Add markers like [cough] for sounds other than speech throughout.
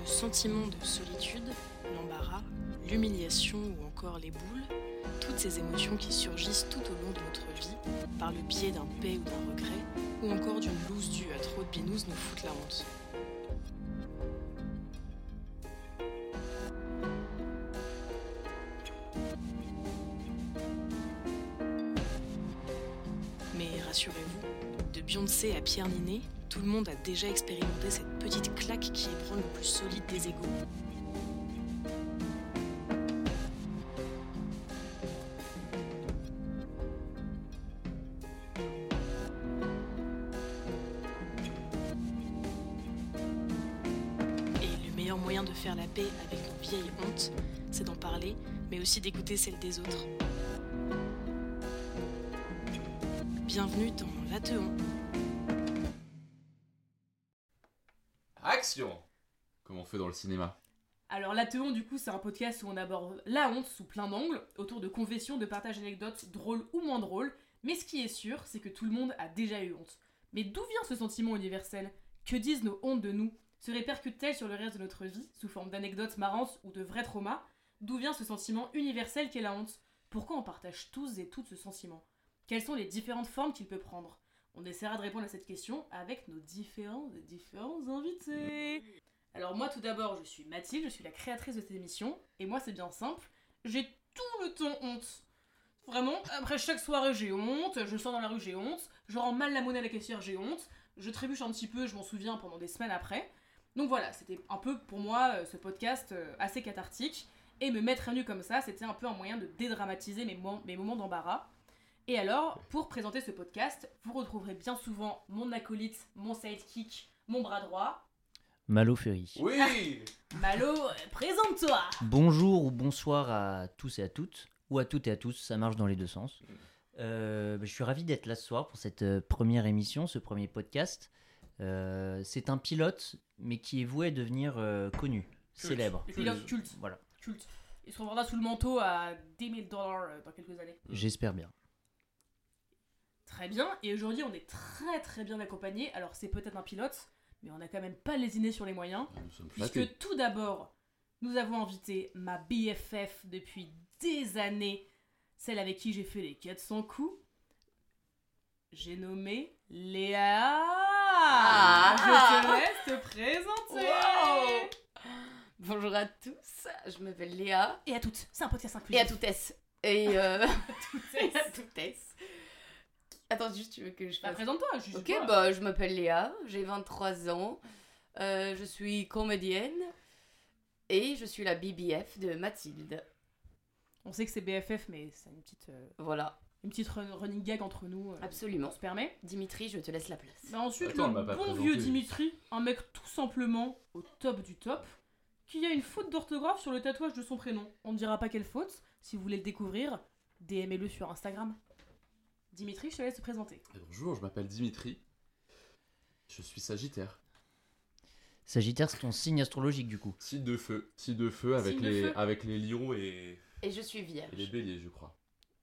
Le sentiment de solitude, l'embarras, l'humiliation ou encore les boules, toutes ces émotions qui surgissent tout au long de notre vie par le biais d'un paix ou d'un regret, ou encore d'une loose due à trop de binous nous foutent la honte. Mais rassurez-vous, de Beyoncé à Pierre Ninet, tout le monde a déjà expérimenté cette petite claque qui ébranle le plus solide des égaux. Et le meilleur moyen de faire la paix avec nos vieilles hontes, c'est d'en parler, mais aussi d'écouter celles des autres. Bienvenue dans. Action Alors l'Athéon du coup c'est un podcast où on aborde la honte sous plein d'angles, autour de confessions, de partage d'anecdotes drôles ou moins drôles, mais ce qui est sûr c'est que tout le monde a déjà eu honte. Mais d'où vient ce sentiment universel? Que disent nos hontes de nous? Se répercutent-elles sur le reste de notre vie, sous forme d'anecdotes marrantes ou de vrais traumas? D'où vient ce sentiment universel qu'est la honte? Pourquoi on partage tous et toutes ce sentiment? Quelles sont les différentes formes qu'il peut prendre? On essaiera de répondre à cette question avec nos différents différents invités. Alors moi tout d'abord, je suis Mathilde, je suis la créatrice de cette émission, et moi c'est bien simple, j'ai tout le temps honte. Vraiment, après chaque soirée j'ai honte, je sors dans la rue j'ai honte, je rends mal la monnaie à la caissière j'ai honte, je trébuche un petit peu, je m'en souviens pendant des semaines après. Donc voilà, c'était un peu pour moi euh, ce podcast euh, assez cathartique, et me mettre à nu comme ça, c'était un peu un moyen de dédramatiser mes, mes moments d'embarras. Et alors, pour présenter ce podcast, vous retrouverez bien souvent mon acolyte, mon sidekick, mon bras droit, Malo Ferry. Oui Malo, euh, présente-toi Bonjour ou bonsoir à tous et à toutes, ou à toutes et à tous, ça marche dans les deux sens. Euh, bah, je suis ravi d'être là ce soir pour cette euh, première émission, ce premier podcast. Euh, c'est un pilote, mais qui est voué à devenir euh, connu, célèbre. Pilote culte. Voilà, Culte. Il se revendra sous le manteau à 10 000 dollars euh, dans quelques années. j'espère bien. Très bien, et aujourd'hui on est très très bien accompagné. Alors c'est peut-être un pilote, mais on n'a quand même pas lésiné sur les moyens. Flattés. Puisque tout d'abord, nous avons invité ma BFF depuis des années, celle avec qui j'ai fait les 400 coups. J'ai nommé Léa. Ah. Je te laisse te présenter. Wow. Bonjour à tous, je m'appelle Léa Et à toutes, c'est un podcast et inclusif. à toutes. Et euh... et à toutes. Attends, juste tu veux que je Bah, fasse présente-toi. je- Ok, bah je m'appelle Léa, j'ai 23 ans, euh, je suis comédienne et je suis la BBF de Mathilde. On sait que c'est BFF, mais c'est une petite, euh, Voilà, une petite run- running gag entre nous. euh, absolument. On se permet. Dimitri, je te laisse la place. Bah ensuite, Attends, le bon présenté. vieux Dimitri, un mec tout simplement au top du top, qui a une faute d'orthographe sur le tatouage de son prénom. On ne dira pas quelle faute. Si vous voulez le découvrir, DM-le sur Instagram. Dimitri, je te laisse te présenter. Bonjour, je m'appelle Dimitri. Je suis Sagittaire. Sagittaire, c'est ton signe astrologique du coup. Signe de feu. Signe de feu avec, Signe de les, feu. avec les lions et, Et je suis et vierge. les béliers, je crois.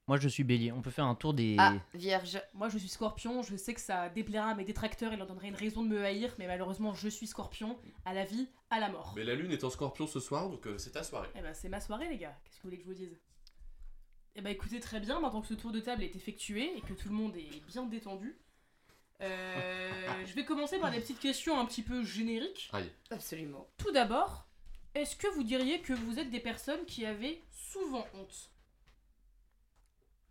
Moi je suis bélier, on peut faire un tour des... Ah, vierge. Moi, je suis scorpion. Je sais que ça déplaira à mes détracteurs et leur donnerait une raison de me haïr, mais malheureusement, je suis scorpion. À la vie, à la mort. Mais la lune est en scorpion ce soir, donc euh, c'est ta soirée. Eh ben, c'est ma soirée, les gars. Qu'est-ce que vous voulez que je vous dise? Eh ben, écoutez, très bien. Maintenant que ce tour de table est effectué et que tout le monde est bien détendu, euh, je vais commencer par des petites questions un petit peu génériques. Aïe. Absolument. Tout d'abord, est-ce que vous diriez que vous êtes des personnes qui avaient souvent honte?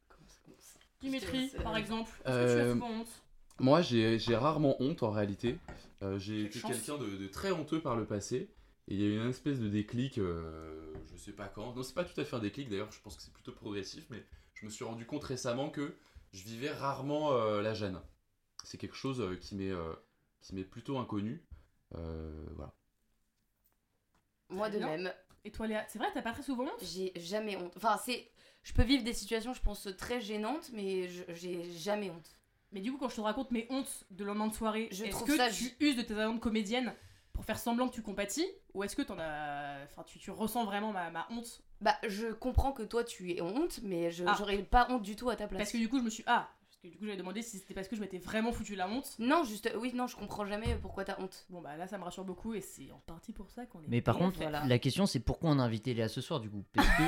Comment ça commence Dimitri, C'est- par exemple, est-ce que tu as Euh, souvent honte? Moi, j'ai j'ai rarement honte en réalité. Euh, j'ai Quelle été chance. quelqu'un de, de très honteux par le passé. Et il y a eu une espèce de déclic, euh, je sais pas quand. Non, c'est pas tout à fait un déclic d'ailleurs, je pense que c'est plutôt progressif, mais je me suis rendu compte récemment que je vivais rarement euh, la gêne. C'est quelque chose euh, qui m'est euh, qui m'est plutôt inconnu. Euh, voilà. Moi de même, Et toi, Léa, c'est vrai, t'as pas très souvent honte? J'ai jamais honte. Enfin, c'est. Je peux vivre des situations, je pense, très gênantes, mais j'ai jamais honte. Mais du coup, quand je te raconte mes hontes de lendemain de soirée, Je est-ce trouve que ça tu uses de tes talents de comédienne pour faire semblant que tu compatis Ou est-ce que t'en as... Enfin, tu, tu ressens vraiment ma, ma honte? Bah, je comprends que toi tu es honte, mais je Ah. j'aurais pas honte du tout à ta place. Parce que du coup, je me suis... Ah Parce Et du coup, j'avais demandé si c'était parce que je m'étais vraiment foutu la honte. Non, juste, oui, non, je comprends jamais pourquoi t'as honte. Bon, bah là, ça me rassure beaucoup et c'est en partie pour ça qu'on est. Mais par bien contre, voilà. la question c'est pourquoi on a invité Léa ce soir du coup? [laughs] Parce que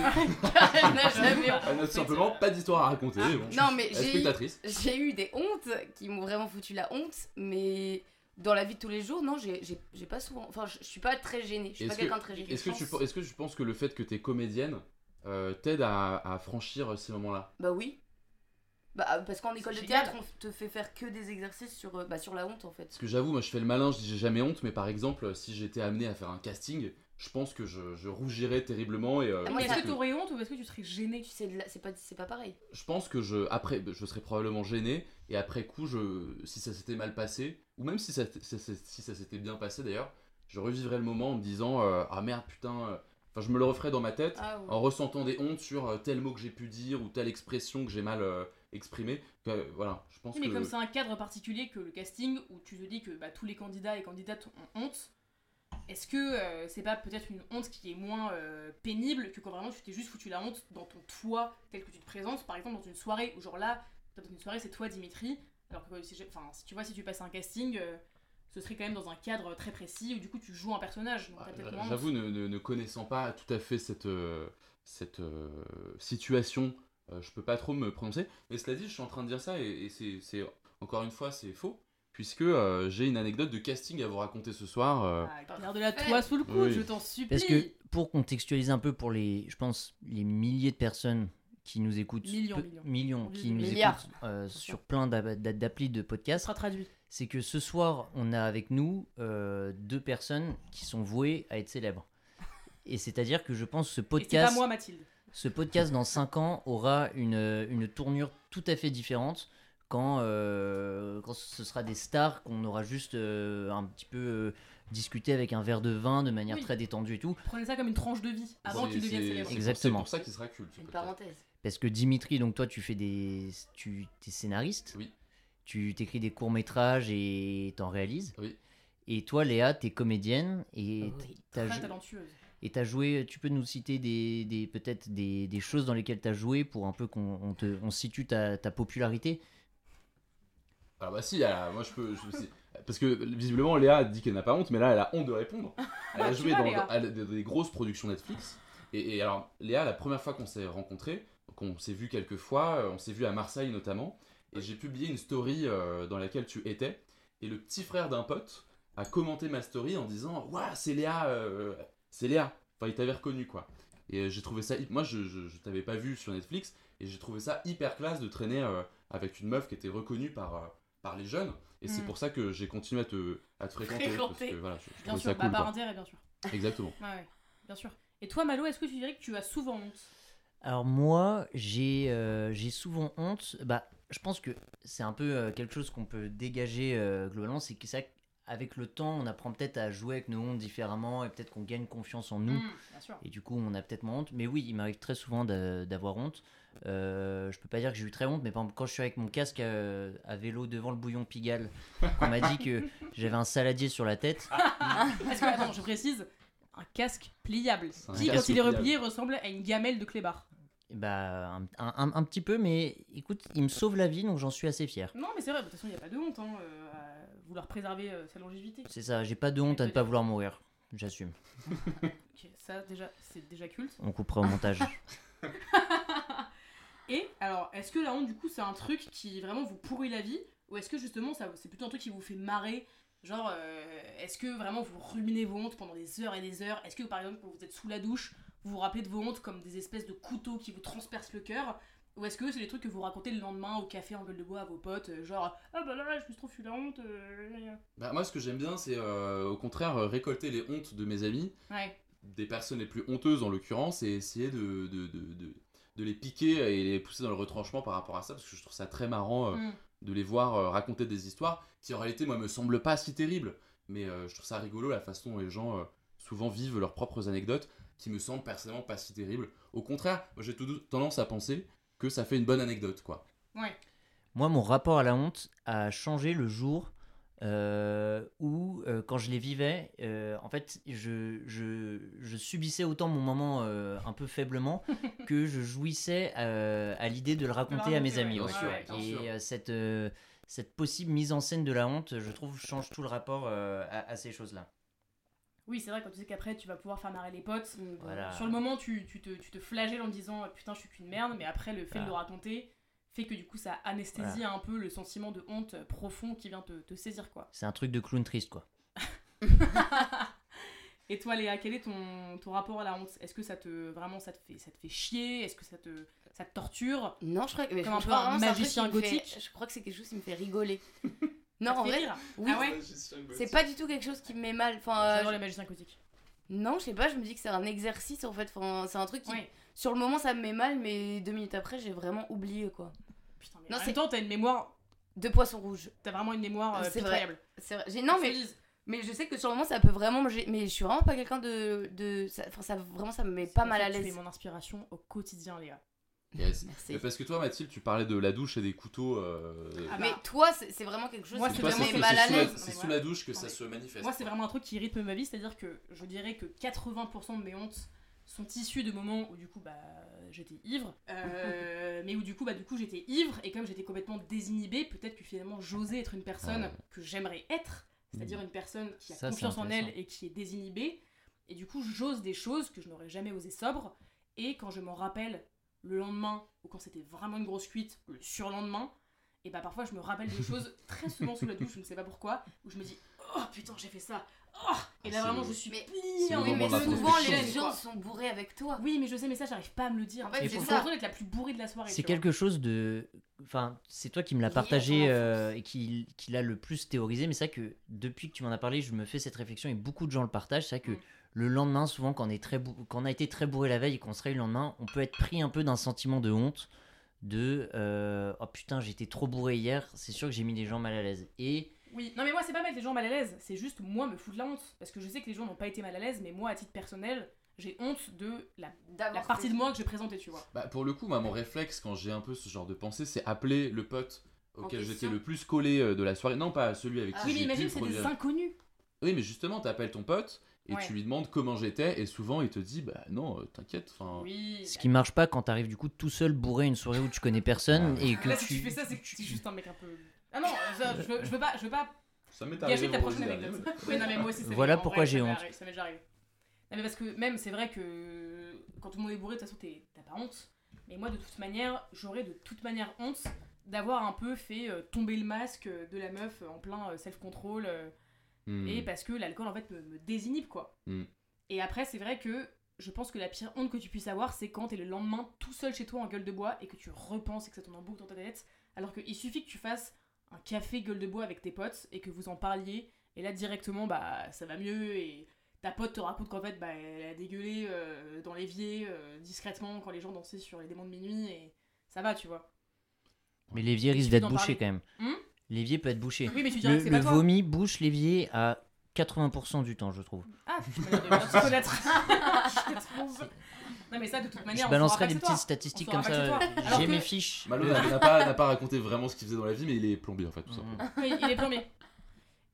Elle n'a [laughs] jamais Elle n'a tout simplement pas d'histoire à raconter. Ah, bon. Non, mais Elle est j'ai eu, spectatrice. j'ai eu des hontes qui m'ont vraiment foutu la honte, mais dans la vie de tous les jours, non, j'ai pas souvent. Enfin, je suis pas très gênée. Je suis pas quelqu'un de très gêné. est-ce que, je tu, pense. est-ce que tu penses que le fait que tu es comédienne euh, t'aide à, à franchir ces moments-là? Bah oui. Bah, parce qu'en école de théâtre, on te fait faire que des exercices sur, euh, bah, sur la honte en fait. Parce que j'avoue, moi je fais le malin, je dis j'ai jamais honte, mais par exemple, si j'étais amené à faire un casting, je pense que je, je rougirais terriblement et. euh, Ah, Mais est-ce que t'aurais honte ou est-ce que tu serais gêné Tu sais, c'est pas, c'est pas pareil. Je pense que je, après, je serais probablement gêné, et après coup, je, si ça s'était mal passé, ou même si ça, si ça- si ça s'était bien passé d'ailleurs, je revivrais le moment en me disant euh, Ah merde, putain. euh, Enfin, je me le referais dans ma tête Ah, ouais. en ressentant des hontes sur euh, tel mot que j'ai pu dire ou telle expression que j'ai mal euh, exprimée. Que, euh, voilà, je pense Oui, mais que. comme c'est un cadre particulier que le casting, où tu te dis que bah, tous les candidats et candidates ont honte, est-ce que euh, c'est pas peut-être une honte qui est moins euh, pénible que quand vraiment tu t'es juste foutu la honte dans ton toi tel que tu te présentes, par exemple dans une soirée où genre là, dans une soirée c'est toi Dimitri, alors que si, enfin, tu vois si tu passes un casting, euh, ce serait quand même dans un cadre très précis où du coup tu joues un personnage. donc. J'avoue, ne, ne- ne connaissant pas tout à fait cette, cette situation, je peux pas trop me prononcer. Mais cela dit, je suis en train de dire ça et, et c'est- encore une fois, c'est faux. Puisque euh, j'ai une anecdote de casting à vous raconter ce soir. euh, Ah, garde la Parfait. toi sous le coude, Oui. je t'en supplie. parce que pour contextualiser un peu pour les je pense les milliers de personnes qui nous écoutent Millions, peu- millions. qui des nous milliards. écoutent euh, sur plein d'app- d'applis de ça podcasts sera traduit. c'est que ce soir, on a avec nous euh, deux personnes qui sont vouées à être célèbres. Et c'est-à-dire que je pense que ce Et podcast, pas moi Mathilde. ce podcast dans 5 ans aura une, une tournure tout à fait différente quand, euh, quand ce sera des stars qu'on aura juste euh, un petit peu euh, discuté avec un verre de vin de manière Oui. très détendue et tout. Prenez ça comme une tranche de vie avant qu'il devienne célèbre. Exactement. C'est pour ça qu'il sera culte. Une parenthèse. Parce que Dimitri, donc toi, tu fais des, tu es scénariste. Oui. Tu t'écris des courts métrages et t'en réalises. Oui. Et toi, Léa, t'es comédienne et Oui. t'as Très talentueuse. et t'as joué. Tu peux nous citer des, des peut-être des, des choses dans lesquelles t'as joué pour un peu qu'on on te on situe ta, ta popularité? Alors bah si, elle a- moi je peux... je- si- parce que visiblement Léa dit qu'elle n'a pas honte, mais là elle a honte de répondre. Elle a [laughs] tu joué vois, dans, Léa. dans- elle- des, des grosses productions Netflix. Et, et alors Léa, la première fois qu'on s'est rencontrés, qu'on s'est vu quelques fois, euh, on s'est vu à Marseille notamment, et j'ai publié une story euh, dans laquelle tu étais, et le petit frère d'un pote a commenté ma story en disant « Waouh, c'est Léa, euh, c'est Léa !» Enfin, il t'avait reconnu quoi. Et euh, j'ai trouvé ça... hy- Moi je, je, je t'avais pas vu sur Netflix, et j'ai trouvé ça hyper classe de traîner euh, avec une meuf qui était reconnue par, euh, par les jeunes. Et c'est Mm. pour ça que j'ai continué à te, à te fréquenter. Parce Fréquenter. que voilà, je, je Bien sûr, ça bah, cool. par quoi. intérêt, bien sûr. [laughs] [laughs] Exactement. Ouais, ouais, bien sûr. Et toi, Malo, est-ce que tu dirais que tu as souvent honte? Alors moi, j'ai euh, j'ai souvent honte. Bah, je pense que c'est un peu euh, quelque chose qu'on peut dégager euh, globalement. C'est que ça, avec le temps, on apprend peut-être à jouer avec nos hontes différemment et peut-être qu'on gagne confiance en nous. Bien sûr. Et du coup, on a peut-être moins honte. Mais oui, il m'arrive très souvent d'a- d'avoir honte. Euh, je peux pas dire que j'ai eu très honte, mais par exemple, quand je suis avec mon casque euh, à vélo devant le bouillon Pigalle, qu'on m'a dit que j'avais un saladier sur la tête. [laughs] Parce que, attends, je précise, un casque pliable. Un Qui, casque quand il est pliable. replié, ressemble à une gamelle de clébard. Bah, un, un- un petit peu, mais écoute, il me sauve la vie, donc j'en suis assez fier. Non, mais c'est vrai, de toute façon, il n'y a pas de honte hein, euh, à vouloir préserver euh, sa longévité. C'est ça, j'ai pas de honte à ne pas vouloir mourir. J'assume. [laughs] Ok, ça, déjà, c'est déjà culte. On coupera au montage. [laughs] Et alors, est-ce que la honte, du coup, c'est un truc qui vraiment vous pourrit la vie Ou est-ce que justement, ça, c'est plutôt un truc qui vous fait marrer? Genre, euh, est-ce que vraiment vous ruminez vos hontes pendant des heures et des heures? Est-ce que par exemple, quand vous êtes sous la douche, vous vous rappelez de vos hontes comme des espèces de couteaux qui vous transpercent le cœur? Ou est-ce que c'est des trucs que vous racontez le lendemain au café en gueule de bois à vos potes euh, Genre, ah bah là, là, je me suis trop foutu la honte. euh, Bah, moi, ce que j'aime bien, c'est au contraire récolter les hontes de mes amis, Ouais, des personnes les plus honteuses en l'occurrence, et essayer de, de, de, de- de les piquer et les pousser dans le retranchement par rapport à ça, parce que je trouve ça très marrant euh, Mm. de les voir euh, raconter des histoires qui, en réalité, moi, me semblent pas si terribles. Mais euh, je trouve ça rigolo la façon dont les gens euh, souvent vivent leurs propres anecdotes, qui me semblent personnellement pas si terribles. Au contraire, moi, j'ai tout- tendance à penser que ça fait une bonne anecdote, quoi. ouais. Moi, mon rapport à la honte a changé le jour euh, où euh, quand je les vivais, euh, en fait, je, je, je subissais autant mon moment euh, un peu faiblement [laughs] que je jouissais à l'idée de le raconter à mes amis. ouais. ouais. Et cette, cette possible mise en scène de la honte, je trouve, change tout le rapport à, à ces choses-là. Oui, c'est vrai, quand tu sais qu'après tu vas pouvoir faire marrer les potes. Voilà. Sur le moment, tu, tu te, tu te flagelles en disant putain, je suis qu'une merde, mais après, le fait de le raconter fait que du coup, ça anesthésie un peu le sentiment de honte profond qui vient te, te saisir, quoi. C'est un truc de clown triste, quoi. [laughs] Et toi, Léa, quel est ton, ton rapport à la honte? Est-ce que ça te vraiment ça te fait ça te fait chier? Est-ce que ça te ça te torture? Non, je crois que. mais Comme je un peu un magicien fait- gothique. Je crois que c'est quelque chose qui me fait rigoler. [laughs] Ça non, te en fait vrai, rire? oui. Ah ouais? C'est pas du tout quelque chose qui me met mal. Enfin, euh, J'adore les magiciens gothiques. non, je sais pas, je me dis que c'est un exercice en fait. Enfin, c'est un truc qui. Ouais. Sur le moment, ça me met mal, mais deux minutes après, j'ai vraiment oublié quoi. Putain, mais Non, en c'est- même temps, t'as une mémoire, De poisson rouge. t'as vraiment une mémoire euh, C'est vrai. pitoyable. C'est vrai. J'ai- Non, mais, mais je sais que sur le moment, ça peut vraiment me. Mais je suis vraiment pas quelqu'un de. de... ça- Enfin, ça, vraiment, ça me met C'est pas mal à que Tu es l'aise. mon inspiration au quotidien, Léa. Yes. Merci. Mais parce que toi, Mathilde, tu parlais de la douche et des couteaux. euh, Ah Mais bah. toi, c'est c'est vraiment quelque chose Moi, qui c'est me vraiment c'est met sous- mal à c'est l'aise. C'est sous la douche que ça se manifeste. Moi, c'est vraiment un truc qui rythme ma vie, c'est-à-dire que je dirais que 80% de mes hontes sont issues de moments où du coup bah j'étais ivre, euh, [laughs] mais où du coup bah du coup j'étais ivre et comme j'étais complètement désinhibée, peut-être que finalement j'osais être une personne Ouais. que j'aimerais être, c'est-à-dire une personne qui a Ça, confiance en elle et qui est désinhibée, et du coup j'ose des choses que je n'aurais jamais osé sobre, et quand je m'en rappelle le lendemain ou quand c'était vraiment une grosse cuite, le surlendemain, et bah parfois je me rappelle des [laughs] choses très souvent sous la douche, je ne sais pas pourquoi, où je me dis oh putain j'ai fait ça, oh et là vraiment je suis Mais- pliée en deux, Souvent, les gens quoi. sont bourrés avec toi. Oui mais je sais mais ça j'arrive pas à me le dire. En fait, Et c'est ça. l'impression d'être la plus bourrée de la soirée. C'est quelque chose de. Enfin, c'est toi qui me l'as partagé euh, et qui, qui l'a le plus théorisé, mais c'est vrai que depuis que tu m'en as parlé, je me fais cette réflexion et beaucoup de gens le partagent. C'est vrai que Mm. le lendemain, souvent, quand on, est très bou- quand on a été très bourré la veille et qu'on se réveille le lendemain, on peut être pris un peu d'un sentiment de honte de euh, oh putain, j'étais trop bourré hier, c'est sûr que j'ai mis les gens mal à l'aise. Et Oui, non mais moi c'est pas mettre les gens mal à l'aise, c'est juste moi me foutre la honte. Parce que je sais que les gens n'ont pas été mal à l'aise, mais moi à titre personnel, j'ai honte de la, partie de moi que j'ai présentée, tu vois. Bah, pour le coup, moi, mon réflexe quand j'ai un peu ce genre de pensée, c'est appeler le pote auquel j'étais le plus collé euh, de la soirée. Non, pas celui avec Ah. qui oui mais imagine c'est des inconnus. Oui, mais justement, t'appelles ton pote et Ouais. tu lui demandes comment j'étais, et souvent il te dit Bah non, euh, t'inquiète. Enfin, Oui. ce qui marche pas quand t'arrives du coup tout seul bourré à une soirée où tu connais personne Ouais. et que Là si tu. tu fais ça c'est que tu es juste un mec un peu... Ah non, ça, je, veux, je veux pas, je veux pas ça m'est gâcher arrivé ta prochaine anecdote. Oui, non, mais moi aussi, ça Voilà pourquoi j'ai honte. Ça m'est déjà arrivé. Non, mais parce que même, c'est vrai que quand tout le monde est bourré, de toute façon, t'es- t'as pas honte. Mais moi, de toute manière, j'aurais de toute manière honte d'avoir un peu fait euh, tomber le masque de la meuf en plein euh, self-control. euh, Hmm. Et parce que l'alcool, en fait, me, me désinhibe, quoi. Mm. Et après, c'est vrai que je pense que la pire honte que tu puisses avoir, c'est quand t'es le lendemain tout seul chez toi en gueule de bois et que tu repenses et que ça tourne en boucle dans ta tête. Alors qu'il suffit que tu fasses un café gueule de bois avec tes potes et que vous en parliez. Et là, directement, bah, ça va mieux et ta pote te raconte qu'en fait, bah, elle a dégueulé euh, dans l'évier euh, discrètement quand les gens dansaient sur les démons de minuit et ça va, tu vois. Mais l'évier risque d'être bouché parler. quand même. Hmm l'évier peut être bouché. Oui, mais tu dirais Le, que vomi bouche l'évier à 80% du temps, je trouve. Ah, [laughs] [laughs] connaître. [laughs] Non, mais ça, de toute manière, je balancerai des petites statistiques comme ça. Alors J'ai mes fiches. Malo n'a pas, n'a pas raconté vraiment ce qu'il faisait dans la vie, mais il est plombier en fait, tout Mhm. simplement. Oui, il est plombier.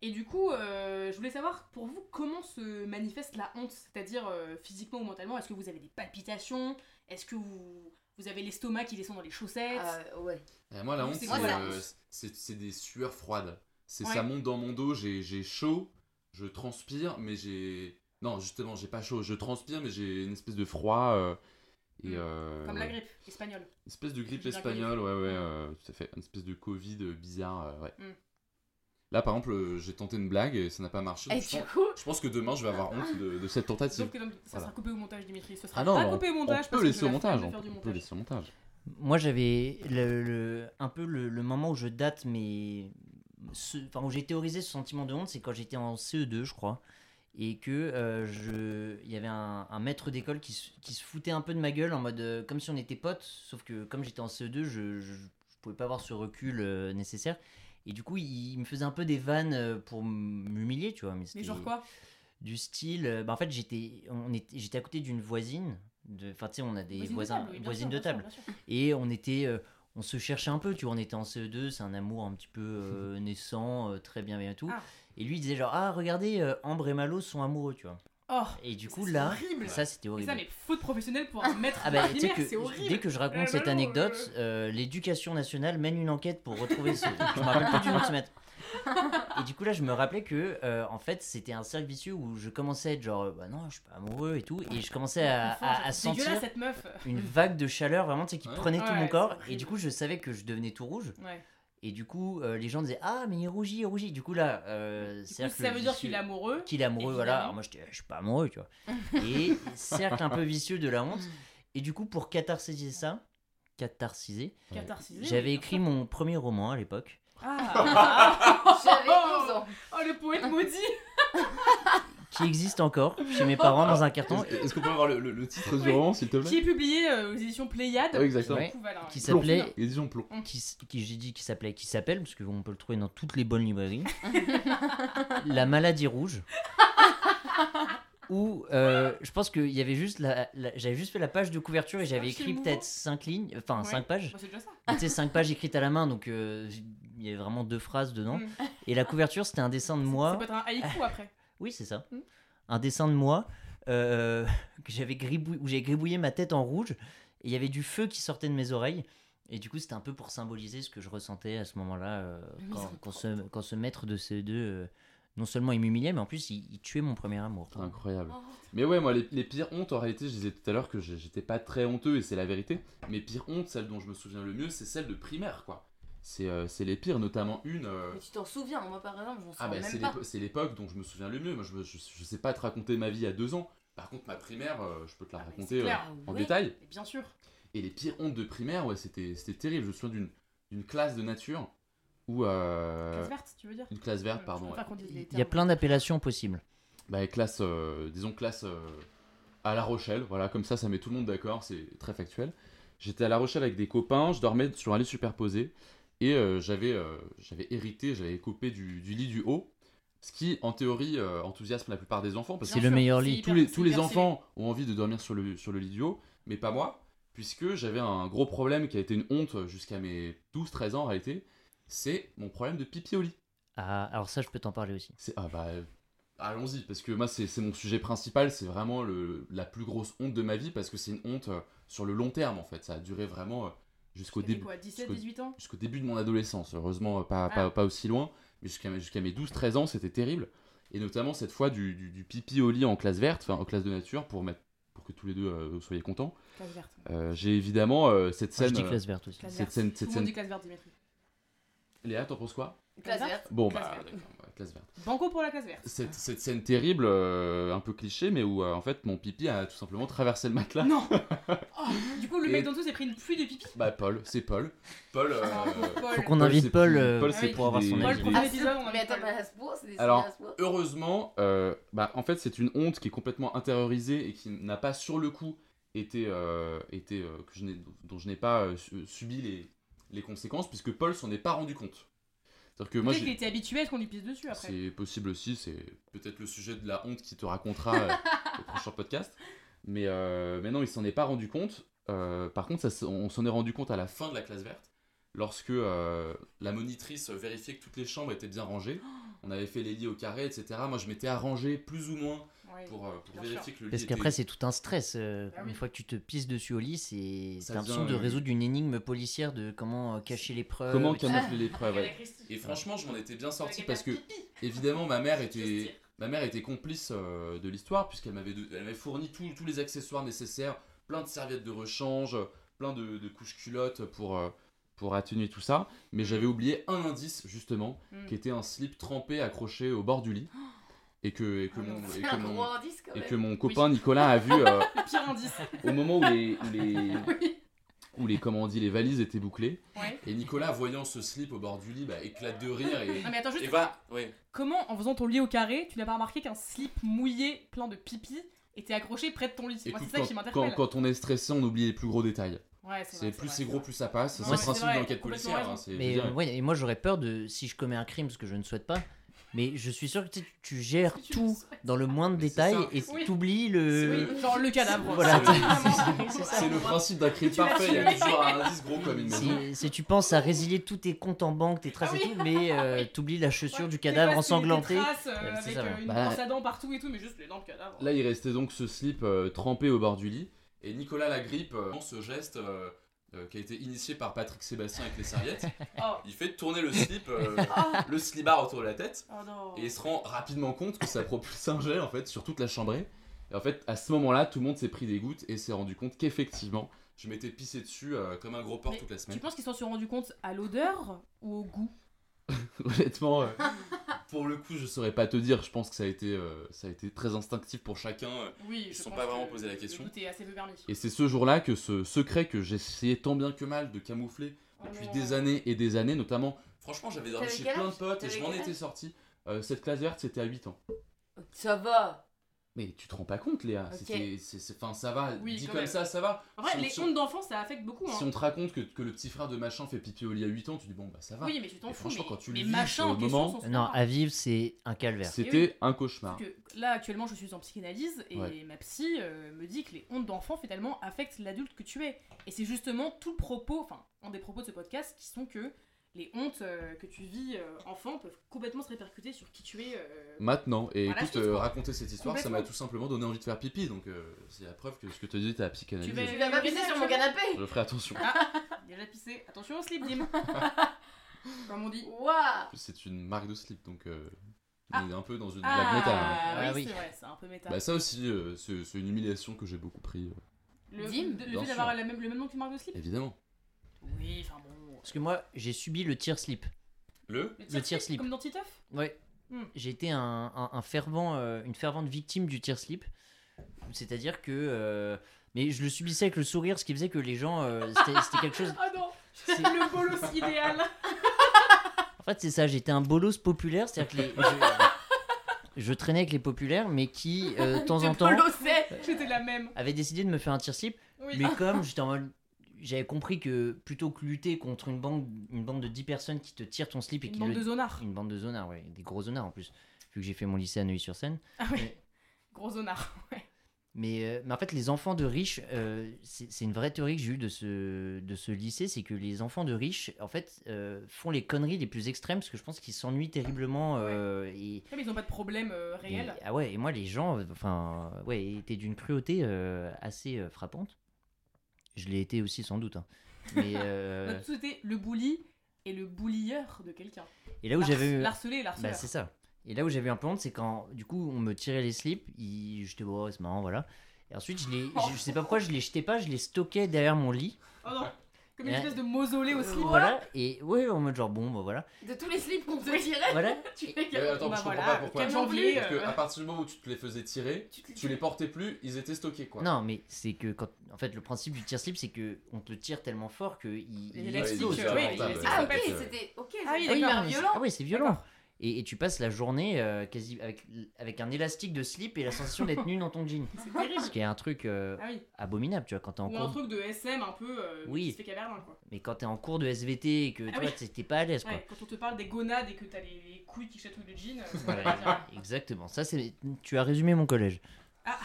Et du coup, euh, je voulais savoir pour vous comment se manifeste la honte, c'est-à-dire euh, physiquement ou mentalement. Est-ce que vous avez des palpitations? Est-ce que vous, vous avez l'estomac qui descend dans les chaussettes? Euh, ouais. Et moi, la honte, c'est euh, des sueurs froides. C'est Ouais. ça monte dans mon dos, j'ai j'ai chaud, je transpire, mais j'ai non justement j'ai pas chaud, je transpire, mais j'ai une espèce de froid euh, et Mm. euh, Comme la ouais. grippe espagnole. Une espèce de grippe espagnole, ouais ouais, euh, tout à fait, une espèce de Covid bizarre, euh, ouais. Mm. Là par exemple, j'ai tenté une blague et ça n'a pas marché. Et donc je, du pense, coup, je pense que demain je vais avoir honte de, de cette tentative. Sauf que donc, ça Voilà. sera coupé au montage, Dimitri. Ce sera Ah non, pas on, coupé au on montage. parce peut laisser au montage, on du peut laisser au montage. Moi, j'avais le, le- un peu le, le moment où je date mes. ce- Enfin, où j'ai théorisé ce sentiment de honte, c'est quand j'étais en CE2, je crois. Et que euh, je. Il y avait un, un maître d'école qui, se- qui se foutait un peu de ma gueule en mode. euh, comme si on était potes, sauf que comme j'étais en CE2, je, je, je pouvais pas avoir ce recul euh, nécessaire. Et du coup, il, il me faisait un peu des vannes pour m'humilier, tu vois. Mais, genre quoi? du style bah en fait j'étais on était j'étais à côté d'une voisine de enfin tu sais on a des Voisine de voisins table, oui, bien voisines sûr, de bien sûr, table bien sûr. et on était on se cherchait un peu, tu vois, on était en CE2, c'est un amour un petit peu [laughs] naissant, très bienveillant et tout. Ah. Et lui il disait genre ah regardez euh, Ambre et Malo sont amoureux, tu vois. Oh, Et du coup là, horrible. ça c'était Mais horrible. ça, mais faute professionnelle pour un [laughs] maître Ah bah tu sais que c'est horrible. dès que je raconte Euh, cette Malo, anecdote, euh, l'éducation nationale mène une enquête pour retrouver ce. je me rappelle plus du nom de ce maître. [laughs] Et du coup là je me rappelais que euh, en fait c'était un cercle vicieux où je commençais à être genre euh, bah non je suis pas amoureux et tout et je commençais à, Enfin, à- à c'est dégueulasse, sentir cette meuf. une vague de chaleur vraiment tu sais qui Ouais. prenait tout Ouais, mon corps et du coup je savais que je devenais tout rouge Ouais. Et du coup euh, les gens disaient ah mais il rougit il rougit du coup là euh, Du coup, cercle ça veut dire qu'il est amoureux. qu'il est amoureux, voilà. Alors moi, j'étais- je suis pas amoureux, tu vois. [laughs] Et cercle un peu vicieux de la honte. Et du coup, pour catharsiser ça, catharsiser, j'avais écrit mon premier roman à l'époque, Ah. [laughs] J'avais 11 ans. Oh, le poète maudit. [laughs] qui existe encore chez mes [laughs] parents dans un carton, Est-ce qu'on peut avoir le, le- le titre du roman, s'il te Qui plaît est publié euh, aux éditions Pléiade. Ah oui, exactement. Ouais. Du coup, voilà, ouais. qui Plomb. s'appelait, Édition Plomb. qui, s- qui j'ai dit qui s'appelait, qui s'appelle, parce qu'on peut le trouver dans toutes les bonnes librairies, [laughs] La maladie rouge. Où euh, je pense qu'il y avait juste la, la- j'avais juste fait la page de couverture et j'avais écrit émouvant. peut-être 5 lignes, enfin Ouais. 5 pages. Bah, c'est déjà ça. tu sais, 5 pages écrites à la main, donc euh, il y avait vraiment deux phrases dedans. Mm. Et la couverture, c'était un dessin de Ça moi. peut être un haïku après. Oui, c'est ça. Mm. Un dessin de moi euh, [laughs] que j'avais gribouillé, où j'avais gribouillé ma tête en rouge. Et il y avait du feu qui sortait de mes oreilles. Et du coup, c'était un peu pour symboliser ce que je ressentais à ce moment-là. euh, quand, quand ce, quand ce maître de CE2, euh, non seulement il m'humiliait, mais en plus, il, il tuait mon premier amour. quoi. Incroyable. Oh. Mais ouais, moi, les, les pires hontes, en réalité, je disais tout à l'heure que j'étais pas très honteux et c'est la vérité. Mes pires hontes, celle dont je me souviens le mieux, c'est celle de primaire, quoi. C'est euh, c'est les pires, notamment une. euh, Mais tu t'en souviens, moi par exemple, je m'en Ah souviens bah c'est même pas. c'est l'époque dont je me souviens le mieux. Moi, je, je, je sais pas te raconter ma vie à deux ans. Par contre, ma primaire, euh, je peux te la Ah, raconter euh, clair. en Ouais. détail. Bien sûr. Et les pires hontes de primaire, ouais, c'était c'était terrible. Je me souviens d'une d'une classe de nature où. euh, Classe verte, tu veux dire? une classe verte, pardon. ouais. Il y a plein d'appellations possibles. Bah, classe, euh, disons classe euh, à La Rochelle, voilà, comme ça, ça met tout le monde d'accord, c'est très factuel. J'étais à La Rochelle avec des copains, je dormais sur un lit superposé, et euh, j'avais euh, j'avais hérité, j'avais copé du, du lit du haut, ce qui, en théorie, euh, enthousiasme la plupart des enfants, parce C'est que Bien le meilleur c'est lit. tous les, c'est tous les enfants ont envie de dormir sur le, sur le lit du haut, mais pas moi, puisque j'avais un gros problème qui a été une honte jusqu'à mes 12-13 ans en réalité, c'est mon problème de pipi au lit. Ah, alors ça, je peux t'en parler aussi. C'est ah bah euh, allons-y parce que moi c'est c'est mon sujet principal, c'est vraiment le, la plus grosse honte de ma vie parce que c'est une honte euh, sur le long terme en fait. Ça a duré vraiment euh, jusqu'au début quoi 17, jusqu'au- 18 ans jusqu'au début de mon adolescence. Heureusement pas, Ah. pas, pas aussi loin, mais jusqu'à mes- jusqu'à mes 12-13 ans c'était terrible. Et notamment cette fois du, du, du pipi au lit en classe verte, enfin en classe de nature pour mettre pour que tous les deux euh, soyez contents. Classe verte. Euh, J'ai évidemment euh, cette Moi, je scène. dis euh, classe verte aussi. Classe cette verte. scène, Tout cette monde scène. dit classe verte, Dimitri. Léa, t'en penses quoi? Classe Classe verte. Bon Classe bah verte. Classe verte. Banco pour la classe verte. cette, cette scène terrible, euh, un peu cliché, mais où euh, en fait mon pipi a tout simplement traversé le matelas. Non [laughs] Oh, Du coup, le Et- mec d'en dessous s'est pris une pluie de pipi. Bah Paul, c'est Paul. Paul. euh, Paul. Faut qu'on Paul, invite Paul, plus- euh, Paul, Ah c'est pour avoir son il est- Paul, il est- premier Ah, c'est- épisode, on a mais mis attends, Paul. mais à ce point, c'est des Alors. Heureusement, euh, bah en fait c'est une honte qui est complètement intériorisée et qui n'a pas sur le coup été, euh, été euh, que je n'ai- dont je n'ai pas euh, su- subi les, les conséquences puisque Paul s'en est pas rendu compte. C'est-à-dire que moi Peut-être qu'il j'ai- était habitué à ce qu'on lui pisse dessus après. C'est possible aussi, c'est peut-être le sujet de la honte qui te racontera euh, [laughs] au prochain podcast. Mais, euh, mais non, il s'en est pas rendu compte. Euh, par contre, ça on s'en est rendu compte à la fin de la classe verte, lorsque euh, la monitrice vérifiait que toutes les chambres étaient bien rangées. [gasps] On avait fait les lits au carré, etc. Moi, je m'étais arrangé plus ou moins Pour, euh, pour vérifier que le lit Parce était... qu'après, c'est tout un stress. euh, Ah oui. Une fois que tu te pisses dessus au lit, c'est l'impression de résoudre une énigme policière de comment euh, cacher les preuves. Comment camoufler ouais. la Christie. Et franchement, je m'en étais bien sorti parce que, évidemment, ma mère était, ma mère était complice euh, de l'histoire puisqu'elle m'avait, de- elle m'avait fourni tous tous les accessoires nécessaires, plein de serviettes de rechange, plein de, de couches culottes pour, euh, pour atténuer tout ça. Mais j'avais oublié un indice justement, Mm. qui était un slip trempé accroché au bord du lit. Et que, et que, Oh mon, non. et C'est que un mon- gros indice quand et même. que mon copain Nicolas a vu euh, Le [laughs] pire indice. au moment où les, où les, [laughs] Oui. où les, comment on dit, les valises étaient bouclées. Ouais. Et Nicolas, voyant ce slip au bord du lit, bah, éclate de rire et, Non mais attends juste. et va. Ouais. Comment en faisant ton lit au carré, tu n'as pas remarqué qu'un slip mouillé plein de pipi était accroché près de ton lit? Moi c'est ça quand, qui quand, m'interpelle. quand on est stressé, on oublie les plus gros détails. Ouais, C'est plus c'est gros, plus ça passe. C'est le principe vrai, de l'enquête complètement policière. hein, Mais euh, ouais, et moi j'aurais peur de si je commets un crime, ce que je ne souhaite pas, Mais je suis sûr que tu, sais, tu gères tout dans le moindre détail et Oui. t'oublies le. Oui, genre le cadavre. Voilà, C'est- [laughs] le principe d'un crime parfait, il y a toujours un indice gros comme une maison. Si, tu penses à résilier tous tes comptes en banque, tes traces Ah et tout, mais euh, t'oublies la chaussure Ouais, du cadavre tes- ensanglanté. tes traces, euh, Euh, avec ça, euh, une Bah, brosse à dents partout et tout, mais juste les dents de cadavre. Là, il restait donc ce slip euh, trempé au bord du lit. Et Nicolas Lagrippe, euh, ce geste euh, qui a été initié par Patrick Sébastien avec les serviettes, [laughs] Oh. il fait tourner le slip, euh, [laughs] le slibard autour de la tête. Oh. Et il se rend rapidement compte que ça propulse un jet en fait sur toute la chambrée. Et en fait, à ce moment-là, tout le monde s'est pris des gouttes et s'est rendu compte qu'effectivement, je m'étais pissé dessus euh, comme un gros porc Mais toute la Tu semaine. penses qu'ils s'en sont rendus compte à l'odeur ou au goût? [laughs] Honnêtement, euh, pour le coup, je saurais pas te dire. Je pense que ça a été, euh, ça a été très instinctif pour chacun. euh, Oui, Ils je se sont pas vraiment posé la question. Le doute est assez peu permis. Et c'est ce jour-là que ce secret que j'essayais tant bien que mal de camoufler depuis des années et des années, notamment. Franchement, j'avais dormi T'avais chez quel plein de âge potes et je m'en quel étais âge sorti. Euh, cette classe verte, c'était à 8 ans. Ça va. Mais tu te rends pas compte, Léa. C'est, enfin, ça va. Oui, comme même. ça, ça va. En vrai, Si on- les hontes d'enfants, ça affecte beaucoup. Hein. Si on te raconte que, que le petit frère de machin fait pipi au lit à 8 ans, tu dis bon bah ça va. Oui, mais tu t'en fous. franchement, mais, quand tu le vis question moment- Non, à vivre, c'est un calvaire. C'était un cauchemar. Parce que là, actuellement, je suis en psychanalyse et Ouais. ma psy euh, me dit que les hontes d'enfants, finalement, affectent l'adulte que tu es. Et c'est justement tout le propos, enfin, un des propos de ce podcast qui sont que les hontes euh, que tu vis euh, enfant peuvent complètement se répercuter sur qui tu es. euh, Maintenant, et la écoute, euh, raconter cette histoire, ça m'a Complètement. tout simplement donné envie de faire pipi, donc euh, c'est la preuve que ce que te dit ta psychanalyse, Tu vas- Tu vas pas pisser sur mon canapé je ferai attention. Déjà pissé. Attention au slip, Dim. [laughs] Comme on dit. Waouh C'est une marque de slip, donc euh, Ah. on est un peu dans une blague Ah, méta. hein. oui, Ah oui. c'est vrai, c'est un peu méta. Bah ça aussi, euh, c'est c'est une humiliation que j'ai beaucoup pris, euh, le Dim, le bien fait d'avoir sûr. la même- le même nom qu'une marque de slip évidemment. Oui, enfin. Parce que moi, j'ai subi le tir slip. Le Le tir slip. Comme dans Titeuf Ouais. Hmm. J'ai été un, un- un fervent, euh, une fervente victime du tir slip. C'est-à-dire que. euh, mais je le subissais avec le sourire, ce qui faisait que les gens. euh, C'était c'était quelque [laughs] chose. Ah non c'est- Le bolos idéal [laughs] En fait, c'est ça, j'étais un bolos populaire, c'est-à-dire que les- je, je traînais avec les populaires, mais qui, euh, de temps en temps, J'étais la même. avaient décidé de me faire un tir slip. Oui. Mais comme j'étais en mode. J'avais compris que plutôt que lutter contre une bande, une bande de 10 personnes qui te tirent ton slip et Une qui bande le- de zonards. Une bande de zonards, ouais, des gros zonards en plus. Vu que j'ai fait mon lycée à Neuilly-sur-Seine. Ah oui. Mais- [laughs] Gros zonards. Ouais. Mais, euh, mais en fait, les enfants de riches, euh, c'est une vraie théorie que j'ai eue de ce, de ce lycée, c'est que les enfants de riches, en fait, euh, font les conneries les plus extrêmes parce que je pense qu'ils s'ennuient terriblement. et, Comme ils n'ont pas de problème réel. et- ah ouais, et moi, les gens, enfin, ouais, étaient d'une cruauté assez frappante. Je l'ai été aussi sans doute. hein. Mais, [laughs] euh, été le bully et le bullieur de quelqu'un. et là où j'avais. L'harcelé et l'harceleur. Bah, c'est ça. Et là où j'avais un peu honte, c'est quand du coup on me tirait les slips, il... j'étais ouais, c'est marrant, voilà. Et ensuite, je, les... [laughs] je sais pas pourquoi je les jetais pas, je les stockais derrière mon lit. Oh non Comme une espèce de mausolée aussi. Euh, voilà. Et ouais, en mode genre bon, bah voilà. De tous les slips qu'on te Oui. tirait Voilà. [laughs] Tu Mais attends, bah je comprends voilà, pas pourquoi. 4 janvier. Parce que euh, à partir du moment où tu te les faisais tirer, tu les portais plus, ils étaient stockés quoi. Non, mais c'est que quand. En fait, le principe du tir slip, c'est que on te tire tellement fort que il, Les il explose. Ah, ok, c'était... Ok, Ah oui, violent Ah oui, c'est violent. Et, et tu passes la journée euh, quasi avec, avec un élastique de slip et la sensation d'être nu dans ton jean. [laughs] C'est terrible. Ce qui est un truc euh, Ah oui. abominable, tu vois, quand t'es en Ou un cours. truc de SM un peu euh, Oui. qui se fait caverdin quoi. Mais quand t'es en cours de SVT et que Ah toi, oui. t'es- t'es pas à l'aise, quoi. Quand on te parle des gonades et que t'as les, les couilles qui chatouillent le jean, Voilà, exactement. Ça, c'est. Tu as résumé mon collège. Ah.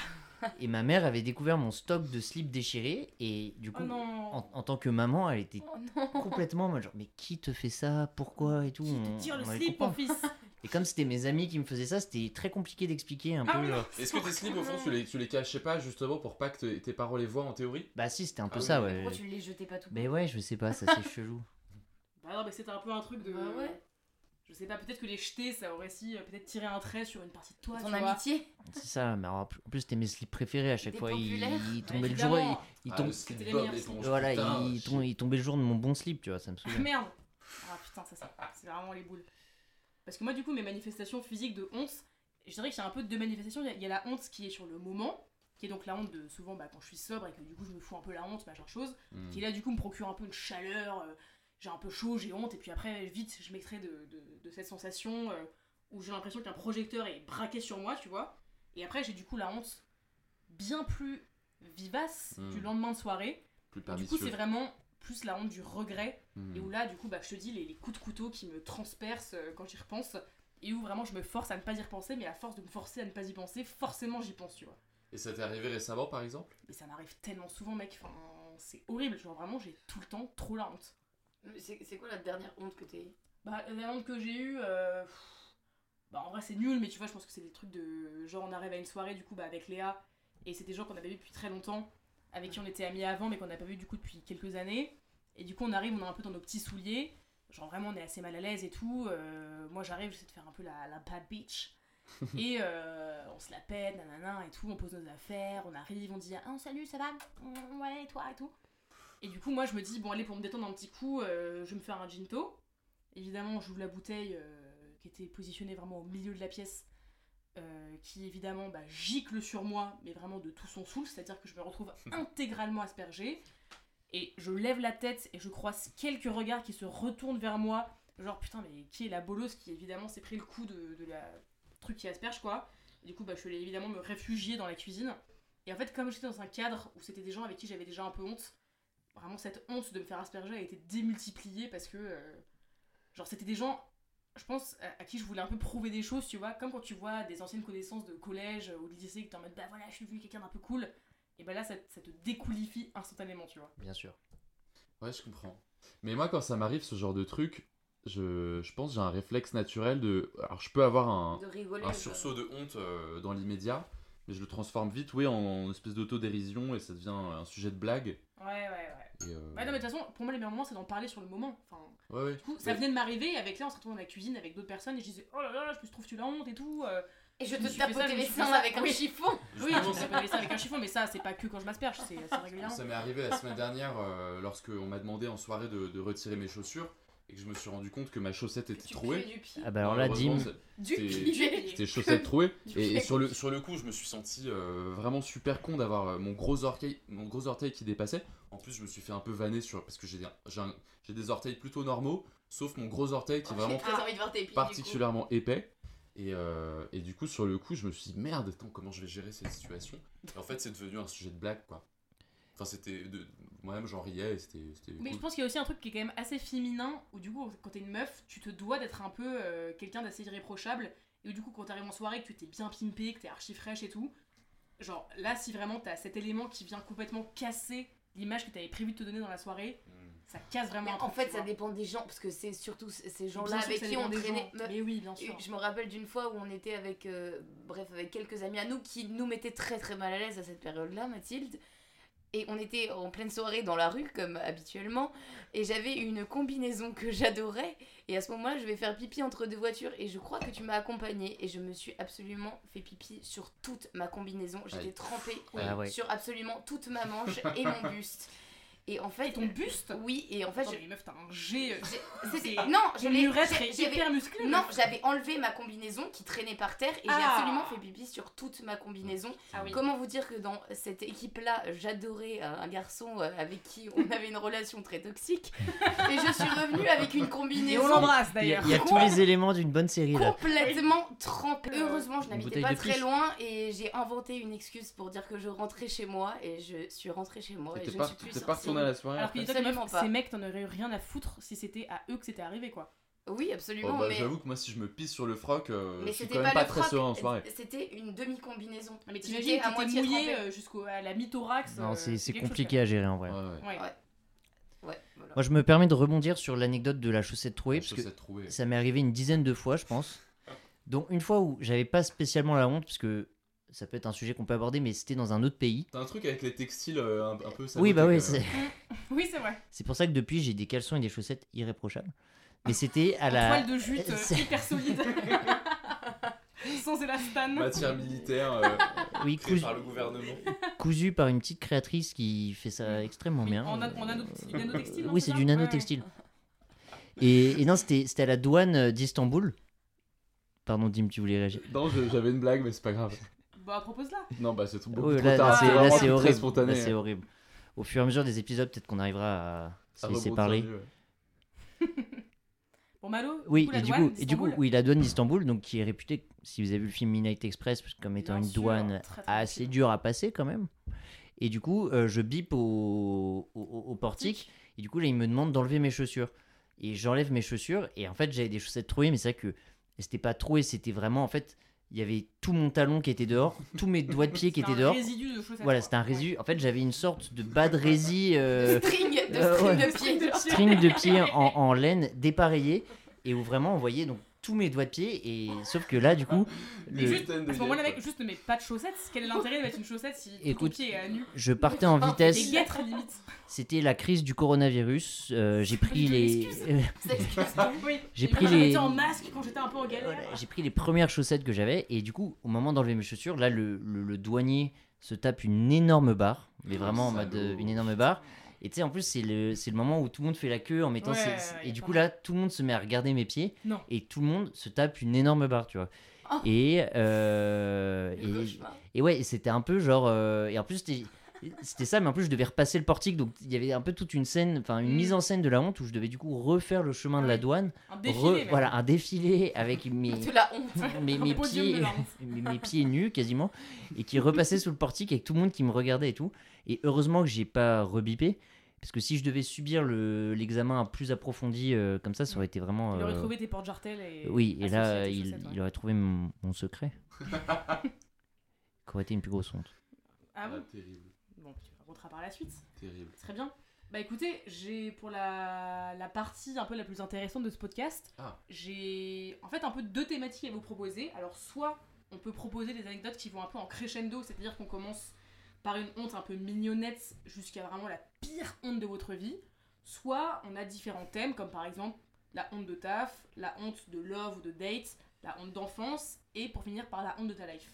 Et ma mère avait découvert mon stock de slips déchirés et du coup, Oh en, en tant que maman, elle était Oh complètement en mode genre mais qui te fait ça, pourquoi et tout? Qui on- te tire le on slip, mon fils? Et comme c'était mes amis qui me faisaient ça, c'était très compliqué d'expliquer un Ah peu. oui, non. genre- Est-ce que tes slips au fond tu les, tu les cachais pas justement pour pas que tes- tes parents les voient en théorie? Bah si, c'était un peu Ah ça, ouais. Pourquoi tu les jetais pas tout Mais ouais, je sais pas, ça c'est [laughs] chelou. Bah non, mais c'était un peu un truc de. Bah ouais. Je sais pas, peut-être que les jeter, ça aurait si euh, peut-être tiré un trait sur une partie de toi. Ton amitié C'est ça, mais alors, en plus- c'était mes slips préférés à chaque fois. Il, il tombait le jour, il, il Ah, tombe- le voilà, putain, il, il tombait le jour de mon bon slip, tu vois, ça me [laughs] Ah souvient. merde Ah putain, ça c'est c'est vraiment les boules. Parce que moi, du coup, mes manifestations physiques de honte, je dirais qu'il y a un peu deux manifestations. Il y a- il y, a la honte qui est sur le moment, qui est donc la honte de souvent bah, quand je suis sobre et que du coup je me fous un peu la honte, machin chose, Hmm. qui là du coup me procure un peu une chaleur, euh, j'ai un peu chaud, j'ai honte, et puis après vite je m'extrais de, de- de cette sensation euh, où j'ai l'impression qu'un projecteur est braqué sur moi, tu vois. Et après j'ai du coup la honte bien plus vivace Mm. du lendemain de soirée. Plus Du coup c'est vraiment plus la honte du regret Hmm. et où là, du coup, bah, je te dis, les, les coups de couteau qui me transpercent euh, quand j'y repense. et où vraiment je me force à ne pas y repenser, mais à force de me forcer à ne pas y penser, forcément j'y pense, tu vois. Et ça t'est arrivé récemment, par exemple? Et ça m'arrive tellement souvent, mec, enfin, c'est horrible, genre vraiment j'ai tout le temps trop la honte. C'est quoi la dernière honte que t'as eu Bah, la honte que j'ai eue, euh, bah en vrai c'est nul, mais tu vois, je pense que c'est des trucs de. Genre, on arrive à une soirée du coup bah, avec Léa, et c'est des gens qu'on avait vu depuis très longtemps, avec qui on était amis avant, mais qu'on n'a pas vu du coup depuis quelques années. Et du coup, on arrive, on est un peu dans nos petits souliers, genre vraiment on est assez mal à l'aise et tout. euh, moi j'arrive, j'essaie de faire un peu la, la bad bitch. [laughs] et euh, on se la pète, nanana et tout, on pose nos affaires, on arrive, on dit ah salut, ça va? Ouais, et toi et tout? Et du coup, moi je me dis, bon allez, pour me détendre un petit coup, euh, je vais me faire un ginto. Évidemment, j'ouvre la bouteille euh, qui était positionnée vraiment au milieu de la pièce, euh, qui évidemment bah, gicle sur moi, mais vraiment de tout son soul, c'est-à-dire que je me retrouve [laughs] intégralement aspergée. Et je lève la tête et je croise quelques regards qui se retournent vers moi. Genre, putain, mais qui est la bolosse qui évidemment s'est pris le coup de, de la truc qui asperge, quoi. Et du coup, bah, je suis allée évidemment me réfugier dans la cuisine. Et en fait, comme j'étais dans un cadre où c'était des gens avec qui j'avais déjà un peu honte, vraiment cette honte de me faire asperger a été démultipliée parce que. euh, genre, c'était des gens, je pense, à, à qui je voulais un peu prouver des choses, tu vois. Comme quand tu vois des anciennes connaissances de collège ou de lycée que t'es en mode, bah voilà, je suis devenu quelqu'un d'un peu cool. Et bah là, ça, ça te décoolifie instantanément, tu vois. Bien sûr. Ouais, je comprends. Mais moi, quand ça m'arrive ce genre de truc, je, je pense que j'ai un réflexe naturel de. Alors, je peux avoir un, rigoler un euh, sursaut de honte euh, dans l'immédiat, mais je le transforme vite, oui, en, en espèce d'autodérision et ça devient un sujet de blague. Ouais, ouais, ouais. Et, euh, Ouais, non, mais de toute façon, pour moi, les meilleurs moments, c'est d'en parler sur le moment. Enfin, ouais, ouais. du coup, ça venait de m'arriver, et avec là, on se retrouve dans la cuisine avec d'autres personnes, et je disais, oh là là, je me trouve tu la honte et tout. euh. Et je Je te tapotais je les seins avec un chiffon Oui, Justement, tu peux ça avec un chiffon, mais ça, c'est pas que quand je m'asperge, c'est régulièrement. Ça m'est arrivé la semaine dernière euh, lorsque on m'a demandé en soirée de, de retirer mes chaussures et que je me suis rendu compte que ma chaussette était trouée. puais du pied. Ah bah alors là, Dim, C'était chaussette trouée. [laughs] Et, sur, le, sur le coup, je me suis senti euh, vraiment super con d'avoir mon gros orteil, mon gros orteil qui dépassait. En plus, je me suis fait un peu vanner sur parce que j'ai des, orteils plutôt normaux, sauf mon gros orteil qui est J'ai vraiment très envie de voir tes pieds. particulièrement épais. Et, euh, et du coup, sur le coup, je me suis dit merde, attends, comment je vais gérer cette situation? Et en fait, c'est devenu un sujet de blague, quoi. Enfin, c'était. de- Moi-même, j'en riais c'était. Mais je pense qu'il y a aussi un truc qui est quand même assez féminin, où du coup, quand t'es une meuf, tu te dois d'être un peu euh, quelqu'un d'assez irréprochable, et où du coup, quand t'arrives en soirée, que tu t'es bien pimpé, que t'es archi fraîche et tout, genre là, si vraiment t'as cet élément qui vient complètement casser l'image que t'avais prévu de te donner dans la soirée, Mm. ça casse vraiment Mais en fait, tu ça dépend des gens, parce que c'est surtout ces gens-là avec qui on traînait. Me- Mais oui, bien sûr. Je me rappelle d'une fois où on était avec, euh, bref, avec quelques amis à nous qui nous mettaient très très mal à l'aise à cette période-là, Mathilde. Et on était en pleine soirée dans la rue, comme habituellement. Et j'avais une combinaison que j'adorais. Et à ce moment-là, je vais faire pipi entre deux voitures. Et je crois que tu m'as accompagnée. Et je me suis absolument fait pipi sur toute ma combinaison. J'étais trempée Ah ouais. sur absolument toute ma manche et mon buste. Et en fait. Et ton buste Oui, et en fait, Attends, j'ai- mais meuf, t'as un G. [laughs] Non, je l'ai. j'ai- hyper musclée. non, j'avais enlevé ma combinaison qui traînait par terre et j'ai Ah. absolument fait pipi sur toute ma combinaison. Ah oui. Comment vous dire que dans cette équipe-là, j'adorais euh, un garçon euh, avec qui on [laughs] avait une relation très toxique et je suis revenue avec une Et combinaison on l'embrasse il y a, d'ailleurs. il y a tous les éléments d'une bonne série là. complètement trempée. Heureusement, je n'habitais pas très loin et j'ai inventé une excuse pour dire que je rentrais chez moi et je suis rentrée chez moi et je ne suis plus sortie. Retourné à la soirée Alors que dis-toi pas. ces mecs, t'en aurais eu rien à foutre si c'était à eux que c'était arrivé quoi. Oui, Oh, absolument, bah, mais J'avoue que moi, si je me pisse sur le froc, euh, mais je suis c'était quand pas, même pas le très froc, serein en soirée. C'était une demi-combinaison. Mais t'imagines, à t'étais moitié mouillé euh, jusqu'à la mi-thorax. Non, euh, c'est chose, compliqué à gérer en vrai. Ouais, ouais. Ouais. Ouais. Ouais, voilà. Moi, je me permets de rebondir sur l'anecdote de la chaussette trouée, La parce que trouée. ça m'est arrivé une dizaine de fois, je pense. Donc, une fois où j'avais pas spécialement la honte, parce que ça peut être un sujet qu'on peut aborder, mais c'était dans un autre pays. T'as un truc avec les textiles euh, un, un peu Oui, bah oui, même. c'est [laughs] Oui, c'est vrai. c'est pour ça que depuis, j'ai des caleçons et des chaussettes irréprochables. Mais c'était à la. toile de jute [laughs] euh, hyper solide. [laughs] Sans élastane. Matière militaire euh, Oui, créée cousu, par le gouvernement. cousu par une petite créatrice qui fait ça extrêmement Oui, bien. en en nano- c'est du nanotextile, Oui, c'est du Ouais, nanotextile. Et, et non, c'était c'était à la douane d'Istanbul. Pardon, Dim, tu voulais réagir Non, j'avais une blague, mais c'est pas grave. Bah, propose-la. Non, bah c'est tout beaucoup Oui, trop là, tard. là, c'est horrible. spontané. Là, c'est horrible. Au fur et à mesure des épisodes, peut-être qu'on arrivera à se laisser parler. [laughs] Bon, Malo, Oui, coup, et du coup, et du coup, oui, la douane d'Istanbul, donc qui est réputée, si vous avez vu le film Midnight Express, comme étant Bien une sûr, douane très, très assez dure à passer quand même. Et du coup, euh, je bip au, au, au portique, et du coup, là, il me demande d'enlever mes chaussures. Et j'enlève mes chaussures, et en fait, j'avais des chaussettes trouées, mais c'est vrai que c'était pas trop, et c'était vraiment, en fait, il y avait tout mon talon qui était dehors, [laughs] tous mes doigts de pied qui C'était étaient un dehors. résidu de chaussettes. Voilà, c'était un résidu. En fait, j'avais une sorte de bas de rési, [laughs] euh, String de euh, string ouais. de pied. genre. string de pied en, [laughs] en laine dépareillé, et où vraiment on voyait donc tous mes doigts de pied, et sauf que là, du coup, Mais le- juste, à ce moment-là, mec, juste ne mets pas de chaussettes. Quel est l'intérêt de mettre une chaussette si tout ton Écoute, pied est à nu je partais en vitesse. C'était la crise du coronavirus. euh, j'ai pris les. [laughs] J'ai pris les- en masque quand j'étais un peu en galère. Voilà, j'ai pris les premières chaussettes que j'avais et du coup au moment d'enlever mes chaussures là le, le- le douanier se tape une énorme barre mais Oh, vraiment en mode euh, une énorme barre et tu sais en plus c'est le, le moment où tout le monde fait la queue en mettant Ouais, ses- ouais, et du coup là tout le monde se met à regarder mes pieds Non. et tout le monde se tape une énorme barre tu vois Oh. et, euh, et, ouais, c'était un peu genre. euh, et en plus, c'était. Ça, mais en plus, je devais repasser le portique, donc il y avait un peu toute une scène, enfin une Mm. mise en scène de la honte où je devais du coup refaire le chemin de la douane, Un défilé. voilà, un défilé avec mes, [laughs] De la honte. [laughs] mes, mes pieds, de la [laughs] honte. mes, mes pieds nus quasiment, et qui repassait sous le portique avec tout le monde qui me regardait et tout. Et heureusement que j'ai pas rebipé, parce que si je devais subir le- l'examen plus approfondi euh, comme ça, ça aurait été vraiment. Il aurait euh, trouvé tes portes jartelles et. oui, et là, il, chaussettes, ouais. il aurait trouvé mon, mon secret. qui aurait été une plus grosse honte. Ah Ah, bon terrible, Par la suite. terrible. Très bien. Bah écoutez, j'ai pour la, la partie un peu la plus intéressante de ce podcast, Ah. j'ai en fait un peu deux thématiques à vous proposer. Alors soit on peut proposer des anecdotes qui vont un peu en crescendo, c'est-à-dire qu'on commence par une honte un peu mignonnette jusqu'à vraiment la pire honte de votre vie. Soit on a différents thèmes comme par exemple la honte de taf, la honte de love ou de date, la honte d'enfance et pour finir par la honte de ta life.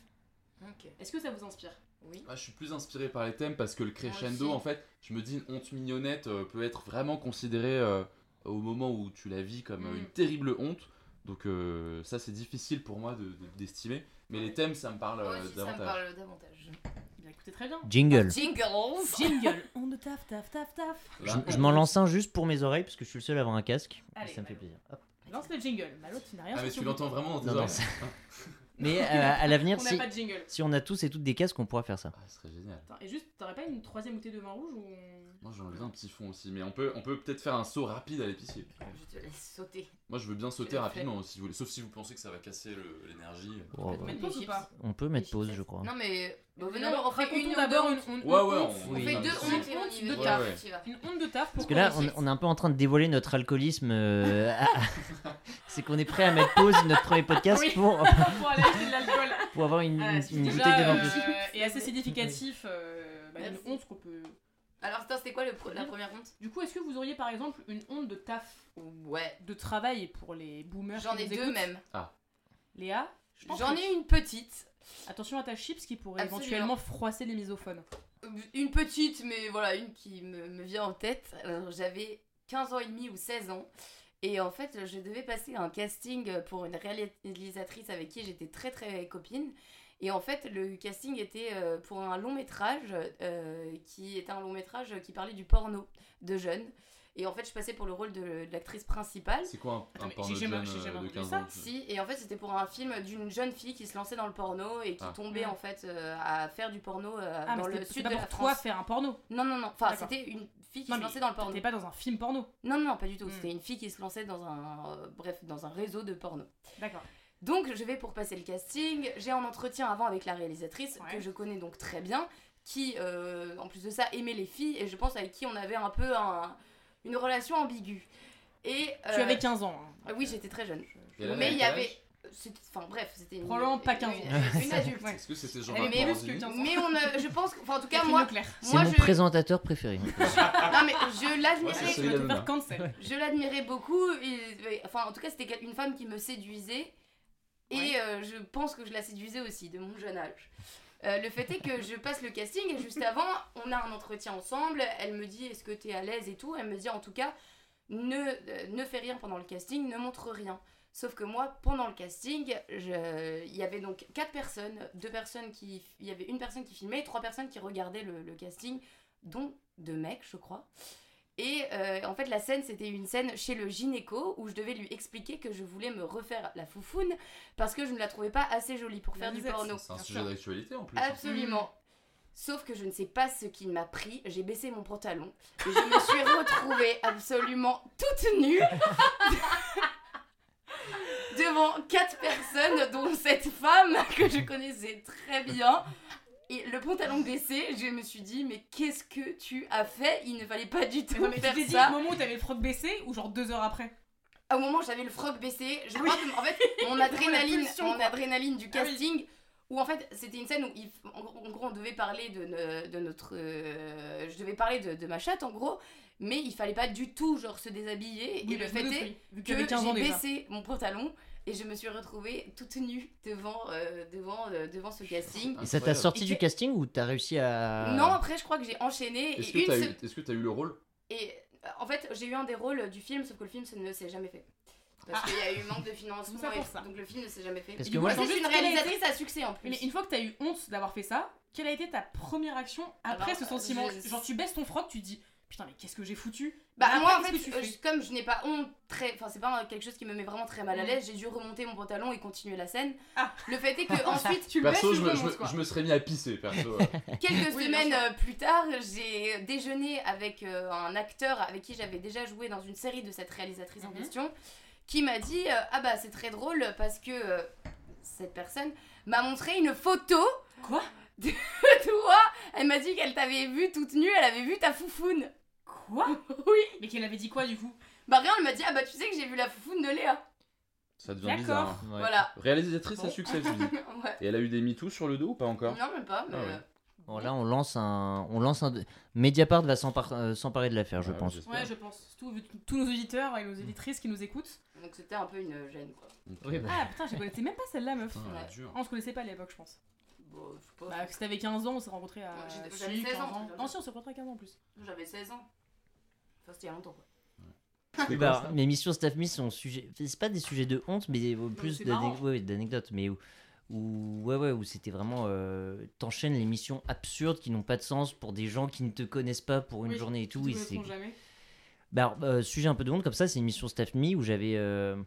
Ok. Est-ce que ça vous inspire? Oui. Ah, je suis plus inspiré par les thèmes parce que le crescendo, en fait, je me dis une honte mignonnette euh, peut être vraiment considérée euh, au moment où tu la vis comme euh, Mm. une terrible honte. Donc euh, ça, c'est difficile pour moi de- de- d'estimer. Mais les thèmes, ça me parle Moi euh, aussi, ça me davantage. parle davantage. Bien écoutez très bien. Jingle. Jingles. Jingle. [laughs] honte de taf, taf, taf, taf. Je, m'en lance un juste pour mes oreilles parce que je suis le seul à avoir un casque. Allez, ça me fait plaisir. Hop. Lance le jingle. Bah l'autre, il n'a rien Ah, mais tu l'entends vraiment dans tes oreilles. Ah, Mais [laughs] euh, à l'avenir, On si, pas de jingle. si on a tous et toutes des casques, on pourra faire ça. Ah, ce serait génial. Attends, et juste, t'aurais pas une troisième bouteille de vin rouge ou... Moi, j'ai enlevé un petit fond aussi. Mais on peut on peut peut-être faire un saut rapide à l'épicier. Je te laisse sauter. Moi, je veux bien sauter rapidement si vous voulez. Sauf si vous pensez que ça va casser le- l'énergie. Oh, mettre pause ou pas on peut mettre pause, je crois. Non mais bon, on fait une ou d'abord une, hontes. une Ouais, honte. ouais, On Oui, fait non, deux hontes honte de taf. Ouais, Tu vas. Une honte de taf pour Parce que là, on, est un peu en train de dévoiler notre alcoolisme. euh, à- [laughs] c'est qu'on est prêt à mettre pause notre premier podcast Oui. pour, [laughs] pour aller acheter de l'alcool. pour avoir une, Ah, bouteille de vin euh, plus. et assez significatif. euh, bah, une honte qu'on peut... Alors c'était quoi la première honte? Du coup, est-ce que vous auriez par exemple une honte de taf, Ouais. de travail pour les boomers J'en ai deux même. Léa je pense J'en ai une petite. Attention à ta chips qui pourrait Absolument. éventuellement froisser les misophones. Une petite, mais voilà, une qui me, me vient en tête. J'avais 15 ans et demi ou 16 ans. Et en fait, je devais passer un casting pour une réalisatrice avec qui j'étais très très copine. Et en fait, le casting était euh, pour un long métrage euh, qui était un long métrage qui parlait du porno de jeunes. Et en fait, je passais pour le rôle de, de l'actrice principale. C'est quoi un, un porno jamais- jeune j'ai jamais euh, de entendu 15 ça. ans Si, et en fait, c'était pour un film d'une jeune fille qui se lançait dans le porno et qui Ah. tombait Mm. en fait euh, à faire du porno euh, Ah, mais dans le sud pas de pour la toi France. faire un porno. Non, non, non. Enfin, c'était une fille qui Non, se lançait dans le porno. T'es pas dans un film porno. Non, non, pas du tout. Mm. C'était une fille qui se lançait dans un, euh, bref, dans un réseau de porno. D'accord. Donc, je vais pour passer le casting. J'ai un entretien avant avec la réalisatrice Ouais. que je connais donc très bien, qui, euh, en plus de ça, aimait les filles et je pense avec qui on avait un peu un- une relation ambiguë. Et Tu euh, avais 15 ans. hein. ah Oui, j'étais très jeune. Mais il y avait, enfin bref, c'était une, Probablement pas une- 15 ans. une, une adulte. [laughs] Ouais. Est-ce que c'était genre 15 ans. Mais on, a- je pense, enfin en tout cas moi. C'est moi mon je, présentateur préféré. [laughs] non mais je Ouais, l'admirais. cancel. Je l'admirais beaucoup. Et, enfin, en tout cas, c'était une femme qui me séduisait. Et Ouais. euh, je pense que je la séduisais aussi, de mon jeune âge. Euh, le fait est que je passe le casting et juste avant, on a un entretien ensemble. Elle me dit Est-ce que tu es à l'aise et tout? Elle me dit En tout cas, ne, euh, ne fais rien pendant le casting, ne montre rien. Sauf que moi, pendant le casting, il y avait donc quatre personnes, deux personnes qui, il y avait une personne qui filmait trois personnes qui regardaient le, le casting, dont deux mecs, je crois. Et euh, en fait, la scène, c'était une scène chez le gynéco où je devais lui expliquer que je voulais me refaire la foufoune parce que je ne la trouvais pas assez jolie pour faire du porno. C'est un sujet d'actualité en plus. Absolument. Sauf que je ne sais pas ce qui m'a pris. J'ai baissé mon pantalon et je me suis retrouvée absolument toute nue [laughs] devant quatre personnes, dont cette femme que je connaissais très bien. Et le pantalon baissé, je me suis dit, mais qu'est-ce que tu as fait? Il ne fallait pas du Mais tout non, mais tu faire t'es dit ça. au moment où t'avais le froc baissé ou genre deux heures après? Au moment où j'avais le froc baissé, je Ah crois que, en fait, [laughs] mon adrénaline, mon adrénaline du Ah oui. casting, où en fait, c'était une scène où, il- en, gros, on devait parler de, ne- de notre. euh, je devais parler de, de ma chatte, en gros, mais il fallait pas du tout, genre, se déshabiller. Oui, et le fait est que qu'il avait 15 ans j'ai baissé mon pantalon et je me suis retrouvée toute nue devant, euh, devant, euh, devant ce casting. Et ça t'a sorti Et du casting ou t'as réussi à. Non, après, je crois que j'ai enchaîné. Est-ce que t'as se- eu, le rôle? Et euh, en fait, j'ai eu un des rôles du film, sauf que le film ça ne s'est jamais fait. Parce Ah. qu'il y a eu manque de financement, Tout ça pour ça. donc le film ne s'est jamais fait. Parce que moi, c'est une réalisatrice à succès en plus. Mais une fois que t'as eu honte d'avoir fait ça, quelle a été ta première action après Alors, ce sentiment? je- Genre tu baisses ton froc, tu dis putain mais qu'est-ce que j'ai foutu? Bah moi en fait, euh, comme je n'ai pas honte très, enfin c'est pas quelque chose qui me met vraiment très mal à Mm. l'aise, j'ai dû remonter mon pantalon et continuer la scène. Ah. Le fait est que [laughs] ensuite, Tu le Perso, je me, le je, me, remontes, quoi. je me serais mis à pisser, perso. [laughs] quelques Oui, semaines euh, plus tard, j'ai déjeuné avec euh, un acteur avec qui j'avais déjà joué dans une série de cette réalisatrice en Mhm. question, qui m'a dit euh, ah bah c'est très drôle parce que euh, cette personne m'a montré une photo Quoi? de [laughs] toi. Elle m'a dit qu'elle t'avait vu toute nue, elle avait vu ta foufoune. Quoi [laughs] Oui. Mais qu'elle avait dit quoi du coup Bah rien, elle m'a dit ah bah tu sais que j'ai vu la foufoune de Léa. Ça devient D'accord. bizarre. hein. Ouais. Voilà. Réalisatrice Bon. à succès, tu dis. [laughs] ouais. Et elle a eu des MeToo sur le dos ou pas encore Non même pas. Mais... Ah ouais. Bon, là, on lance un. On lance un. Mediapart va s'empar- euh, s'emparer de l'affaire, je Ouais, pense. j'espère. Ouais, je pense. Tous, tous nos auditeurs et nos éditrices qui nous écoutent. Donc c'était un peu une gêne quoi. Ok. Oui, bah. Ah putain, je connaissais même pas celle-là, meuf. Putain, Ouais. elle est dure. Ah, on se connaissait pas à l'époque, je pense. Bon, je sais pas. Bah, si t'avais 15 ans, on s'est rencontrés à. Ouais, si, j'avais 16 ans, 15 c'est comme Non, si, on s'est rencontrés à 15 ans en plus. J'avais 16 ans. Enfin c'était il y a longtemps quoi. Bah, quoi, ça mes missions Staff Me sont sujets. C'est pas des sujets de honte, mais plus c'est d'ane- marrant. ouais, d'anecdotes. Mais où, où- ouais, ouais, où c'était vraiment. euh, T'enchaînes les missions absurdes qui n'ont pas de sens pour des gens qui ne te connaissent pas pour une Oui, journée et tout. Qui et jamais. Bah, alors, euh, sujet un peu de honte, comme ça, c'est une mission Staff Me où j'avais. euh,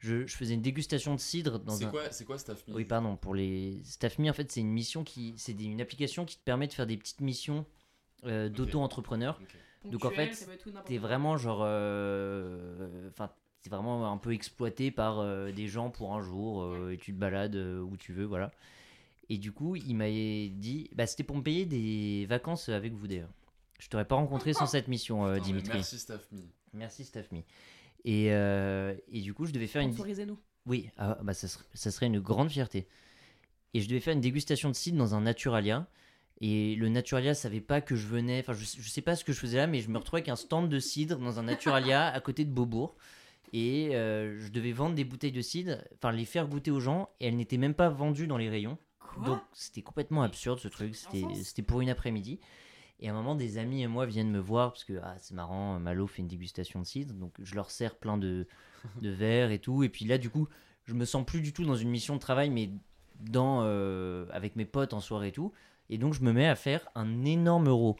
je, je faisais une dégustation de cidre dans C'est un. quoi, c'est quoi Staff Me Oui, pardon, pour les Staff Me, en fait, c'est une mission qui. C'est une application qui te permet de faire des petites missions euh, d'auto-entrepreneur. Donc, en fait, T'es vraiment genre. euh, Enfin, t'es vraiment un peu exploité par euh, des gens pour un jour euh, et tu te balades euh, où tu veux, voilà. Et du coup, il m'a dit. Bah, c'était pour me payer des vacances avec vous d'ailleurs. Je t'aurais pas rencontré sans cette mission, euh, Putain, Dimitri. Merci Staff Me. Merci, Staff Me. Et, euh, et du coup, je devais faire une. Sponsorisez-nous. Oui, ah, bah, ça, serait, ça serait une grande fierté. Et je devais faire une dégustation de cidre dans un Naturalia. Et le Naturalia savait pas que je venais. Enfin, je, je sais pas ce que je faisais là, mais je me retrouvais avec un stand de cidre dans un Naturalia [laughs] à côté de Beaubourg. Et euh, je devais vendre des bouteilles de cidre, enfin les faire goûter aux gens, et elles n'étaient même pas vendues dans les rayons. Quoi? Donc c'était complètement absurde ce truc, c'était pour une après-midi. Et à un moment, des amis et moi viennent me voir parce que ah, c'est marrant, Malo fait une dégustation de cidre, donc je leur sers plein de, [laughs] de verres et tout. Et puis là, du coup, je me sens plus du tout dans une mission de travail, mais dans, euh, avec mes potes en soirée et tout. Et donc, je me mets à faire un énorme euro.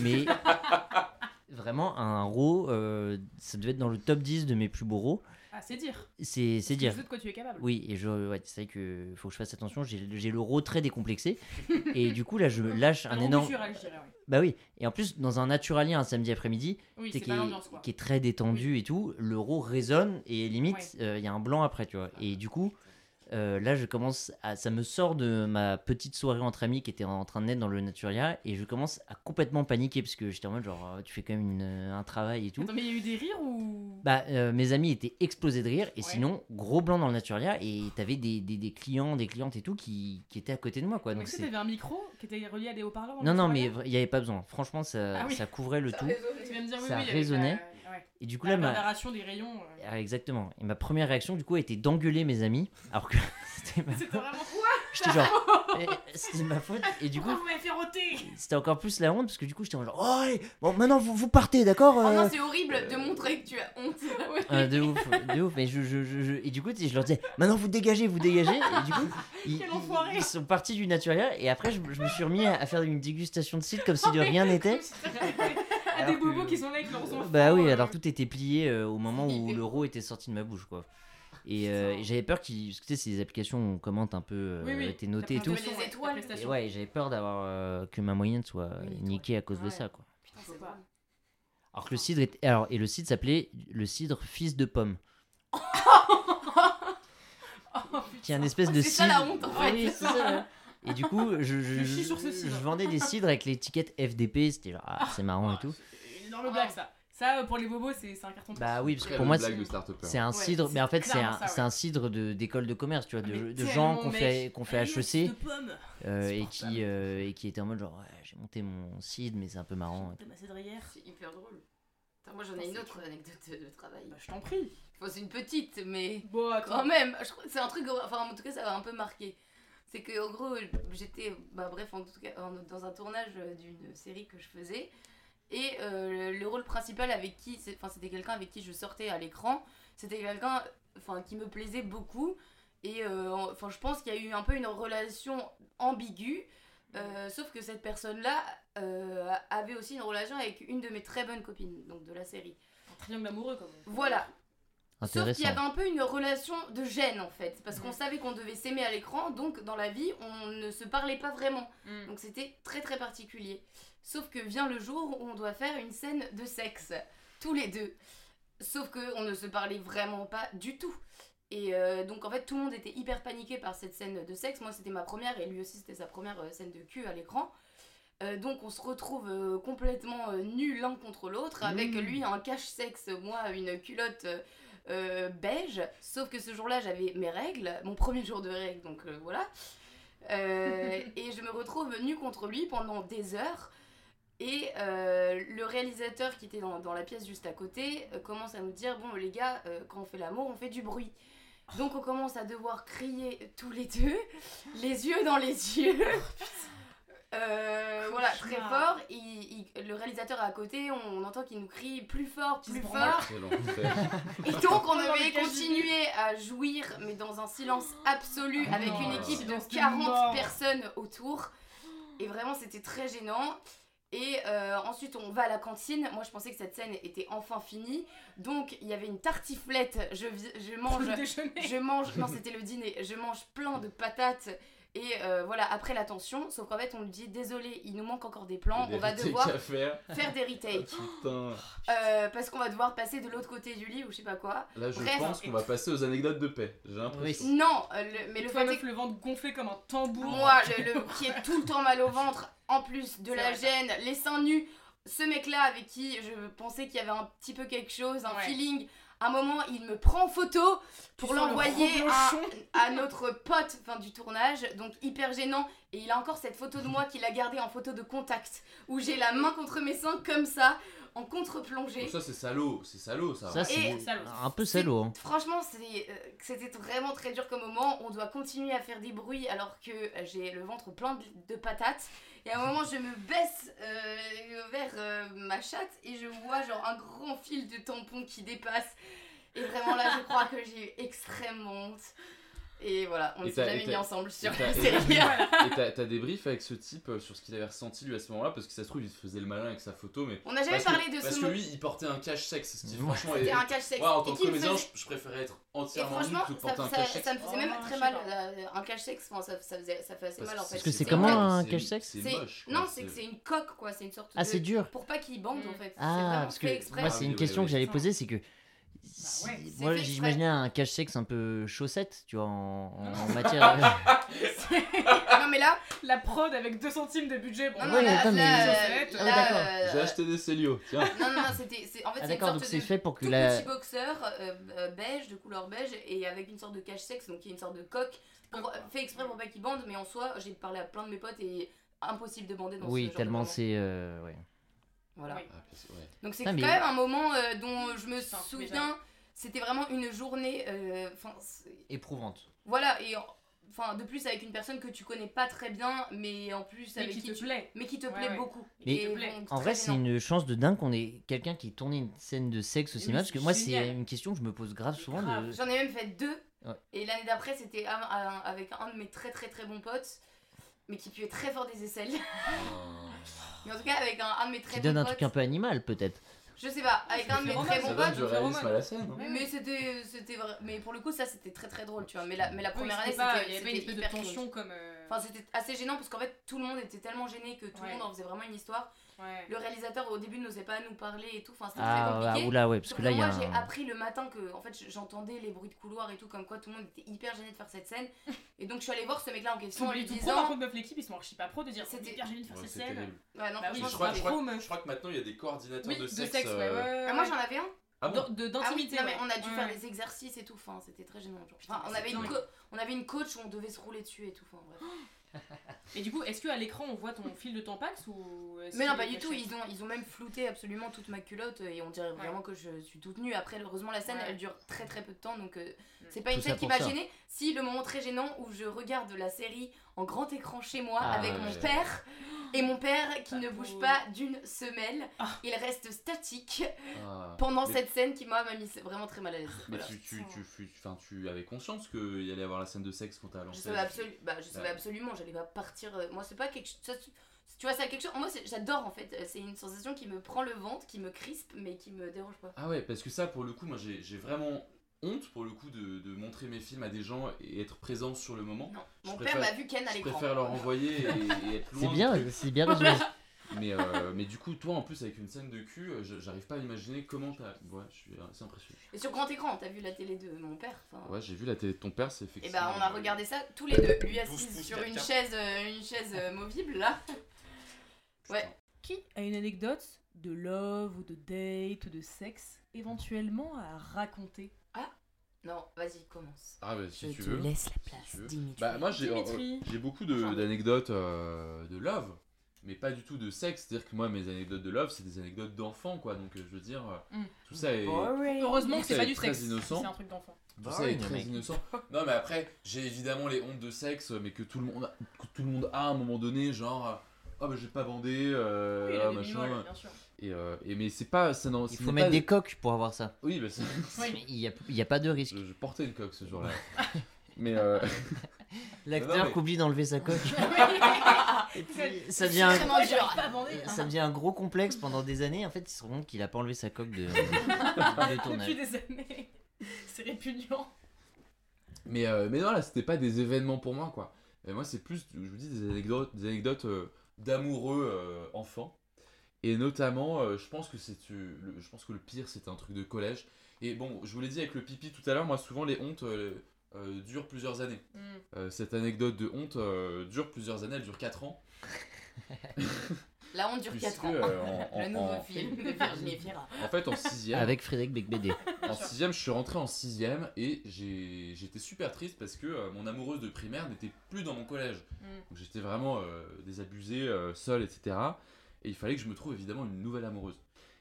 Mais [laughs] vraiment, un euro, euh, ça devait être dans le top 10 de mes plus beaux euros. Ah, c'est dire. C'est c'est dire. de quoi tu es capable. Oui, et je, ouais, c'est vrai que faut que je fasse attention. J'ai j'ai l'euro très décomplexé. et du coup, là, je [laughs] lâche un énorme. culturel, je dirais, oui. Bah oui. Et en plus, dans un naturalien un samedi après-midi, Oui, c'est qui, est, qui très détendu et tout, l'euro résonne et limite, Ouais. euh, il y a un blanc après, tu vois. Et du coup, euh, là, je commence à. Ça me sort de ma petite soirée entre amis qui était en train de naître dans le Naturia et je commence à complètement paniquer parce que j'étais en mode genre, euh, tu fais quand même une- un travail et tout. Attends, mais il y a eu des rires ou? Bah, euh, mes amis étaient explosés de rire, et Ouais. sinon, gros blanc dans le Naturia, et t'avais des, des, des clients, des clientes et tout qui, qui étaient à côté de moi, quoi. Donc Est-ce que c'est... t'avais un micro qui était relié à des haut-parleurs Non, non, mais il n'y avait pas besoin. Franchement, ça, Ah oui. ça couvrait le Ça tout. ça oui, résonnait. Ouais. Et du coup, La là, ma... des rayons. euh, Ah, exactement. Et ma première réaction, du coup, a été d'engueuler mes amis, alors que [laughs] c'était ma... Vraiment quoi? J'étais genre... [laughs] eh, C'était ma faute, et du coup... Pourquoi vous m'avez fait roter? C'était encore plus la honte parce que du coup j'étais en genre oh allez, bon maintenant vous, vous partez d'accord Oh euh, non, c'est horrible de montrer que tu as honte. [laughs] Euh, de ouf, de ouf. Mais je, je, je, je- Et du coup, je leur disais, maintenant vous dégagez, vous dégagez. Et du coup, ils, sont partis du Naturia. Et après, je, je me suis remis à, à faire une dégustation de cidre comme si de rien n'était. Alors des bobos que- qui sont là avec leurs enfants. Bah oui, euh, alors tout était plié euh, au moment où [laughs] l'euro était sorti de ma bouche, quoi. Et, euh, et j'avais peur qu'ils. Parce que tu sais, ces applications, on commente un peu euh, Oui, oui. tes notés et tout. Des étoiles. Et ouais, j'avais peur d'avoir euh, que ma moyenne soit niquée à cause de Ouais. ça, quoi. Putain, c'est pas. Alors que le cidre était... Alors, et le cidre s'appelait le cidre fils de pomme. [laughs] qui est un espèce de C'est ça la cidre. honte en Ah fait. Oui, c'est ça. Et du coup, je, cidre. vendais des cidres avec l'étiquette FDP, c'était genre, ah, c'est marrant et tout. Énorme blague ça. Ça, euh, pour les bobos, c'est un carton. Bah oui, parce que pour moi, c'est- un cidre, c'est mais en fait, c'est un, un cidre de- d'école de, commerce, tu vois, Ah, de, gens qu'on fait, qu'on fait HEC euh, et, qui, euh, et qui étaient en mode genre, j'ai monté mon cidre, mais c'est un peu marrant. Ma cédrière. C'est hyper drôle. Attends, moi j'en ai une autre anecdote de, travail. Bah, je t'en prie. Enfin, c'est une petite, mais quand même, je crois que c'est un truc, enfin en tout cas ça m'a un peu marqué. C'est que en gros, j'étais, bah bref, en tout cas, dans un tournage d'une série que je faisais. Et euh, le rôle principal avec qui, enfin c'était quelqu'un avec qui je sortais à l'écran. C'était quelqu'un, enfin qui me plaisait beaucoup. Et euh, enfin je pense qu'il y a eu un peu une relation ambiguë. euh, sauf que cette personne-là euh, avait aussi une relation avec une de mes très bonnes copines, donc de la série. Un triangle amoureux, comme on- Voilà, Sauf qu'il y avait un peu une relation de gêne en fait, parce qu'on savait qu'on devait s'aimer à l'écran, donc dans la vie on ne se parlait pas vraiment. Mm. Donc c'était très très particulier. Sauf que vient le jour où on doit faire une scène de sexe, tous les deux. Sauf que on ne se parlait vraiment pas du tout. Et euh, donc en fait tout le monde était hyper paniqué par cette scène de sexe. Moi c'était ma première et lui aussi c'était sa première euh, scène de cul à l'écran. Euh, donc on se retrouve euh, complètement nus l'un contre l'autre, avec Mmh. lui un cache-sexe, moi une culotte beige. Sauf que ce jour-là j'avais mes règles, mon premier jour de règles, donc voilà. [laughs] Et je me retrouve nue contre lui pendant des heures. Et euh, le réalisateur qui était dans, dans la pièce juste à côté euh, commence à nous dire Bon, les gars, euh, quand on fait l'amour, on fait du bruit. Donc on commence à devoir crier tous les deux, [laughs] les yeux dans les yeux. [laughs] Euh, voilà, très fort. Il- il- le réalisateur à côté, on, entend qu'il nous crie plus fort, plus fort. [laughs] Et donc on devait continuer à jouir, mais dans un silence absolu, Ah avec une équipe de silence de 40 mort. personnes autour. Et vraiment, c'était très gênant. Et euh, ensuite, on va à la cantine. Moi, je pensais que cette scène était enfin finie. Donc, il y avait une tartiflette. Je, je mange le déjeuner. je mange, non [laughs] c'était le dîner, je mange plein de patates et euh, voilà, après l'attention, sauf qu'en fait on lui dit désolé, il nous manque encore des plans, Des on va devoir faire. faire des retakes. [laughs] Putain. Euh, parce qu'on va devoir passer de l'autre côté du lit ou je sais pas quoi. Là, je Bref. pense qu'on va passer aux anecdotes de paix. J'ai l'impression. Non, euh, le- mais le Toi, fait meuf, le ventre gonflé comme un tambour. Moi, le, le- qui est tout le temps mal au ventre, en plus de la ça. gêne, les seins nus, ce mec-là avec qui je pensais qu'il y avait un petit peu quelque chose, un Ouais. feeling, un moment il me prend en photo pour le l'envoyer à notre pote fin, du tournage, donc hyper gênant. Et il a encore cette photo de moi qu'il a gardée en photo de contact, où j'ai la main contre mes seins comme ça, en contre-plongée. Ça, c'est salaud. C'est salaud, ça. Ça, c'est Salaud. un peu C'est- salaud. hein. Franchement, c'est, euh, c'était vraiment très dur comme moment. On doit continuer à faire des bruits alors que euh, j'ai le ventre plein de, de patates. Et à un moment, je me baisse euh, vers euh, ma chatte et je vois genre un grand fil de tampon qui dépasse. Et vraiment là, je crois que j'ai eu extrêmement honte. Et voilà, on ne s'est jamais mis ensemble sur la et- série. Et [laughs] t'as des briefs avec ce type euh, sur ce qu'il avait ressenti lui à ce moment-là? Parce que ça se trouve il faisait le malin avec sa photo mais On n'a jamais parce parlé que, de parce ce que mot. lui il portait un cache-sexe ce qui Ouais. franchement C'était un cache-sexe. Ouais, en tant que comédien faisait- je, préférais être entièrement nu franchement, que de ça, porter un ça- cache-sexe. ça me faisait Oh, même non, très mal. euh, Un cache-sexe, enfin, ça, ça, faisait, ça fait assez Parce mal en que fait. Parce que c'est comment un- un cache-sexe Non, c'est que c'est une coque quoi, c'est une sorte Ah, de. c'est dur. Pour pas qu'il bande Mm. en fait. c'est Ah, parce que fait exprès. moi, Ah c'est oui, une question que j'allais poser, c'est que. Si- ouais, moi, j'imaginais un cache-sexe un peu chaussette, tu vois, en, en- en [laughs] matière. non mais là, La prod avec 2 centimes de budget. Bon, non, non, Ouais, là, attends, mais- là, Chaussettes. là, Ah oui, d'accord. euh, J'ai acheté des Célio, tiens. Non, non, non, c'était. c'est- En fait, Ah, c'est une d'accord, donc sorte c'est de. fait pour que Tout la. petit boxeur euh, euh, beige, de couleur beige, et avec une sorte de cache-sexe, donc qui est une sorte de coque. Pour, fait exprès pour pas qu'il bande, mais en soi, j'ai parlé à plein de mes potes et impossible de bander dans ce Oui, genre de tellement c'est. euh, ouais. Voilà. Oui. Ah, ouais. Donc c'est Ah, quand même un moment euh, dont je me souviens. C'était vraiment une journée. euh, Éprouvante. voilà, et en- enfin, de plus avec une personne que tu connais pas très bien, mais en plus Mais avec qui qui, te tu plaît. mais qui te Ouais, plaît ouais. beaucoup. Mais- Et Qui te plaît. donc, En vrai, c'est une chance de dingue qu'on ait quelqu'un qui tournait une scène de sexe au cinéma. Parce que moi, c'est une question que je me pose grave souvent. De... J'en ai même fait deux. Ouais. Et l'année d'après, c'était avec un de mes très très très bons potes, mais qui puait très fort des aisselles. [laughs] mais en tout cas, avec un, un de mes très Qui bons donne un potes. truc un peu animal, peut-être. Je sais pas, avec un de mes très bons potes. du réalisme à la scène. hein. Ouais. Mais c'était, c'était vrai. Mais pour le coup, ça c'était très très drôle, tu vois. Mais la, mais la première année, c'était, Il y avait pas une c'était espèce de hyper tension comme. euh, Enfin, c'était assez gênant parce qu'en fait, tout le monde était tellement gêné que tout le monde en faisait vraiment une histoire. Ouais. Le réalisateur au début n'osait pas nous parler et tout, enfin c'était Ah, très compliqué. oula, ouais, parce que là, il y a. Moi j'ai un- appris le matin que en fait j'entendais les bruits de couloir et tout, comme quoi tout le monde était hyper gêné de faire cette scène. [laughs] Et donc je suis allée voir ce mec là en question en lui Tout pro, par disant. contre, meuf, l'équipe, ils sont archi pas pro de dire C'était- hyper gêné de faire Ouais, scènes. terrible. Ouais, non, Bah oui, je, crois, je, crois, je crois que maintenant il y a des coordinateurs Oui, de de sexe. sexe, euh, ouais, ouais, Ah, moi j'en avais un. Ah bon D'in- de- Ah oui, D'intimité, non, mais ouais. on a dû Ouais. faire des exercices et tout, enfin c'était très gênant. genre. Enfin, on, avait une on avait une coach où on devait se rouler dessus et tout, enfin bref. [gasps] Et du coup, est-ce qu'à l'écran, on voit ton fil de Tampax ou est-ce Mais non, pas du tout, ils ont, ils ont même flouté absolument toute ma culotte et on dirait vraiment que je suis toute nue. Après, heureusement, la scène Ouais. elle dure très très peu de temps donc euh, c'est pas Tout une scène qui m'a gênée. Si, le moment très gênant où je regarde la série en grand écran chez moi Ah, avec ouais. mon père et mon père qui Ah, ne bouge pas d'une semelle, Ah. il reste statique ah. pendant Mais- cette scène qui moi m'a mis vraiment très mal à l'aise. Mais Voilà. tu, tu, tu, tu, tu avais conscience qu'il y allait avoir la scène de sexe quand t'as Je lancé savais, la- absolu- bah, je savais Ouais. absolument, j'allais pas partir. euh, Moi, c'est pas quelque chose. ça- Tu vois, c'est quelque chose. Moi, c'est- j'adore en fait. Euh, C'est une sensation qui me prend le ventre, qui me crispe, mais qui me dérange pas. Ah ouais, parce que ça, pour le coup, moi j'ai j'ai vraiment honte pour le coup de, de montrer mes films à des gens et être présent sur le moment. Non, Je mon préfère- père m'a vu Ken à Je l'écran. préfère leur envoyer et, et être [laughs] loin. C'est bien, c'est bien résumé. [laughs] Mais, euh, mais du coup, toi en plus, avec une scène de cul, euh, je- j'arrive pas à imaginer comment t'as. Ouais, je suis assez impressionné. Et sur grand écran, t'as vu la télé de mon père Ouais, j'ai vu la télé de ton père, c'est Et effectivement. bah, on a regardé ça tous les deux. Lui 12 assis sur une 4K. chaise, euh, une chaise euh, movible là. Ouais. Qui a une anecdote de love ou de date ou de sexe éventuellement à raconter? Non, vas-y, commence. Ah bah si Je tu te veux. laisse la si place, veux. Dimitri. Bah moi j'ai Dimitri. euh, j'ai beaucoup de- d'anecdotes euh, de love, mais pas du tout de sexe. C'est-à-dire que moi mes anecdotes de love c'est des anecdotes d'enfants quoi. Donc euh, je veux dire euh, Mm. tout ça est Heureusement que c'est pas du très sexe. innocent. C'est un truc d'enfant. tout ça est très mec. innocent. Non mais après j'ai évidemment les hontes de sexe, mais que tout le monde a, que tout le monde a à un moment donné genre oh bah j'ai pas bandé euh, Oui, machin. bien sûr. Et, euh, et mais c'est pas ça non. Il faut mettre pas- des coques pour avoir ça. Oui bah [laughs] Oui. Il n'y a, y a pas de risque. je, je portais une coque ce jour-là. mais euh, [laughs] L'acteur mais- qu'oublie d'enlever sa coque. [laughs] Et puis, ça devient, ça un gros complexe pendant des années. En fait, il se rend compte qu'il a pas enlevé sa coque de, de tournage. Depuis des années. C'est répugnant. Mais, euh, mais non, là, c'était pas des événements pour moi, quoi. Et moi, c'est plus, je vous dis, des anecdotes, des anecdotes euh, d'amoureux euh, enfants. Et notamment, euh, je pense que c'est, euh, le, je pense que le pire, c'était un truc de collège. Et bon, je vous l'ai dit avec le pipi tout à l'heure, moi, souvent, les hontes euh, euh, durent plusieurs années. Mm. Euh, cette anecdote de honte euh, dure plusieurs années, elle dure 4 ans. [laughs] La honte dure puisque, 4 ans. euh, en, [laughs] Le en- nouveau en- film de Virginie Fira. en fait, en sixième, Avec Frédéric Becbédé. [laughs] En sixième, je suis rentré en sixième et j'ai- j'étais super triste parce que euh, mon amoureuse de primaire n'était plus dans mon collège. Mm. Donc j'étais vraiment euh, désabusé, euh, seul, etc. Et il fallait que je me trouve évidemment une nouvelle amoureuse.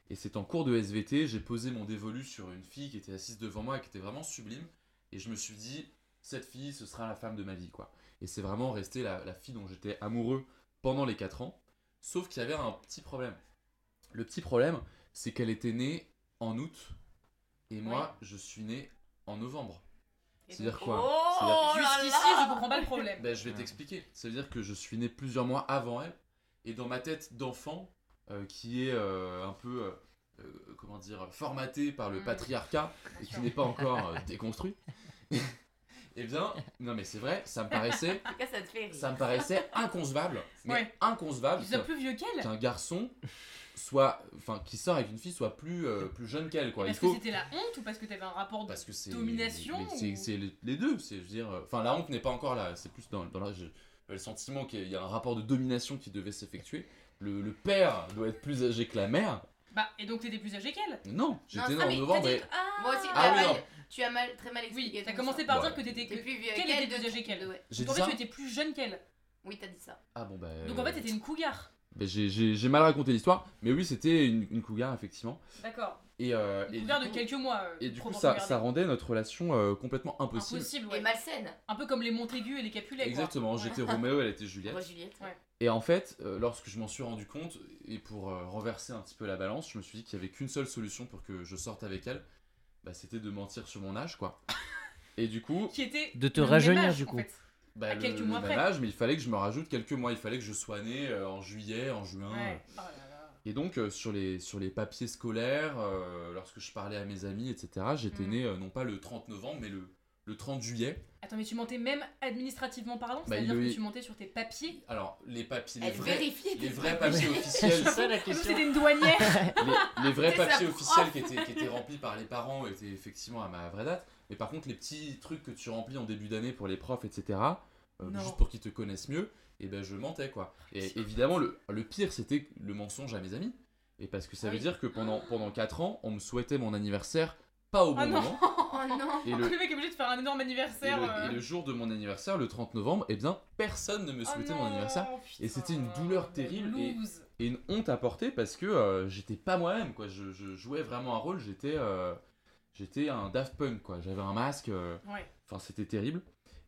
Et c'est en cours de SVT, j'ai posé mon dévolu sur une fille qui était assise devant moi et qui était vraiment sublime. Et je me suis dit, cette fille, ce sera la femme de ma vie, quoi. Et c'est vraiment resté la, la fille dont j'étais amoureux pendant les 4 ans. Sauf qu'il y avait un petit problème. Le petit problème, c'est qu'elle était née en août et moi, je suis né en novembre. C'est-à-dire quoi Oh C'est-à-dire- là Jusqu'ici, là je comprends pas le problème. Ben, je vais Ouais. t'expliquer. Ça veut dire que je suis né plusieurs mois avant elle. Et dans ma tête d'enfant, euh, qui est euh, un peu, euh, euh, comment dire, formaté par le Mm. patriarcat et qui n'est pas encore [laughs] déconstruit, [laughs] eh bien, non mais c'est vrai, ça me paraissait, En tout cas, ça te fait rire. ça me paraissait inconcevable, [laughs] mais Ouais. inconcevable Tu sois qu'un- plus vieux qu'elle? qu'un garçon soit, enfin, qui sort avec une fille soit plus, euh, plus jeune qu'elle, quoi. Il Parce faut, que c'était la honte ou parce que t'avais un rapport de. parce que c'est Domination mais c'est ou- c'est les, les deux c'est je veux dire euh, enfin la honte n'est pas encore là c'est plus dans, dans la- le sentiment qu'il y a un rapport de domination qui devait s'effectuer le, le père doit être plus âgé que la mère Bah, et donc t'étais plus âgé qu'elle? Non j'étais né ah, en novembre et Moi aussi, Ah oui, mal- tu as mal, très mal expliqué. Oui, t'as commencé par Ouais. dire que t'étais. Plus vieux Quel qu'elle était plus de- âgé qu'elle Ouais. j'ai Donc en dit fait, ça tu étais plus jeune qu'elle. Oui, t'as dit ça. ah bon bah Donc en fait, euh, t'étais une cougar. Bah, j'ai- mal raconté l'histoire mais oui c'était une, une cougar effectivement D'accord. et, euh, et Une du cougar de coup- quelques mois. euh, et du coup ça, ça rendait notre relation euh, complètement impossible Impossible, Et ouais. malsaine. Un peu comme les Montaigu et les Capulets. quoi. exactement Ouais. j'étais [laughs] Roméo elle était Juliette Moi, Juliette. Ouais. Et en fait, euh, lorsque je m'en suis rendu compte, et pour euh, renverser un petit peu la balance, je me suis dit qu'il y avait qu'une seule solution pour que je sorte avec elle, bah, c'était de mentir sur mon âge, quoi. [laughs] Et du coup, Qui était. De te rajeunir, âge, du en coup. fait. Bah, À le, quelques le mois près. âge, mais il fallait que je me rajoute quelques mois. Il fallait que je sois né euh, en juillet, en juin. Ouais. Oh là là. Et donc, euh, sur, les, sur les papiers scolaires, euh, lorsque je parlais à mes amis, etc., j'étais Mhm. né euh, non pas le 30 novembre, mais le, le 30 juillet. Attends, mais tu mentais même administrativement parlant Bah, C'est-à-dire que tu mentais sur tes papiers Alors, les papiers, les Elle vrais, les vrais papiers. [laughs] officiels, ça la Comme si question. c'était une douanière les, les vrais C'est papiers officiels qui étaient, qui étaient remplis par les parents étaient effectivement à ma vraie date. Mais par contre, les petits trucs que tu remplis en début d'année pour les profs, etc., euh, juste pour qu'ils te connaissent mieux, et ben je mentais quoi. Et évidemment, le, le pire, c'était le mensonge à mes amis. Et parce que ça Ah veut oui. dire que pendant, pendant 4 ans, on me souhaitait mon anniversaire pas au bon Ah non. moment. [laughs] Oh non Et Le le, mec est obligé de faire un énorme et, anniversaire. le, euh. et le jour de mon anniversaire, le 30 novembre, eh bien, personne ne me Oh souhaitait mon anniversaire. putain, Et c'était une douleur terrible et- une honte à porter parce que euh, j'étais pas moi-même quoi je, je jouais vraiment un rôle j'étais euh, j'étais un Daft Punk quoi j'avais un masque euh, Ouais. enfin c'était terrible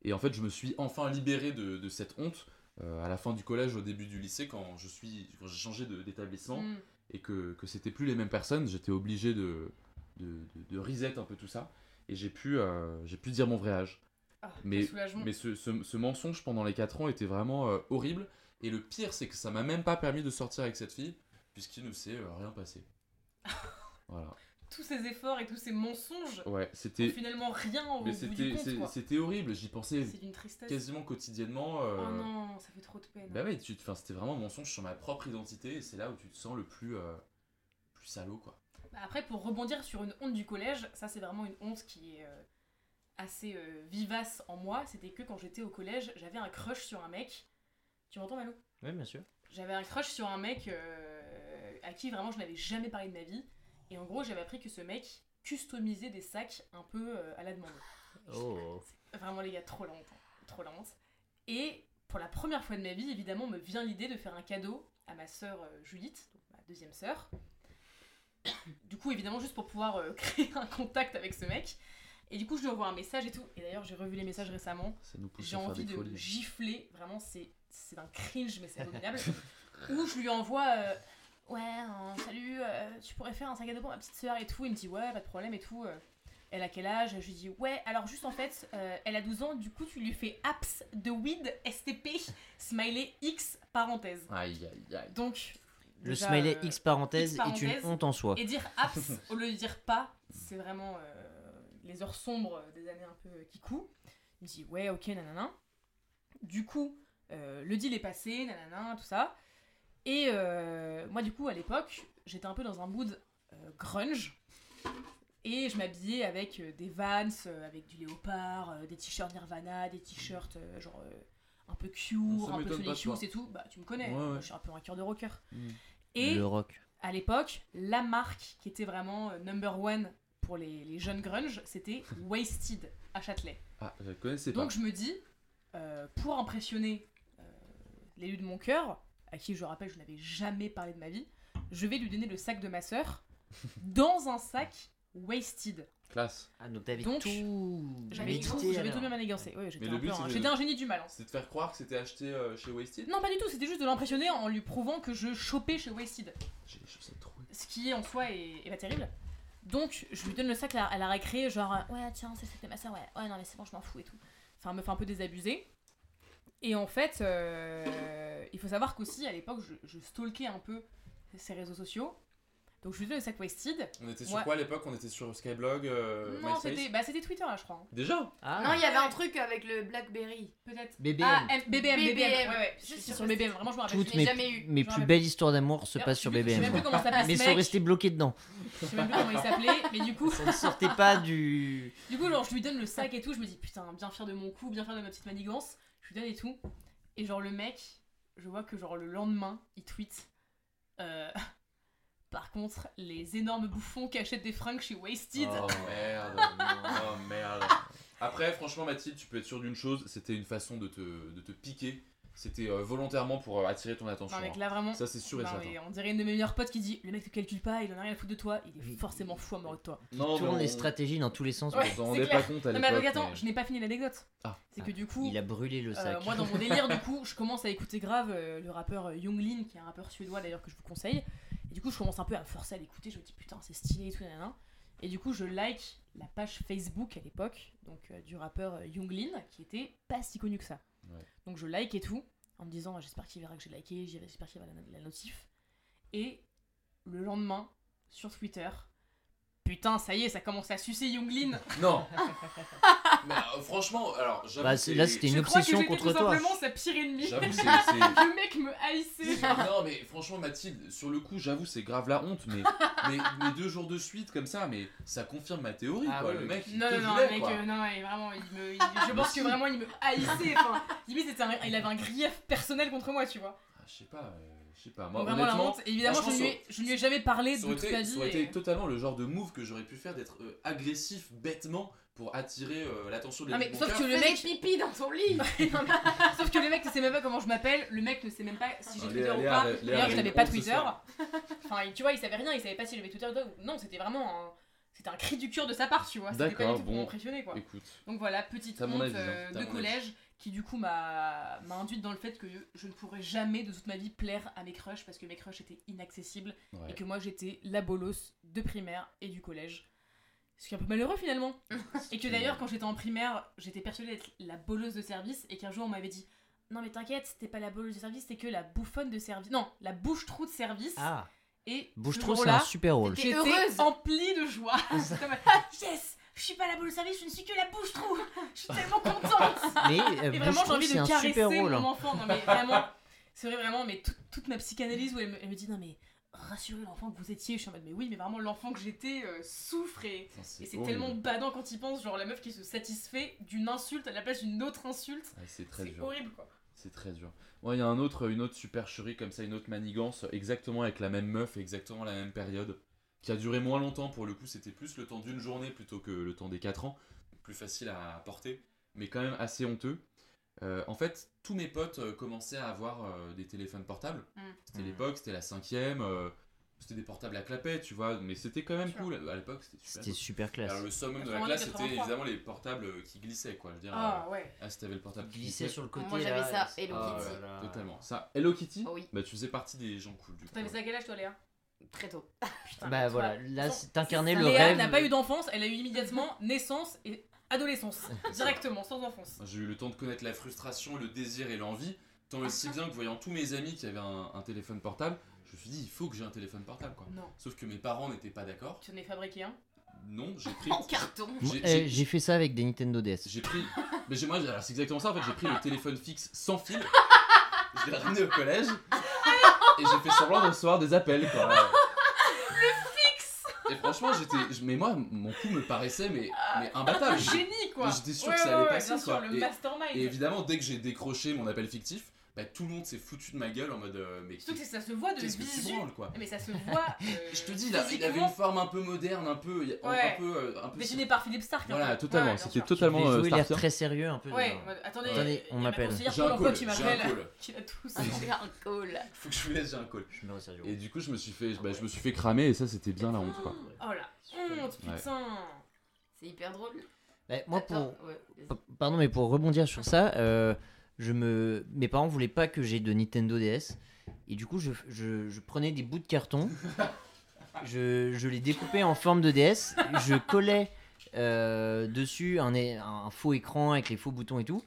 et en fait je me suis enfin libéré de, de cette honte euh, à la fin du collège au début du lycée quand je suis quand j'ai changé d'établissement Mm. et que, que c'était plus les mêmes personnes j'étais obligé de, de, de, reset un peu tout ça et j'ai pu euh, j'ai pu dire mon vrai âge Ah, Mais- mais ce, ce- ce mensonge pendant les 4 ans était vraiment euh, horrible. Et le pire, c'est que ça m'a même pas permis de sortir avec cette fille, puisqu'il ne s'est euh, rien passé. [laughs] voilà. Tous ces efforts et tous ces mensonges Ouais, c'était. finalement rien au Mais bout du c'était horrible, j'y pensais quasiment quotidiennement. euh, Oh non, ça fait trop de peine. Bah ouais, tu- enfin, c'était vraiment un mensonge sur ma propre identité, et c'est là où tu te sens le plus, euh, plus salaud, quoi. Bah Après, pour rebondir sur une honte du collège, ça c'est vraiment une honte qui est euh, assez euh, vivace en moi. C'était que quand j'étais au collège, j'avais un crush sur un mec. Tu m'entends, Malou Oui, bien sûr. J'avais un crush sur un mec euh, à qui vraiment je n'avais jamais parlé de ma vie. Et en gros, j'avais appris que ce mec customisait des sacs un peu euh, à la demande. [laughs] Oh. Vraiment, les gars, trop la honte. hein. Trop la honte. Et pour la première fois de ma vie, évidemment, me vient l'idée de faire un cadeau à ma sœur euh, Judith, donc ma deuxième sœur. [coughs] Du coup, évidemment, juste pour pouvoir euh, [laughs] créer un contact avec ce mec. Et du coup, je lui envoie un message et tout. Et d'ailleurs, j'ai revu les messages récemment. Ça nous pousse J'ai envie de folies. le gifler. Vraiment, c'est c'est un cringe, mais c'est [laughs] abominable. Où je lui envoie euh, Ouais, euh, salut, euh, tu pourrais faire un sac à dos pour ma petite sœur et tout. Il me dit Ouais, pas de problème et tout. euh. Elle a quel âge? Je lui dis Ouais, alors juste en fait, euh, elle a 12 ans. Du coup, tu lui fais apps de weed STP, smiley X parenthèse. Aïe, aïe, aïe. Donc. Le déjà, smiley euh, X parenthèse X est une parenthèse. honte en soi. et dire apps [laughs] au lieu de dire pas, c'est vraiment euh, les heures sombres des années un peu qui coupent. Il me dit ouais, ok, nanana. Du coup, euh, le deal est passé, nanana, tout ça. Et euh, moi, du coup, à l'époque, j'étais un peu dans un mood euh, grunge. Et je m'habillais avec euh, des vans, euh, avec du léopard, euh, des t-shirts Nirvana, des t-shirts euh, genre euh, un peu cute, Ça un peu Sonic. Youth et tout. Bah, tu me connais, Ouais, ouais. je suis un peu un cœur de rocker. Mm. Et Le rock. à l'époque, la marque qui était vraiment euh, number one pour les, les jeunes grunge, c'était [laughs] Wasted à Châtelet. Ah, je connaissais pas. Donc je me dis, euh, pour impressionner euh, l'élu de mon cœur, à qui je rappelle je n'avais jamais parlé de ma vie, je vais lui donner le sac de ma sœur [laughs] dans un sac Wasted. Classe. Ah, donc t'avais Donc, tout. J'avais tout, j'avais tout bien manigancé. Ouais, j'étais Mais le un, un- c'est de- j'étais un génie du mal. hein. C'est de faire croire que c'était acheté euh, chez Wasted Non, pas du tout, c'était juste de l'impressionner en lui prouvant que je chopais chez Wasted. J'ai les chaussettes trouées. ce qui en soi est, est pas terrible. Donc je lui donne le sac à, à la récré, genre ouais tiens c'est c'était ma soeur, ouais ouais non mais c'est bon je m'en fous et tout. Enfin elle me fait un peu désabuser. Et en fait euh, il faut savoir qu'aussi à l'époque je, je stalkais un peu ses réseaux sociaux. Donc je lui donne le sac Wasted. On était sur Ouais. quoi à l'époque? On était sur Skyblog, euh, non c'était bah, c'était Twitter là je crois. hein. Déjà? Ah, Non, il y avait un truc avec le Blackberry. Peut-être. BBM. Ah M- BBM, BBM, BBM. ouais ouais. Je suis sur BBM, vraiment je me rappelle. Toutes mes, jamais eu. mes plus belles histoires d'amour se passent sur plus- Je sais même BBM. plus comment s'appelle Mais ce sont restés bloqués dedans. Je sais même plus comment il s'appelait, mais du coup. Ça ne sortait pas du. Du coup, genre, je lui donne le sac et tout, je me dis putain, bien fier de mon coup, bien fier de ma petite manigance. Je lui donne et tout. Et genre, le mec, je vois que genre le lendemain, il tweet. euh, [laughs] Par contre, les énormes bouffons qui achètent des fringues chez Wasted. Oh [laughs] merde. oh merde. Après, franchement, Mathilde, tu peux être sûr d'une chose, c'était une façon de te, de te piquer. C'était euh, volontairement pour euh, attirer ton attention. non, mec, hein. là vraiment. Ça, c'est sûr et non, certain. mais on dirait une de mes meilleures potes qui dit Le mec te calcule pas, il en a rien à foutre de toi, il est Oui. forcément fou amoureux de toi. Non, Tourne mais les on- stratégies dans tous les sens. on Ouais, s'en c'est rendait clair. pas compte à Non, mais l'époque. attends, mais- je n'ai pas fini l'anecdote. Ah. C'est que du coup, Il a brûlé le Euh, sac. moi, dans mon [laughs] délire, du coup, je commence à écouter grave euh, le rappeur euh, Younglin, qui est un rappeur suédois d'ailleurs que je vous conseille. Et du coup, je commence un peu à me forcer à l'écouter. Je me dis putain, c'est stylé et tout, nanana. Et du coup, je like la page Facebook à l'époque, donc euh, du rappeur euh, Younglin, qui était pas si connu que ça. Donc je like et tout, en me disant j'espère qu'il verra que j'ai liké, j'espère qu'il va la notif. Et le lendemain, sur Twitter, Putain, ça y est, ça commence à sucer Younglin. [laughs] Non Mais euh, franchement, alors j'avoue. Bah, que c'est- là, c'était une Je crois que obsession j'étais contre tout toi. simplement sa pire ennemie. J'avoue, c'est. [laughs] c'est- Le mec me haïssait. non, mais franchement, Mathilde, sur le coup, j'avoue, c'est grave la honte, mais, mais, mais deux jours de suite comme ça, mais ça confirme ma théorie, Ah quoi. ouais. Le mec, il Non, te non, non, voulait, le mec, quoi. euh, non, il- vraiment, il me, il- je pense que vraiment, il me haïssait. Enfin, limite, c'était un- il avait un grief personnel contre moi, tu vois. Ah, je sais pas, euh, je sais pas. Moi, vraiment la honnêtement, honte. Et évidemment, je lui ai, je lui ai jamais parlé de ça aurait, toute été, ma ça vie. aurait et- été totalement le genre de move que j'aurais pu faire d'être euh, agressif bêtement pour attirer euh, l'attention de Non, mais sauf que le mec, pipi dans ton lit. [laughs] sauf que le mec ne sait même pas comment je m'appelle. Le mec ne sait même pas si j'ai Twitter Léa, ou pas. D'ailleurs, je n'avais pas honte Twitter. Enfin, tu vois, il savait rien. Il savait pas si j'avais Twitter ou pas. Non, c'était vraiment un. C'était un cri du cœur de sa part, tu vois. C'était pas D'accord, du tout pour bon. m'impressionner, quoi. Écoute, Donc voilà, petite honte avis, hein, euh, de collège qui du coup m'a m'a induite dans le fait que je ne pourrais jamais de toute ma vie plaire à mes crushs parce que mes crushs étaient inaccessibles ouais. et que moi j'étais la bolos de primaire et du collège. Ce qui est un peu malheureux finalement. [laughs] et que d'ailleurs quand j'étais en primaire, j'étais persuadée d'être la bolos de service et qu'un jour on m'avait dit non mais t'inquiète, c'était pas la bolos de service, c'était que la bouffonne de service. Non, la bouche-trou de service. Ah, Et bouche ce trop, c'est un super rôle. J'étais heureuse. emplie de joie. [laughs] J'étais comme, yes, je suis pas la boule service, je ne suis que la bouche trou. Je suis tellement contente. [laughs] Mais euh, Et vraiment, j'ai envie de caresser rôle. mon hein. enfant. Non mais vraiment, c'est vrai vraiment, mais toute- toute ma psychanalyse où elle me, elle me dit non mais rassurez l'enfant que vous étiez. Je suis en mode mais oui, mais vraiment l'enfant que j'étais euh, souffre et, c'est tellement badant quand il pense, genre la meuf qui se satisfait d'une insulte à la place d'une autre insulte. C'est très dur. horrible quoi. C'est très dur. Il y a un autre, une autre supercherie comme ça, une autre manigance, exactement avec la même meuf, exactement la même période, qui a duré moins longtemps pour le coup. C'était plus le temps d'une journée plutôt que le temps des 4 ans. Plus facile à porter, mais quand même assez honteux. Euh, en fait, tous mes potes euh, commençaient à avoir euh, des téléphones portables. Mm. C'était Mm. l'époque, c'était la cinquième. euh, c'était des portables à clapet, tu vois, mais c'était quand même cool. À l'époque, c'était super. C'était super classe. Alors, le summum de la 82, classe, c'était 83. évidemment les portables qui glissaient, quoi. Je veux dire, Ah ouais. ah, si t'avais le portable qui glissait, sur le côté. Moi, j'avais là, ça, Hello Ah, Kitty. ouais, là là. Totalement. Ça, Hello Kitty Oh oui. Bah, tu faisais partie des gens cool du coup. T'avais ça à quel âge toi Léa? Très tôt. [laughs] Putain, Bah voilà, là t'incarnais le Léa rêve. n'a pas eu d'enfance, elle a eu immédiatement [laughs] naissance et adolescence. [laughs] Directement, sans enfance. J'ai eu le temps de connaître la frustration, le désir et l'envie, tant et si bien que voyant tous mes amis qui avaient un, un téléphone portable, je me suis dit il faut que j'ai un téléphone portable quoi. Non. Sauf que mes parents n'étaient pas d'accord. Tu en es fabriqué un Non, j'ai pris. En carton. J'ai- eh, j'ai- fait ça avec des Nintendo DS. J'ai pris. Mais moi, c'est exactement ça en fait. J'ai pris le téléphone fixe sans fil. Je l'ai ramené au collège. Et j'ai fait semblant de recevoir des appels quoi. [laughs] Le fixe Et franchement, j'étais. Mais moi, mon coup me paraissait mais, mais imbattable. Génie quoi j'étais sûr Ouais, que ça allait ouais, passer, sûr, quoi. le Et- mastermind. Et évidemment, dès que j'ai décroché mon appel fictif, bah, tout le monde s'est foutu de ma gueule en mode. euh, mais Surtout que ça se voit de que tu visu. branles quoi Mais ça se voit. [laughs] euh, Je te dis, il, a- il avait une forme un peu moderne, un peu. un, Ouais. un peu, euh, un peu Dessiné par Philippe Stark. un Voilà, peu. totalement. Ouais, C'était totalement. Tu euh, jouer l'air Starter. très sérieux un peu. Ouais, en mode, attendez, Attendez, il on a m'appelle. J'ai un call, j'ai un call. [laughs] Qui a tous. Ah, [laughs] J'ai un call. Faut que je vous laisse, j'ai un call. Je mets au sérieux. Et du coup, je me suis fait, bah, je me suis fait cramer et ça, c'était bien la honte quoi. Oh la honte, Ouais. putain. C'est hyper drôle. Bah, moi, pour, ouais. Pardon, mais pour rebondir sur ça, euh, je me... mes parents voulaient pas que j'ai de Nintendo DS. Et du coup, je, je- je prenais des bouts de carton, [laughs] je, je les découpais en forme de DS, je collais euh, dessus un, un faux écran avec les faux boutons et tout.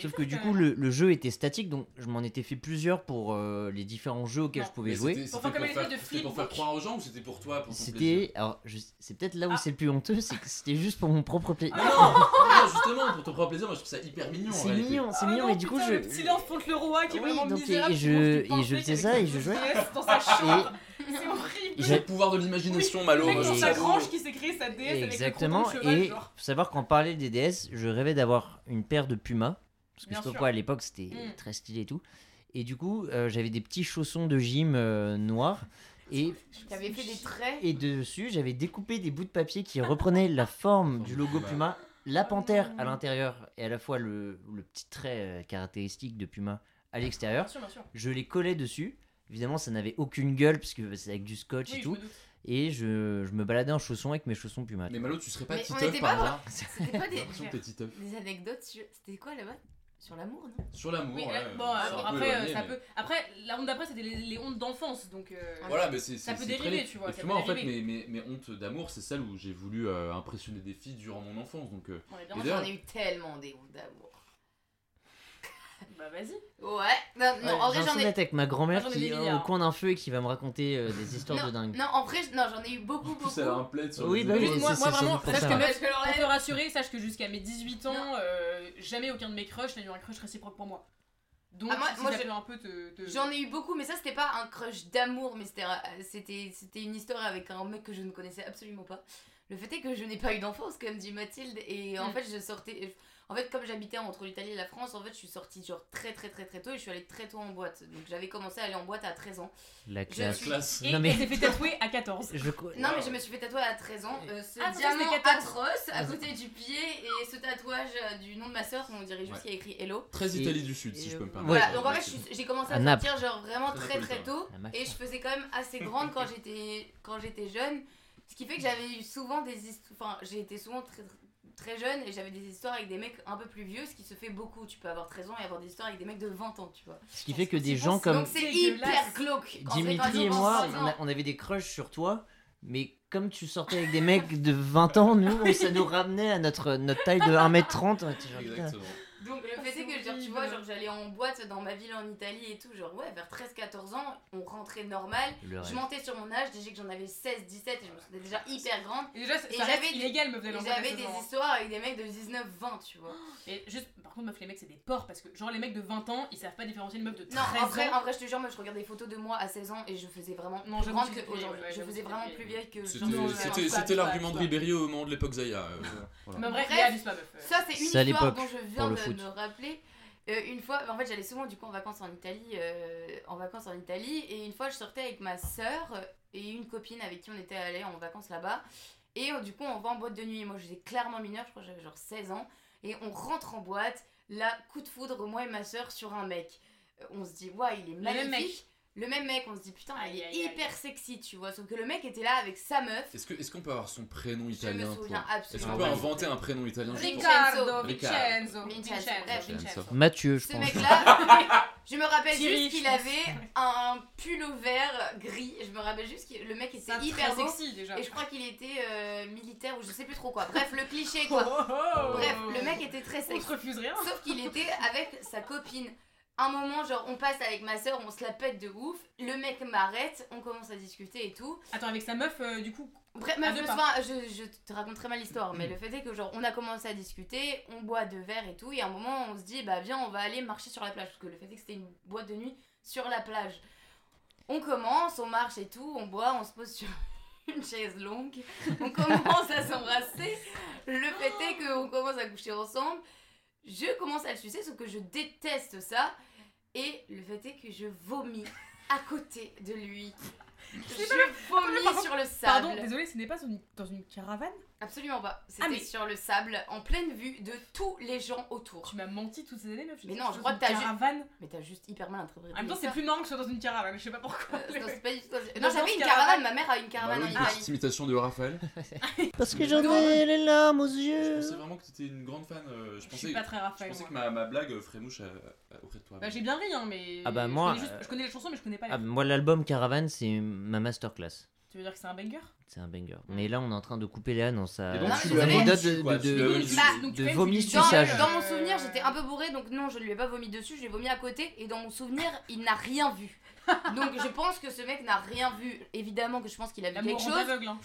Sauf que du coup, le, le jeu était statique, donc je m'en étais fait plusieurs pour euh, les différents jeux auxquels Non. je pouvais jouer. C'était Pour faire comme de pour croire aux gens ou c'était pour toi pour ton plaisir C'était. Alors, je- c'est peut-être là où Ah. c'est le plus honteux, c'est que c'était juste pour mon propre plaisir. Non, [laughs] non, justement, pour ton propre plaisir, moi je trouve ça hyper mignon. en C'est réalité. mignon, c'est Ah mignon, non, mais du coup, putain, je. Le petit enfant de Leroy qui est Oui, vraiment donc, et- misérable. et qui je- mange du et je pancake faisais avec ça, et je jouais. DS dans sa chambre. [laughs] C'est horrible. J'ai le pouvoir de l'imagination, Malo. Dans dans son sa grange qui s'est créé sa DS avec le Exactement, de cheval, et genre. faut savoir qu'en parlait des DS, je rêvais d'avoir une paire de Puma, parce que Bien je sûr. pas, à l'époque c'était Mm. très stylé et tout. Et du coup, euh, j'avais des petits chaussons de gym euh, noirs, et, fait des traits. et dessus j'avais découpé des bouts de papier qui reprenaient la forme du logo Puma, la panthère à l'intérieur, et à la fois le, le petit trait euh, caractéristique de Puma à l'extérieur. Bien sûr, bien sûr. Je les collais dessus. Évidemment, ça n'avait aucune gueule, parce que c'est avec du scotch Oui, et tout. Et je, je me baladais en chaussons avec mes chaussons Puma. Mais Malo, tu serais pas Titeuf par pas hasard C'était pas J'ai des, l'impression que t'es Titeuf. des anecdotes sur. C'était quoi là-bas? Sur l'amour, non? Sur l'amour, Oui, ouais. là- bon, après, euh, ça mais- peut. Après, la honte d'après, c'était les, les hontes d'enfance, donc. euh, Voilà, mais c'est Ça c'est- peut c'est très dériver, laid. tu vois, Et puis moi, en fait, mes, mes, mes hontes d'amour, c'est celles où j'ai voulu euh, impressionner des filles durant mon enfance. Donc, euh, on est bien Et Moi, d'ailleurs- j'en ai eu tellement des hontes d'amour. Bah vas-y. Ouais. Non, non, en Ouais, vrai, j'ai un j'en ai. avec ma grand-mère qui est au milliards. coin d'un feu et qui va me raconter euh, des [laughs] histoires Non, de dingue. non, en vrai, non, j'en ai eu beaucoup, En beaucoup. plus, elle a un plaid sur Oui, les bah oui, moi, moi vraiment, sache ça. que même, pour te rassurer, sache que jusqu'à mes 18 ans, euh, jamais aucun de mes crushs n'a eu un crush réciproque pour moi. Donc, Ah, moi- si moi, ça je- un peu te. J'en ai eu beaucoup, mais ça c'était pas un crush d'amour, mais c'était c'était c'était une histoire avec un mec que je ne connaissais absolument pas. Le fait est que je n'ai pas eu d'enfance, comme dit Mathilde, et en Mm. fait je sortais. En fait, comme j'habitais entre l'Italie et la France, en fait, je suis sortie genre très très très très tôt et je suis allée très tôt en boîte. Donc j'avais commencé à aller en boîte à 13 ans. La Je classe. suis- Classe. Et Non, mais- elle s'est fait tatouer à 14. Je... co- Non, Wow. mais je me suis fait tatouer à 13 ans. euh, ce Ah, diamant c'était 14. atroce à Ah, côté du pied et ce tatouage euh, du nom de ma soeur, on dirait juste Ouais. qu'il y a écrit Hello. Très Et- Italie du Sud, si je peux me Ouais. permettre. Voilà, donc en fait, j'ai commencé à sortir genre vraiment Très très tôt et je faisais quand même assez grande quand j'étais quand j'étais jeune, ce qui fait que j'avais eu souvent des histoires, enfin j'ai été souvent très très jeune et j'avais des histoires avec des mecs un peu plus vieux, ce qui se fait beaucoup. Tu peux avoir 13 ans et avoir des histoires avec des mecs de 20 ans, tu vois. Ce qui fait que des gens comme Donc c'est hyper glauque. Dimitri et moi, 20 on, ans. a- on avait des crushs sur toi, mais comme tu sortais avec des mecs de 20 ans, nous, on- ça nous ramenait à notre, notre taille de 1m30. on était genre, putain. Exactement. Donc le fait est que genre, tu vois, genre j'allais en boîte dans ma ville en Italie et tout, genre ouais, vers 13-14 ans, on rentrait normal. Je rêve. montais sur mon âge, déjà que j'en avais 16-17 et je me sentais déjà hyper grande. Et déjà, ça, Et ça reste j'avais- illégal, meuf, Et d'aller j'avais 16 des histoires avec des mecs de 19-20, tu vois. [gasps] Mais juste, par contre, meuf, les mecs, c'est des porcs parce que, genre, les mecs de 20 ans, ils savent pas différencier une meuf de 13 Non, en vrai, ans. en vrai, je te jure, moi je regardais des photos de moi à 16 ans et je faisais vraiment Non, plus grande que ouais, je faisais vraiment plus vieille que C'était l'argument de. Ribéry au moment de l'époque Zaya. euh. Ça, c'est une histoire dont je viens de me rappeler. Euh, une fois, en fait, j'allais souvent du coup en vacances en Italie, euh, en vacances en Italie, et une fois, je sortais avec ma sœur et une copine avec qui on était allés en vacances là-bas, et euh, du coup, on va en boîte de nuit. Moi, j'étais clairement mineure, je crois que j'avais genre 16 ans, et on rentre en boîte, là, coup de foudre, moi et ma sœur sur un mec. On se dit, ouais, il est magnifique. Le même mec, on se dit, putain, il Aïe, est aïe, aïe. hyper sexy, tu vois. Sauf que le mec était là avec sa meuf. Est-ce que- est-ce qu'on peut avoir son prénom Je me italien pour- souviens Est-ce absolument qu'on peut inventer un prénom italien juste pour- Ricardo. Vincenzo, Vincenzo, Vincenzo, bref. Vincenzo. Mathieu, je Ce pense. mec-là, [laughs] je me rappelle Thierry, juste qu'il je pense. avait un pull vert gris. Je me rappelle juste que le mec était C'est hyper beau. sexy déjà. Et je crois qu'il était euh, militaire ou je sais plus trop quoi. Bref, le cliché quoi. Oh, oh. Bref, le mec était très On sexy. se refuse rien. Sauf qu'il était avec sa copine. Un moment, genre, on passe avec ma soeur, on se la pète de ouf. Le mec m'arrête, on commence à discuter et tout. Attends, avec sa meuf, euh, du coup. Bref, meuf, je, pas. je, je te raconterai mal l'histoire, mais le fait est que, genre, on a commencé à discuter, on boit deux verres et tout, et à un moment, on se dit, bah, viens, on va aller marcher sur la plage. Parce que le fait est que c'était une boîte de nuit sur la plage. On commence, on marche et tout, on boit, on se pose sur [laughs] une chaise longue, on commence à s'embrasser. Le fait est qu'on commence à coucher ensemble. Je commence à le sucer, sauf que je déteste ça. Et le fait est que je vomis à côté de lui. Je vomis sur le sable. Pardon, désolé, ce n'est pas dans une caravane? Absolument pas. C'était Ah, mais- sur le sable, en pleine vue de tous les gens autour. Tu m'as menti toutes ces années, meuf. Mais non, dans je crois une que t'as ju- caravane. Mais t'as juste hyper mal interprété. En même temps, c'est plus marrant que ce soit dans une caravane, je sais pas pourquoi. Euh, non, c'est pas Dans Non, j'avais une caravane. caravane, ma mère a une Bah caravane oui, en une Italie. petite imitation de Raphaël. [laughs] Parce que j'en ai les larmes aux Je yeux. pensais vraiment que t'étais une grande fan. euh, Je Je pensais, suis pas très je Raphaël. pensais que ma, ma blague ferait mouche à- à- auprès de toi. Bah, j'ai bien ri, hein, mais. Ah bah, je moi, connais juste- euh, Je connais les chansons, mais je connais pas les. Ah, moi, l'album Caravane, c'est ma masterclass. Tu veux dire que c'est un banger? C'est un banger. Mais là, on est en train de couper les dans sa donc, Non, tu mais lui as désolé. vomi anecdote dessus, de, quoi, de, tu lui as de- vomi dessus. Bah, Donc, tu de fais une vomi petite Dans, suçage. dans mon souvenir, j'étais un peu bourrée, donc non, je ne lui ai pas vomi dessus, je lui ai vomi à côté, et dans mon souvenir, il n'a rien vu. Donc je pense que ce mec n'a rien vu. Évidemment que je pense qu'il a vu quelque chose. aveugle. hein.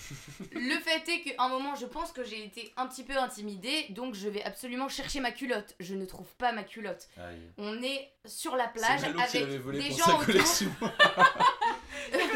Le fait est qu'à un moment, je pense que j'ai été un petit peu intimidée, donc je vais absolument chercher ma culotte. Je ne trouve pas ma culotte. Aïe. On est sur la plage avec volé des pour gens sa autour. collection.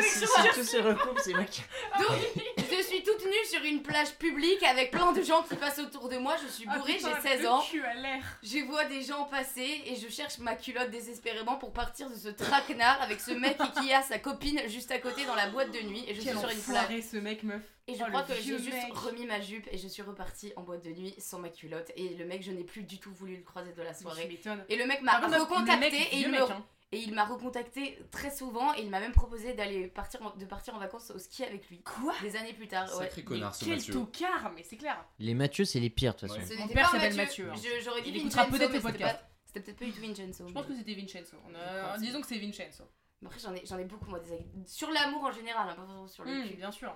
Si tout se recoupe, c'est moi qui. Donc, je suis sur une plage publique avec plein de gens qui passent autour de moi. Je suis Ah, bourrée, j'ai 16 le ans. cul à l'air. Je vois des gens passer et je cherche ma culotte désespérément pour partir de ce traquenard avec ce mec [laughs] qui a sa copine juste à côté dans la boîte de nuit et je suis sur une plage. ce mec, meuf. Et je Oh, crois que j'ai juste remis ma jupe et je suis repartie en boîte de nuit sans ma culotte. Et le mec, je n'ai plus du tout voulu le croiser de la soirée. Et le mec m'a recontacté et il, mec, me, hein. Et il m'a recontacté très souvent et il m'a même proposé d'aller partir en- de partir en vacances au ski avec lui. Quoi Des années plus tard. Ouais. Sacré connard ce Quel Mathieu. tocard, mais c'est clair. Les Mathieu, c'est les pires, de toute façon. Ouais. Ce Mon n'était père pas s'appelle Mathieu. Mathieu, hein. J'aurais dit Il écoutera Vincenzo, peut-être mais le c'était podcast. pas- C'était peut-être pas du tout Vincenzo. Je pense que c'était Vincenzo. On a-. Disons que c'est Vincenzo. Mais Après, j'en ai, j'en ai beaucoup, moi, des... sur l'amour en général, hein, pas forcément sur le Hum, cul. bien sûr.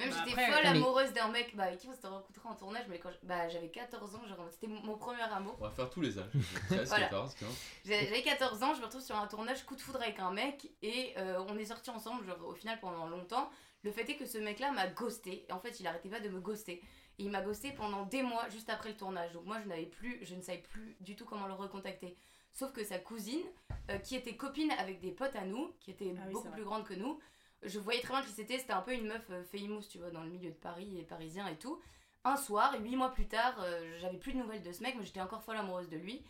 Même Bah, j'étais folle mais- amoureuse d'un mec bah, avec qui on s'était rencontré en tournage, mais quand bah, j'avais 14 ans, c'était mon mon premier amour. On va faire tous les âges. [laughs] 13, Voilà. 14, 15. J'ai- J'avais 14 ans, je me retrouve sur un tournage coup de foudre avec un mec et euh, on est sortis ensemble, genre au final pendant longtemps. Le fait est que ce mec-là m'a ghosté. Et en fait, il arrêtait pas de me ghoster. Et il m'a ghosté pendant des mois juste après le tournage. Donc moi, je n'avais plus, je ne savais plus du tout comment le recontacter. Sauf que sa cousine, euh, qui était copine avec des potes à nous, qui était Ah oui, beaucoup plus grande que nous, je voyais très bien qui c'était. C'était un peu une meuf euh, famous, tu vois, dans le milieu de Paris et parisien et tout. Un soir, huit mois plus tard, euh, j'avais plus de nouvelles de ce mec, mais j'étais encore folle amoureuse de lui.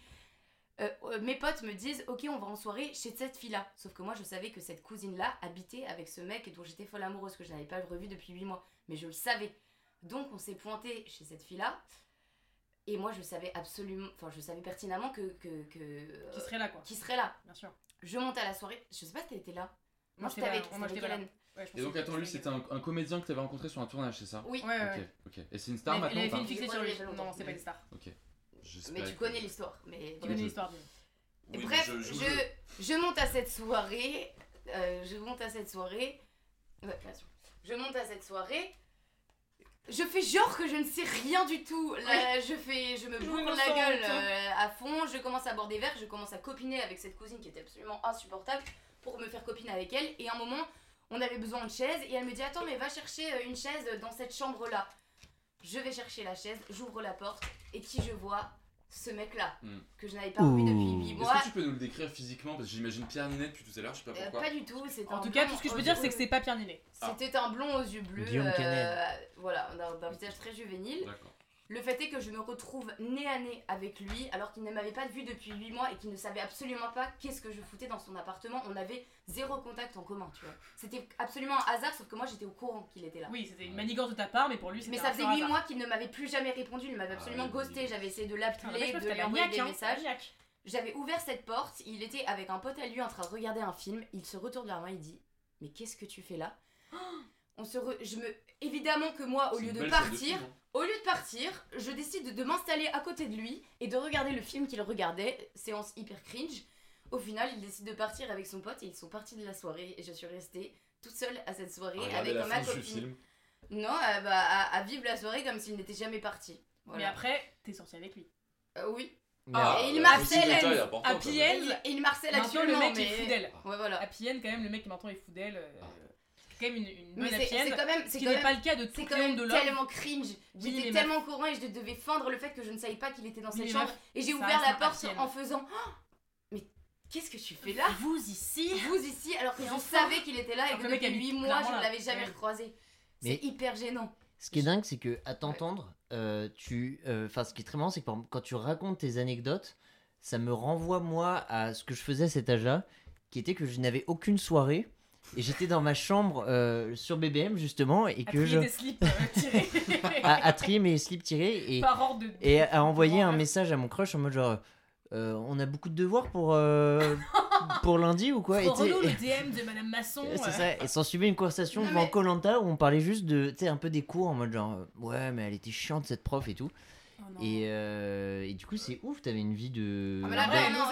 Euh, euh, mes potes me disent ok on va en soirée chez cette fille là sauf que moi je savais que cette cousine là habitait avec ce mec dont j'étais folle amoureuse que je n'avais pas revu depuis 8 mois mais je le savais donc on s'est pointé chez cette fille là et moi je savais absolument enfin je savais pertinemment que que, que euh, Qui serait là, quoi. qui serait là Bien sûr. je monte à la soirée je sais pas si t'étais là moi j'étais avec. Moi, avec. Hélène Ouais, Et donc, attends, lui, c'était un, un comédien que t'avais rencontré sur un tournage, c'est ça oui Ouais. Ok. Et c'est une star Elle, maintenant elle avait fait une sur lui. Non, c'est pas une star. Ok. Mais tu connais l'histoire mais Tu connais l'histoire. bien. Bref, mais je, je- je- je monte à cette soirée. euh, je monte à cette soirée. Ouais. Je monte à cette soirée. Je fais genre que je ne sais rien du tout. Là, je fais, je me bourre la gueule euh, à fond. Je commence à boire des verres. Je commence à copiner avec cette cousine qui était absolument insupportable pour me faire copiner avec elle. Et à un moment, on avait besoin de chaise et elle me dit attends mais va chercher euh, une chaise dans cette chambre là. Je vais chercher la chaise. J'ouvre la porte et qui je vois? Ce mec là Hmm. que je n'avais pas revu depuis Ouh. 8 Est-ce mois. que tu peux nous le décrire physiquement? Parce que j'imagine Pierre Ninet depuis tout à l'heure, je sais pas Euh, pourquoi. pas du tout, c'est En un tout cas, blond tout ce que je peux dire, c'est que c'est pas Pierre Ninet. Ah. C'était un blond aux yeux bleus, euh, voilà, d'un d'un visage très juvénile. D'accord. Le fait est que je me retrouve nez à nez avec lui, alors qu'il ne m'avait pas vu depuis 8 mois et qu'il ne savait absolument pas qu'est-ce que je foutais dans son appartement. On avait zéro contact en commun, tu vois. C'était absolument un hasard, sauf que moi j'étais au courant qu'il était là. Oui, c'était une manigance de ta part, mais pour lui, c'était Mais un ça faisait pur 8 hasard. mois qu'il ne m'avait plus jamais répondu, il m'avait Ah absolument ouais, ghosté. J'avais essayé de l'appeler, meuf, de t'as lui envoyer des hein, messages. J'avais ouvert cette porte, il était avec un pote à lui en train de regarder un film, il se retourne vers moi, il dit Mais qu'est-ce que tu fais là? On se re- je me évidemment que moi au lieu de partir, film, hein. au lieu de partir, je décide de, m'installer à côté de lui et de regarder le film qu'il regardait, séance hyper cringe. Au final, il décide de partir avec son pote et ils sont partis de la soirée et je suis restée toute seule à cette soirée Regardez avec ma copine. film. Non, euh, bah, à, à vivre la soirée comme s'il n'était jamais parti. Mais après, t'es sorti avec lui. Euh, oui. Ah, Et il marcelle, important, Happy. Et il, marcelle Maintenant, actuellement, le mec mais... est fou d'elle. Ouais, voilà. Happy End, quand même, le mec qui maintenant est fou d'elle. euh, Ah. C'est quand même une, une bonne c'est quand même, Ce c'est qui quand n'est même, pas le cas de c'est tout quand le même monde de l'homme. tellement cringe. Oui, J'étais tellement au courant et je devais feindre le fait que je ne savais pas qu'il était dans cette chambre. Et j'ai ouvert la porte en faisant Oh, Mais qu'est-ce que tu fais là? Vous ici? Vous ici, alors que Et je enfin savais qu'il était là et que depuis habite 8 mois je ne l'avais jamais Ouais. recroisé. C'est hyper gênant. Ce qui est dingue, c'est que à t'entendre, euh, tu, euh, enfin, ce qui est très marrant, c'est que quand tu racontes tes anecdotes, ça me renvoie moi à ce que je faisais à cet âge-là, qui était que je n'avais aucune soirée et j'étais dans ma chambre euh, sur BBM justement et À que je trier des slips euh, tirés [laughs] à, à trier mes slips tirés et, par ordre de. et à envoyer un Ouais. message à mon crush en mode genre euh, on a beaucoup de devoirs pour euh, pour lundi ou quoi [laughs] et, relou le [laughs] DM de Madame Masson. c'est euh. ça, et s'en suivait une conversation Non, devant mais- Colanta où on parlait juste de, tu sais, un peu des cours en mode genre, euh, ouais, mais elle était chiante cette prof et tout. Oh. Et, euh, et du coup, c'est ouf, t'avais une vie de. Ah, mais là, Ouais, non, non, en, hein.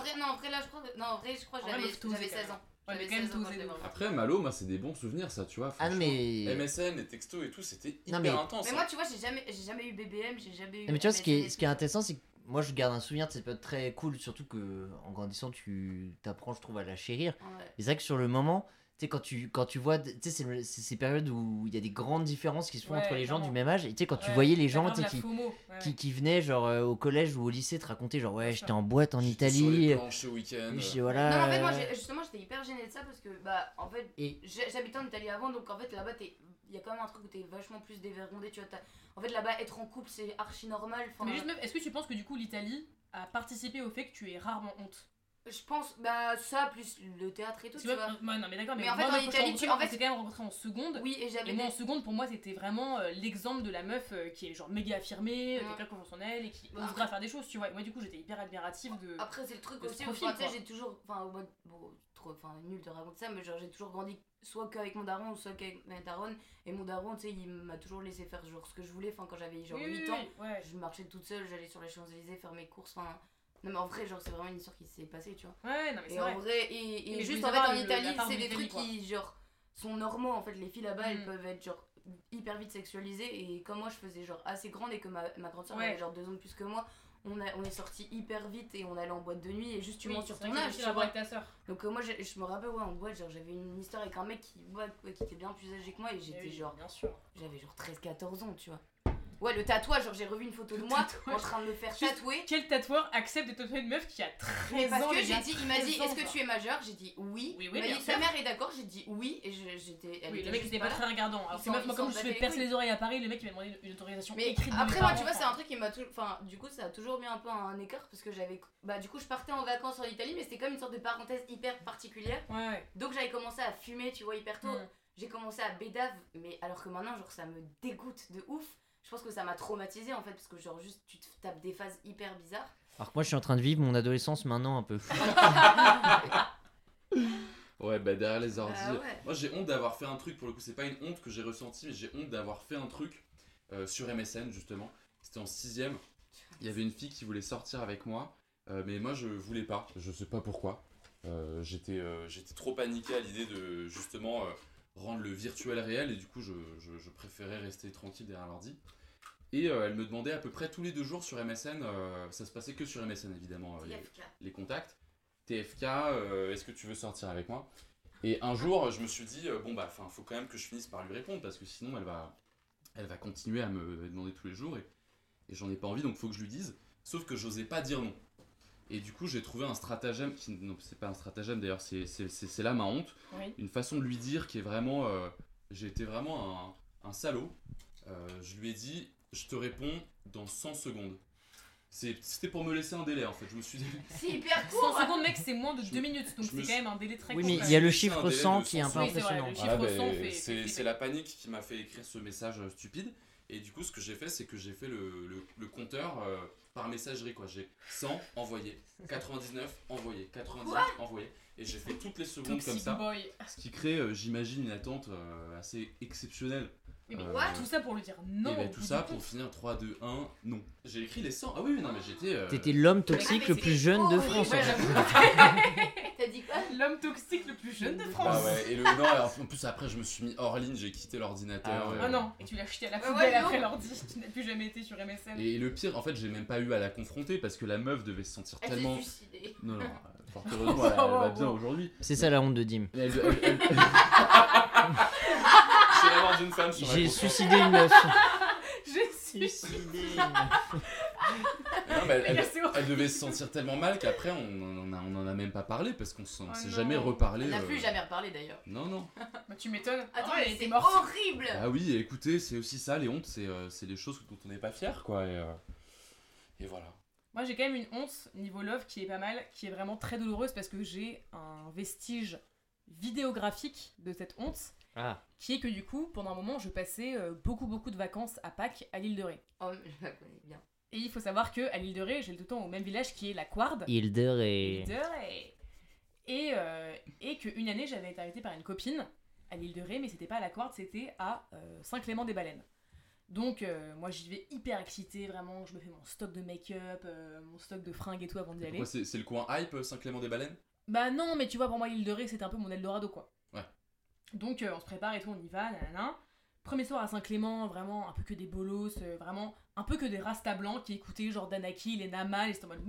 vrai, non, en vrai, là, je crois que, non, en vrai, je crois que j'avais meuf, t'osais j'avais quand 16 même. ans. Ouais, mais J'avais quand même 16 ans quand t'osais je l'ai de vu. ouf. Après, Malo, moi, c'est des bons souvenirs, ça, tu vois. Ah non, franchement. mais. MSN, les textos et tout, c'était Non, hyper mais- intense. Mais hein. moi, tu vois, j'ai jamais, j'ai jamais eu BBM, j'ai jamais eu. Non, mais tu vois, ce qui est, ce qui est intéressant, c'est que moi, je garde un souvenir de cette période très cool, surtout que en grandissant, tu t'apprends, je trouve, à la chérir. Ouais. Et c'est vrai que sur le moment, tu sais, quand tu, quand tu vois, tu sais, c'est ces périodes où il y a des grandes différences qui se font Ouais, entre les gens du même âge. Et tu sais, quand tu voyais les gens, qui, FOMO, ouais, qui, venaient, genre, euh, au collège ou au lycée, te raconter, genre, ouais, j'étais en boîte en J'étais sur les Italie. planches ce week-end. je- voilà. Non, mais en fait, moi, justement, j'étais hyper gênée de ça parce que, bah, en fait, Et- j'habitais en Italie avant, donc en fait, là-bas, t'es- il y a quand même un truc où t'es vachement plus dévergondé, tu vois. t'as- En fait, là-bas, être en couple, c'est archi normal. enfin, Mais juste, est-ce que tu penses que du coup l'Italie a participé au fait que tu aies rarement honte? Je pense, bah, ça, plus le théâtre et tout, tu vois. moi- ouais, non mais d'accord, mais, Mais en moi, fait, moi, en je Italie, tu- en fait- quand même rencontré en seconde. Oui, et j'avais Et moi en seconde, pour moi, c'était vraiment euh, l'exemple de la meuf euh, qui est genre méga affirmée, Ouais. quelqu'un confiance en elle et qui Bah, osera faire des choses, tu vois. Et moi, du coup, j'étais hyper admirative de. Après, c'est le truc aussi, profil, tu sais, j'ai toujours. Enfin, au mode- bon, trop. Enfin, nul de raconter ça, mais genre, j'ai toujours grandi soit qu'avec mon daron, soit qu'avec ma daronne. Et mon daron, tu sais, il m'a toujours laissé faire genre ce que je voulais. Enfin, quand j'avais genre Oui, 8 oui, ans, ouais. je marchais toute seule, j'allais sur les Champs-Élysées faire mes courses. Enfin, non, mais en vrai, genre, c'est vraiment une histoire qui s'est passée, tu vois. Ouais, non mais c'est Et vrai. et, et je juste en fait en Italie, c'est de des trucs qui, genre, sont normaux en fait. Les filles là-bas, elles Mm. peuvent être genre hyper vite sexualisée et comme moi je faisais genre assez grande et que ma, ma grande soeur avait genre deux ans de plus que moi, on, a, on est sorti hyper vite et on allait en boîte de nuit et juste tu Oui, montes sur ton âge. tu avec ta sœur. Donc euh, moi j'ai- je me rappelle ouais en boîte genre j'avais une histoire avec un mec qui, ouais, ouais, qui était bien plus âgé que moi et j'étais Oui, genre bien sûr. j'avais genre 13-14 ans tu vois. Ouais le tatouage genre j'ai revu une photo de moi tatouage. en train de me faire Juste- tatouer. Quel tatoueur accepte de tatouer une meuf qui a 13 Parce ans que les j'ai dit, il m'a dit 13 ans, est-ce que tu es majeur? J'ai dit oui. Oui, oui, il m'a dit ta mère est d'accord? J'ai dit oui et j'étais. Oui, le mec était pas très regardant. Alors que meuf, moi comme je fais percer les oreilles à Paris, le mec il m'a demandé une autorisation Mais après moi tu vois c'est un truc qui m'a toujours enfin du coup ça a toujours mis un peu un écart parce que j'avais bah du coup je partais en vacances en Italie mais c'était comme une sorte de parenthèse hyper particulière Ouais, ouais. donc j'avais commencé à fumer tu vois hyper tôt Mm. j'ai commencé à bédave mais alors que maintenant genre ça me dégoûte de ouf je pense que ça m'a traumatisé en fait parce que genre juste tu te tapes des phases hyper bizarres Alors que moi, je suis en train de vivre mon adolescence maintenant un peu. [laughs] Ouais, bah derrière les ordi. Ah ouais. Moi j'ai honte d'avoir fait un truc, pour le coup, c'est pas une honte que j'ai ressenti, mais j'ai honte d'avoir fait un truc euh, sur MSN justement. C'était en 6ème. Il y avait une fille qui voulait sortir avec moi, euh, mais moi je voulais pas. Je sais pas pourquoi. Euh, j'étais, euh, j'étais trop paniqué à l'idée de justement euh, rendre le virtuel réel et du coup je, je- je préférais rester tranquille derrière l'ordi. Et euh, elle me demandait à peu près tous les deux jours sur MSN, euh, ça se passait que sur MSN évidemment, euh, les- contacts. TFK, est-ce que tu veux sortir avec moi? Et un jour, je me suis dit, bon bah, enfin, faut quand même que je finisse par lui répondre parce que sinon, elle va, elle va continuer à me demander tous les jours et, et j'en ai pas envie, donc faut que je lui dise. Sauf que j'osais pas dire non. Et du coup, j'ai trouvé un stratagème qui, non, c'est pas un stratagème d'ailleurs, c'est, c'est, c'est- c'est là ma honte, Oui. une façon de lui dire qui est vraiment, euh, j'ai été vraiment un, un salaud. Euh, je lui ai dit, je te réponds dans 100 secondes. C'est- C'était pour me laisser un délai en fait. Je me suis dit, [laughs] c'est hyper 100 court secondes, mec, c'est moins de Je 2 me- minutes, donc c'est quand même un délai très Oui, court. mais quand il y a le chiffre délai 100 de qui est un peu Oui, impressionnant. 100 fait- c'est fait c'est la panique qui m'a fait écrire ce message euh, stupide. Et du coup, ce que j'ai fait, c'est que j'ai fait le, le- le compteur euh, par messagerie. quoi. J'ai 100 envoyé, 99 envoyé, 99 envoyé. Et j'ai fait toutes les secondes comme ça. boy. Ce qui crée, euh, j'imagine, une attente euh, assez exceptionnelle. Oui, mais Euh, what tout ça pour lui dire non. et ben, tout ça pour finir 3, 2, 1, non. J'ai écrit les 100. Ah oui, oui, non, mais j'étais. euh, T'étais l'homme toxique mais le plus jeune de. France. Ouais, en fait. [laughs] dit quoi L'homme toxique le plus jeune de Bah France. ouais, et le non, alors, en plus après je me suis mis hors ligne, j'ai quitté l'ordinateur. Ah ouais. euh, Oh non, et tu l'as jeté à la poubelle ouais, après l'ordi. Tu n'as plus jamais été sur MSN. Et le pire, en fait, j'ai même pas eu à la confronter parce que la meuf devait se sentir Elle tellement. suicidée. Non, non, [laughs] fort heureusement, elle, elle va bien aujourd'hui. C'est ça la honte de Dim. Elle- elle- [laughs] d'une femme sur la J'ai suicidé une meuf. Non, mais elle, devait se sentir tellement mal qu'après on en a, on même pas parlé parce qu'on s'en Oh s'est jamais reparlé. Elle n'a euh, plus jamais reparlé d'ailleurs. Non, non. Bah, tu m'étonnes. Attends, Ah, mais elle était c'est morte. horrible Ah oui, écoutez, c'est aussi ça, les hontes, c'est euh, c'est les choses dont on n'est pas fier, quoi. Et, euh, et voilà. Moi, j'ai quand même une honte niveau love qui est pas mal, qui est vraiment très douloureuse parce que j'ai un vestige vidéographique de cette honte, Ah, qui est que du coup, pendant un moment, je passais euh, beaucoup beaucoup de vacances à Pâques à l'île de Ré. Oh, je la connais bien. Et il faut savoir que à l'île de Ré, j'ai tout le temps au même village qui est la Quarde. Hilder et. L'île de Ré. Et, euh, et qu'une année, j'avais été invitée par une copine à l'île de Ré, mais c'était pas à la Quarde, c'était à euh, Saint-Clément-des-Baleines. Donc, euh, moi, j'y vais hyper excitée, vraiment. Je me fais mon stock de make-up, euh, mon stock de fringues et tout avant d'y aller. C'est c'est le coin hype, Saint-Clément-des-Baleines Bah non, mais tu vois, pour moi, l'île de Ré, c'était un peu mon Eldorado, quoi. Ouais. Donc, euh, on se prépare et tout, on y va, nanana. Premier soir à Saint-Clément, vraiment un peu que des bolos, euh, vraiment un peu que des rasta blancs qui écoutaient genre Danaki, les Namal, et c'était en mode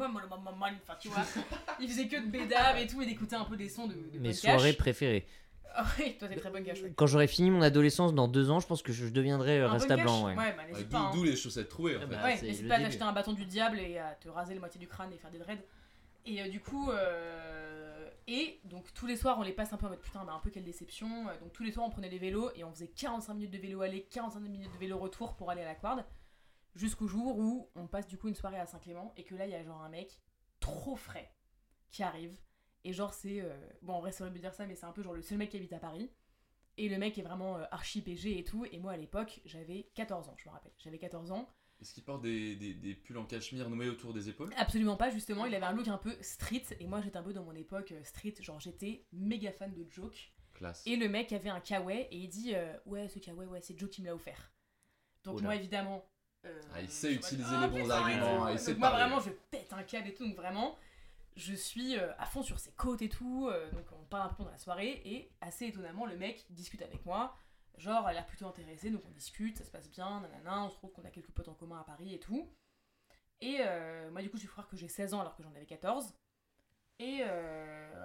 enfin tu vois. [laughs] Ils faisaient que de bédave et tout, et d'écouter un peu des sons de, de Mes soirées Cash. préférées. Ah oui, toi t'es très bonne ouais. Quand j'aurai fini mon adolescence dans deux ans, je pense que je deviendrai euh, Un Rasta Blanc. Ouais. Ouais, bah n'hésite D'où pas. hein. les chaussettes trouées, en Ah fait. bah, Ouais, n'hésite pas à t'acheter un bâton du diable et à te raser la moitié du crâne et faire des dreads. Et euh, du coup, euh, et donc tous les soirs on les passe un peu en mode putain, bah un peu quelle déception. Donc tous les soirs on prenait les vélos et on faisait 45 minutes de vélo aller, 45 minutes de vélo retour pour aller à la Quarde. Jusqu'au jour où on passe du coup une soirée à Saint-Clément et que là il y a genre un mec trop frais qui arrive. Et genre c'est. euh, Bon en vrai c'est horrible de dire ça, mais c'est un peu genre le seul mec qui habite à Paris. Et le mec est vraiment euh, archi PG et tout. Et moi à l'époque j'avais 14 ans, je me rappelle. J'avais 14 ans. Est-ce qu'il porte des, des, des pulls en cachemire noués autour des épaules? Absolument pas, justement. Il avait un look un peu street. Et moi, j'étais un peu dans mon époque euh, street. Genre, j'étais méga fan de Joke. Classe. Et le mec avait un kawaii. Et il dit euh, Ouais, ce kawaii, ouais, c'est Joe qui me l'a offert. Donc, Oula. moi, évidemment. Euh, Ah, il sait utiliser Ah, les bons arguments, il sait Donc, moi, parler. vraiment, je pète un câble et tout. Donc, vraiment, je suis euh, à fond sur ses côtes et tout. euh, donc, on parle un peu pendant la soirée. Et assez étonnamment, le mec discute avec moi. Genre, elle a l'air plutôt intéressée, donc on discute, ça se passe bien, nanana, on se trouve qu'on a quelques potes en commun à Paris et tout. Et moi, du coup, je suis frère que j'ai 16 ans alors que j'en avais 14. Et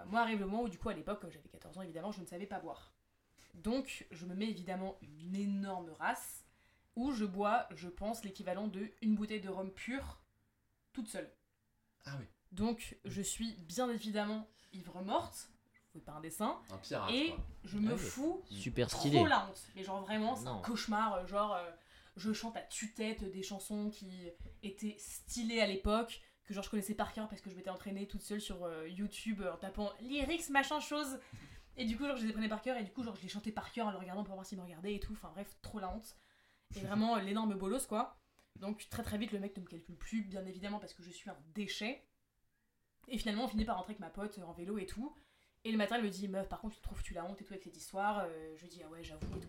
moi, arrive le moment où, du coup, à l'époque, quand j'avais 14 ans, évidemment, je ne savais pas boire. Donc, je me mets évidemment une énorme race où je bois, je pense, l'équivalent de une bouteille de rhum pur toute seule. Ah oui. Donc, je suis bien évidemment ivre morte, je fais pas un dessin, Un pirate. et quoi. je me Ah fous Super stylé. trop la honte. Mais genre vraiment, c'est un cauchemar. euh, Genre, euh, je chante à tue-tête des chansons qui étaient stylées à l'époque, que genre je connaissais par cœur parce que je m'étais entraînée toute seule sur euh, YouTube en tapant lyrics machin chose. Et du coup, genre, je les prenais par cœur et du coup, genre, je les chantais par cœur en le regardant pour voir s'ils me regardaient et tout. Enfin bref, trop la honte. Et vraiment, l'énorme bolos quoi. Donc très très vite, le mec ne me calcule plus, bien évidemment, parce que je suis un déchet. Et finalement, on finit par rentrer avec ma pote en vélo et tout. Et le matin, elle me dit Meuf, par contre, tu trouves-tu la honte et tout avec cette histoire? Euh, Je dis Ah ouais, j'avoue et tout.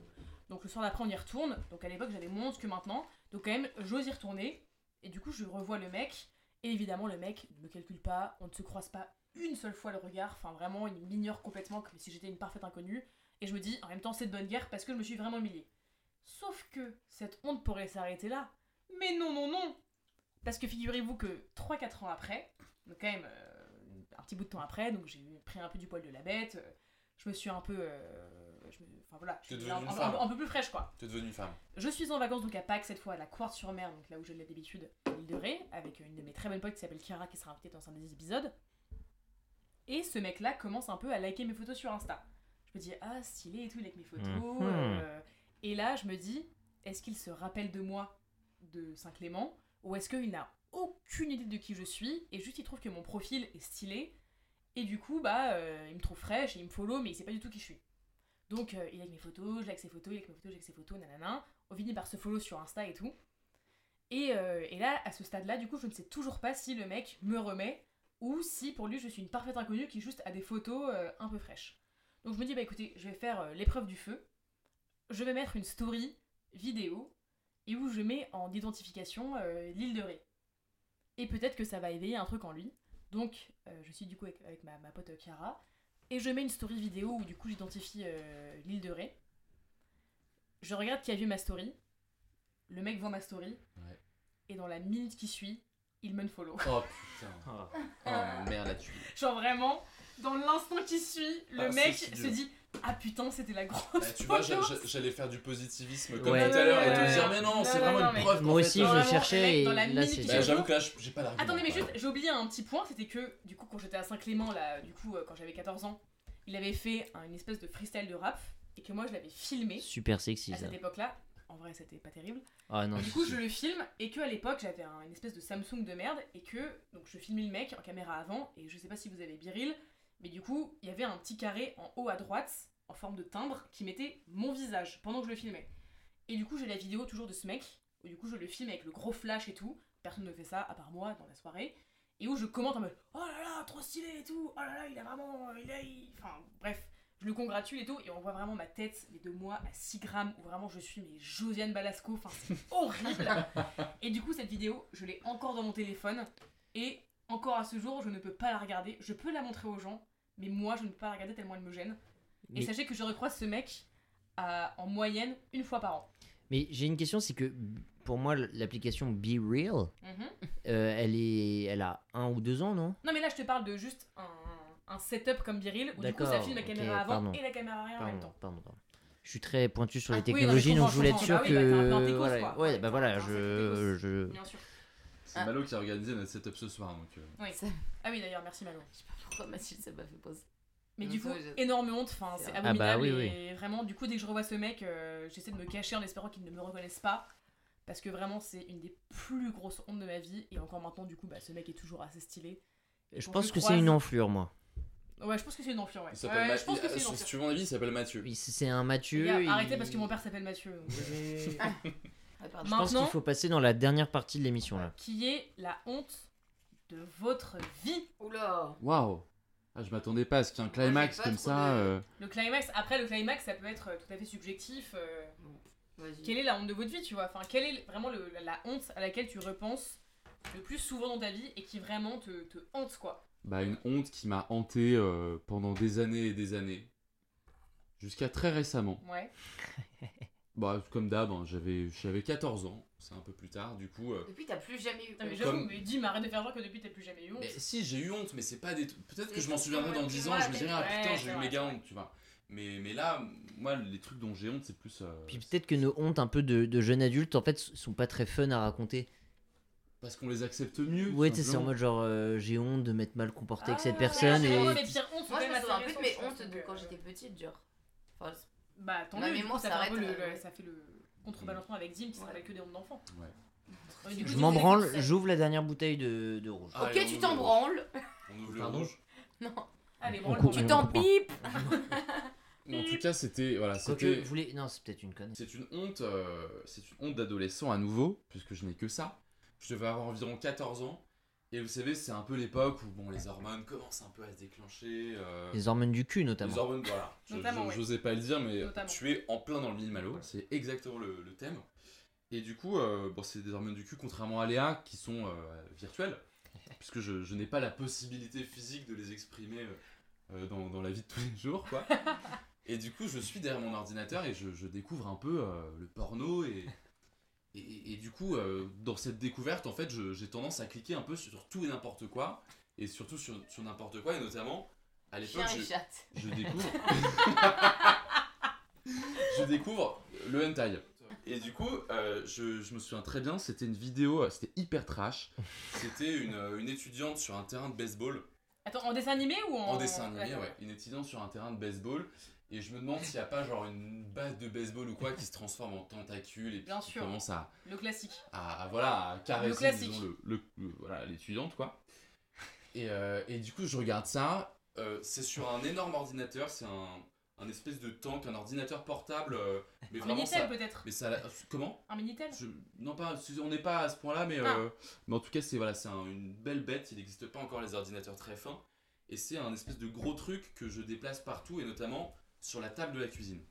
Donc le soir d'après, on y retourne. Donc à l'époque, j'avais moins que maintenant. Donc quand même, j'ose y retourner. Et du coup, je revois le mec. Et évidemment, le mec ne me calcule pas. On ne se croise pas une seule fois le regard. Enfin, vraiment, il m'ignore complètement comme si j'étais une parfaite inconnue. Et je me dis, en même temps, c'est de bonne guerre parce que je me suis vraiment humiliée. Sauf que cette honte pourrait s'arrêter là. Mais non, non, non Parce que figurez-vous que 3-4 ans après, donc quand même euh, un petit bout de temps après, donc j'ai pris un peu du poil de la bête, euh, je me suis un peu. euh, je me- Enfin voilà, je suis devenue un, une un- femme. un peu plus fraîche quoi. Devenue femme. Je suis en vacances donc à Pâques cette fois à la Quartz-sur-Mer, donc là où j'ai de l'habitude, à l'île de Ré, avec une de mes très bonnes potes qui s'appelle Chiara qui sera invitée dans un des épisodes. Et ce mec-là commence un peu à liker mes photos sur Insta. Je me dis ah stylé et tout il like mes photos. Mhm. euh, et là je me dis est-ce qu'il se rappelle de moi de Saint-Clément ou est-ce qu'il n'a aucune idée de qui je suis et juste il trouve que mon profil est stylé et du coup bah euh, il me trouve fraîche et il me follow mais il sait pas du tout qui je suis. Donc euh, il like mes photos, je like ses photos, il like mes photos, je like ses photos, nanana. On finit par se follow sur Insta et tout. Et, euh, et là, à ce stade-là, du coup, je ne sais toujours pas si le mec me remet ou si pour lui je suis une parfaite inconnue qui juste a des photos euh, un peu fraîches. Donc je me dis, bah écoutez, je vais faire l'épreuve du feu. Je vais mettre une story vidéo et où je mets en identification euh, l'île de Ré. Et peut-être que ça va éveiller un truc en lui. Donc euh, je suis du coup avec, avec ma, ma pote Chiara et je mets une story vidéo où du coup j'identifie euh, l'île de Ré. Je regarde qui a vu ma story. Le mec voit ma story. Ouais. Et dans la minute qui suit, il me follow. Oh putain. Ah. Oh merde là-dessus. Genre vraiment, dans l'instant qui suit, le Ah, mec se dit Ah putain, c'était la grosse. Bah, tu vois, j'allais faire du positivisme comme Ouais. tout à l'heure et te dire mais non, Non, c'est vraiment non, une preuve. Moi aussi, fait, je Vraiment, cherchais et dans la là, Bah, j'avoue que là, j'ai pas l'argument. Attendez, mais juste, j'ai oublié un petit point, c'était que du coup, quand j'étais à Saint-Clément, là, du coup, euh, quand j'avais 14 ans, il avait fait un- une espèce de freestyle de rap et que moi je l'avais filmé Super sexy à ça. cette époque-là. En vrai, c'était pas terrible. Ah non. Et du coup, je le filme et que à l'époque, j'avais un- une espèce de Samsung de merde et que donc je filmais le mec en caméra avant et je sais pas si vous avez Biril, mais du coup, il y avait un petit carré en haut à droite en forme de timbre qui mettait mon visage pendant que je le filmais. Et du coup, j'ai la vidéo toujours de ce mec où du coup, je le filme avec le gros flash et tout. Personne ne fait ça à part moi dans la soirée. Et où je commente en mode Oh là là, trop stylé et tout. Oh là là, il a vraiment. Il a. il- Enfin, bref. Je le congratule et tout, et on voit vraiment ma tête, mais de moi à 6 grammes, où vraiment je suis mais Josiane Balasco, enfin c'est [laughs] horrible. et du coup, cette vidéo, je l'ai encore dans mon téléphone, et encore à ce jour, je ne peux pas la regarder. Je peux la montrer aux gens, mais moi, je ne peux pas la regarder tellement elle me gêne. Et sachez que je recroise ce mec à- en moyenne une fois par an. mais j'ai une question, c'est que pour moi, l'application Be Real, Mhm. euh, elle est, elle a un ou deux ans, non? Non, mais là, je te parle de juste un, un setup comme Biril, où du coup, ça filme la caméra avant pardon. et la caméra arrière en même temps. pardon, pardon. Je suis très pointu sur Ah, les technologies, donc je voulais être sûr. Ah oui, bah, que. voilà, quoi. ouais, bah voilà, je. Bien sûr. C'est Malo qui a organisé notre setup ce soir donc. euh, Oui. Ça- Ah oui, d'ailleurs, merci Manon. Je sais pas pourquoi Mathilde, ça m'a fait pause. Mais du coup, je- énorme honte, enfin, c'est C'est- Ah bah abominable. oui, oui. et vraiment, du coup, dès que je revois ce mec, euh, j'essaie de me cacher en espérant qu'il ne me reconnaisse pas. Parce que vraiment, c'est une des plus grosses hontes de ma vie. Et encore maintenant, du coup, bah, ce mec est toujours assez stylé. Et Je pense que c'est une enflure, moi. Ouais, je pense que c'est une enflure, ouais. Il s'appelle Ouais, Ma- je pense que c'est une Si enflure. tu veux mon avis, il s'appelle Mathieu. Oui, C'est un Mathieu. Il- Arrêtez parce que mon père s'appelle Mathieu. donc, euh, [laughs] [laughs] Ah. Je pense Maintenant- qu'il faut passer dans la dernière partie de l'émission là. Qui est la honte de votre vie. Oula Waouh ah, Je m'attendais pas à ce qu'il y ait un climax comme ça. de- euh, Le climax, après, le climax, ça peut être euh, tout à fait subjectif. euh. Quelle est la honte de votre vie, tu vois? Enfin, quelle est vraiment le- la, la honte à laquelle tu repenses le plus souvent dans ta vie et qui vraiment te, te hante, quoi? Bah, une honte qui m'a hanté euh, pendant des années et des années. Jusqu'à très récemment. Ouais. [laughs] Bah, comme d'hab, hein, j'avais j'avais 14 ans, c'est un peu plus tard, du coup. euh, Depuis, t'as plus jamais eu. Non, mais j'avoue, Comme- mais dis, mais arrête de faire genre que depuis t'as plus jamais eu honte. Mais si, j'ai eu honte, mais c'est pas des trucs. Peut-être que je m'en souviendrai dans que 10 tu ans, je me dirai, ah putain, j'ai eu méga honte, tu vois. Mais, mais là, moi, les trucs dont j'ai honte, c'est plus. euh, Puis peut-être que nos hontes un peu de, de jeunes adultes, en fait, sont pas très fun à raconter. Parce qu'on les accepte mieux. Ouais, tout tu sais, c'est en mode genre, euh, j'ai honte de m'être mal comporté avec cette Ah, personne. ouais, et... Moi, je me souviens assez plus de mes hontes de quand j'étais petite, genre. Enfin, Bah, tant mieux, coup, ça fait, le, euh, le- ça fait le contrebalancement avec Dim qui se rappelle que des hontes d'enfants. Ouais. Je m'en branle, j'ouvre la dernière bouteille de, de rouge. Ah, ok, allez, tu t'en branles. On ouvre le rouge. Non. Allez, branle Tu t'en pipes. [laughs] [laughs] En tout cas, c'était. Voilà, Quoique, c'était. vous voulez... Non, c'est peut-être une conne. C'est une honte, euh, c'est une honte d'adolescent à nouveau, puisque je n'ai que ça. Je devais avoir environ 14 ans. Et vous savez, c'est un peu l'époque où bon, les hormones commencent un peu à se déclencher. euh, Les hormones du cul, notamment. les hormones, voilà. Je- Notamment, je- ouais. J'osais pas le dire, mais Notamment. tu es en plein dans le mille malo. C'est exactement le, le thème. Et du coup, euh, bon, c'est des hormones du cul, contrairement à Léa, qui sont euh, virtuelles, [laughs] puisque je, je n'ai pas la possibilité physique de les exprimer dans, dans la vie de tous les jours, quoi. [laughs] et du coup, je suis derrière mon ordinateur et je, je découvre un peu euh, le porno et. Et, et du coup, euh, dans cette découverte, en fait, j'ai tendance à cliquer un peu sur tout et n'importe quoi, et surtout sur, sur n'importe quoi, et notamment, à l'époque, je, je découvre. [laughs] je découvre le hentai. Et du coup, euh, je, je me souviens très bien, c'était une vidéo, euh, c'était hyper trash. C'était une, une étudiante sur un terrain de baseball, Attends, en dessin animé ou en. en dessin animé, ouais. Une étudiante sur un terrain de baseball. Et je me demande s'il n'y a pas genre une base de baseball ou quoi qui se transforme en tentacule et puis Bien sûr. commence à, Le classique. à, à, voilà, à caresser classique. disons, le, le- le- voilà, l'étudiante quoi. Et, euh, et du coup je regarde ça, euh, c'est sur un énorme ordinateur, c'est un, un espèce de tank, un ordinateur portable, euh, mais Un vraiment Minitel peut-être Mais ça, comment? Un Minitel? Je- Non pas, on n'est pas à ce point là, mais, Ah. euh, mais en tout cas c'est voilà, c'est un- une belle bête, il n'existe pas encore les ordinateurs très fins, et c'est un espèce de gros truc que je déplace partout, et notamment sur la table de la cuisine.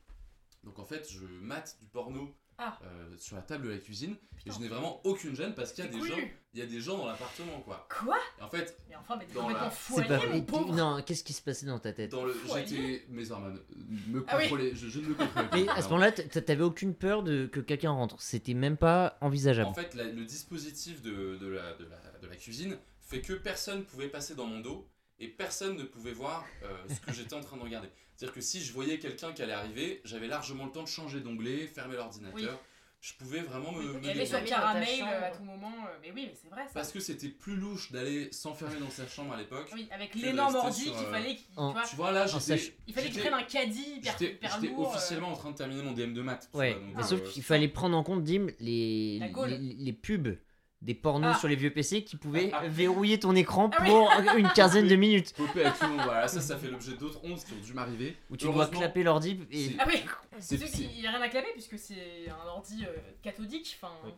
Donc en fait je mate du porno Ah. euh, sur la table de la cuisine, et je n'ai vraiment aucune gêne parce qu'il y a des gens, il y a des gens dans l'appartement quoi. Quoi? Et en fait, Mais enfin, mais Dans la- C'est foiré, pas mon pauvre Non, qu'est-ce qui se passait dans ta tête? Dans le, Foyer. j'étais mes hormones me Ah oui. je, je ne me contrôlais pas. Mais à ce moment-là, t'avais aucune peur de que quelqu'un rentre. C'était même pas envisageable. En fait, la- le dispositif de, de la, de, la, de la cuisine fait que personne pouvait passer dans mon dos et personne ne pouvait voir euh, ce que j'étais en train de regarder. C'est-à-dire que si je voyais quelqu'un qui allait arriver, j'avais largement le temps de changer d'onglet, fermer l'ordinateur. Oui. Je pouvais vraiment me, Et aller détendre. sur ta Caramel euh, à tout moment. euh, Mais oui, mais c'est vrai ça. Parce que c'était plus louche d'aller s'enfermer dans sa chambre à l'époque. Oui, avec l'énorme ordi qu'il euh, fallait qu'il. en- Tu vois, Tu vois, là, j'étais il fallait qu'il prenne un caddie hyper, j'étais- hyper j'étais lourd. euh, officiellement en train de terminer mon DM de maths. Ouais, vois, donc, mais euh, sauf qu'il fallait prendre en compte, Dim, les, les, les pubs des pornos Ah. sur les vieux PC qui pouvaient Ah. verrouiller ton écran Ah oui. pour une quinzaine de minutes. popé à tout le monde. Voilà, ça, ça fait l'objet d'autres hontes qui ont dû m'arriver. Où tu dois clapper l'ordi et. Ah oui C'est- C'est- c'est- Il n'y a rien à clamer puisque c'est un ordi euh, cathodique. Enfin. Oui.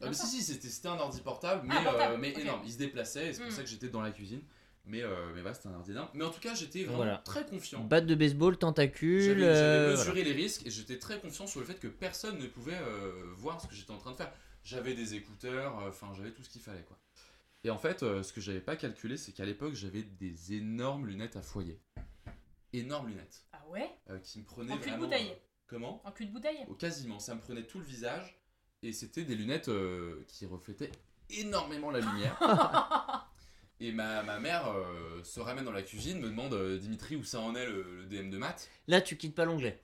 Ah, ça. si, si, c'était un ordi portable, mais, Ah, portable, euh, mais énorme. Il se déplaçait c'est pour Hmm. ça que j'étais dans la cuisine. Mais, euh, mais voilà, c'était un ordi énorme. Mais en tout cas, j'étais vraiment Voilà. très confiant. Batte de baseball, tentacule. J'avais euh, mesuré les risques et j'étais très confiant sur le fait que personne ne pouvait euh, voir ce que j'étais en train de faire. J'avais des écouteurs, euh, enfin j'avais tout ce qu'il fallait quoi. Et en fait, euh, ce que j'avais pas calculé, c'est qu'à l'époque, j'avais des énormes lunettes à foyer. Énormes lunettes. Ah ouais? Euh, qui me prenaient En cul de bouteille. euh, comment? En cul de bouteille Oh, Quasiment, ça me prenait tout le visage et c'était des lunettes euh, qui reflétaient énormément la lumière. [laughs] et ma, ma mère euh, se ramène dans la cuisine, me demande euh, Dimitri où ça en est le, le DM de maths? Là, tu quittes pas l'onglet.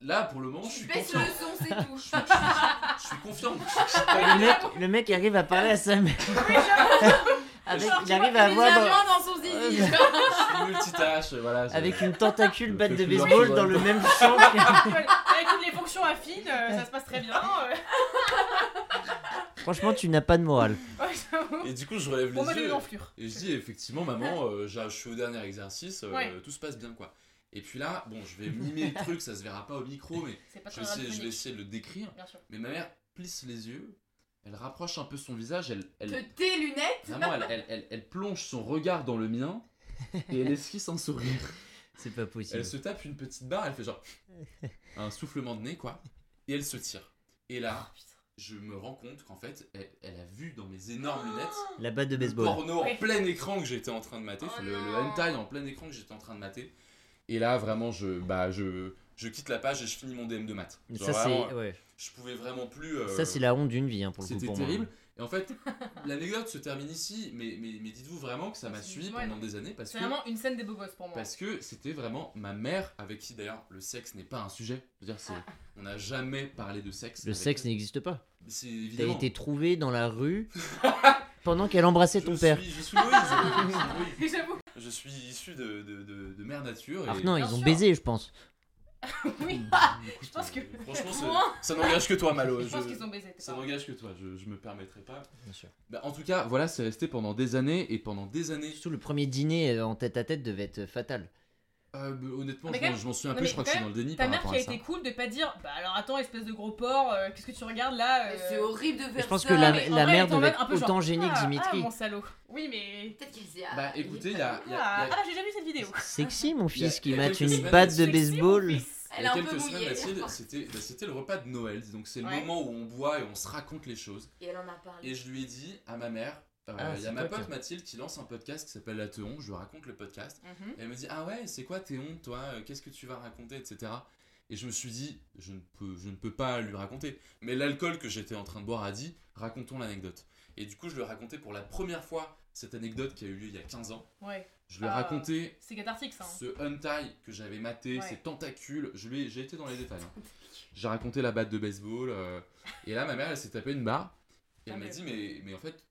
Là pour le moment je suis confiant. le son, c'est tout. Je suis, je suis- je suis confiant. [laughs] Le mec, le mec arrive à parler à sa mère. [laughs] Avec, Genre, il arrive à qu'il Il est avoir bien dans son zizi. Je suis multitâche, voilà. je- avec une tentacule batte de baseball dans le même champ. Avec toutes les fonctions affines, euh, ça se passe très bien. euh. Franchement, tu n'as pas de morale. Ouais, j'avoue. Et du coup, je relève Pour les yeux. Et je dis effectivement, maman, euh, j'ai- je suis au dernier exercice, euh, Ouais. tout se passe bien quoi. Et puis là, bon, je vais mimer le truc, ça se verra pas au micro, mais [laughs] je vais, essayer, je vais radiophonique, essayer de le décrire. Bien sûr. Mais ma mère plisse les yeux, elle rapproche un peu son visage, elle, elle, De tes lunettes. vraiment, elle, elle, elle- elle plonge son regard dans le mien [laughs] et elle esquisse un sourire. C'est pas possible. Elle se tape une petite barre, elle fait genre [laughs] un soufflement de nez quoi, et elle se tire. Et là, Oh, je me rends compte qu'en fait, elle, elle a vu dans mes énormes lunettes La batte de le baseball. porno Ouais. en plein éccran que j'étais en train de mater, Oh le, le hentai en plein écran que j'étais en train de mater. Et là, vraiment, je, bah, je, je quitte la page et je finis mon DM de maths. Genre, Ça, vraiment, c'est ouais. Je pouvais vraiment plus. euh, ça, c'est la honte d'une vie hein, pour le coup. C'était moi. terrible. Et en fait, [laughs] l'anecdote se termine ici, mais, mais, mais dites-vous vraiment que ça m'a suivi pendant des années parce C'est que, vraiment une scène des beaux gosses pour moi. parce que c'était vraiment ma mère avec qui d'ailleurs le sexe n'est pas un sujet. Je veux dire, c'est, [laughs] on n'a jamais parlé de sexe. Le sexe n'existe pas. C'est T'as évidemment. été trouvé dans la rue [laughs] pendant qu'elle embrassait je ton suis, père. Je suis Moïse. je, suis Moïse. J'avoue. Je suis issu de, de, de, de mère nature. Et... Alors non, ils Bien ont sûr. baisé, je pense. [laughs] oui. Écoute, Je pense que- Franchement, ça, ça n'engage que toi, Malo. Je Je- pense qu'ils ont baisé. Ça n'engage que toi, je, je me permettrai pas. Bien sûr. Bah, en tout cas, voilà, c'est resté pendant des années et pendant des années. Surtout le premier dîner euh, en tête à tête devait être fatal. Euh, bah, honnêtement, Mais je m'en- même- je m'en souviens plus, mais je crois que je suis dans le déni Ta par mère qui a ça. été cool de pas dire Bah alors attends, espèce de gros porc, euh, qu'est-ce que tu regardes là euh, C'est horrible de faire Je pense ça. que la, la vrai, mère devait un être peu genre, autant gênée que Ah, Dimitri. Ah, mon salaud. Oui, mais. Peut-être qu'elle disait. ah, Bah écoutez, il y a, il y a- Ah, il y a- ah, j'ai jamais vu cette vidéo. Sexy, mon fils qui mate une batte de baseball. il Elle y a un peu quelques semaines, c'était bah, c'était le repas de Noël, donc c'est le moment où on boit et on se raconte les choses. Et elle en a parlé. Et je lui ai dit à ma mère, euh, Ah, il y a ma pote Mathilde qui lance un podcast qui s'appelle La Teon, je lui raconte le podcast. Mhm. Et elle me dit Ah ouais, c'est quoi hontes, toi? Euh, Qu'est-ce que tu vas raconter, etc. Et je me suis dit je ne, peux, je ne peux pas lui raconter. Mais l'alcool que j'étais en train de boire a dit Racontons l'anecdote. Et du coup, je lui ai raconté pour la première fois cette anecdote qui a eu lieu il y a 15 ans. Ouais, Je lui ai Ah. raconté c'est cathartique ça. hein. ce hentai que j'avais maté, Ouais. ces tentacules. J'ai été dans les détails. hein. J'ai raconté la batte de baseball. euh, et là, ma mère, elle s'est tapée une barre. Et Ah, elle m'a mais- dit mais, mais en fait,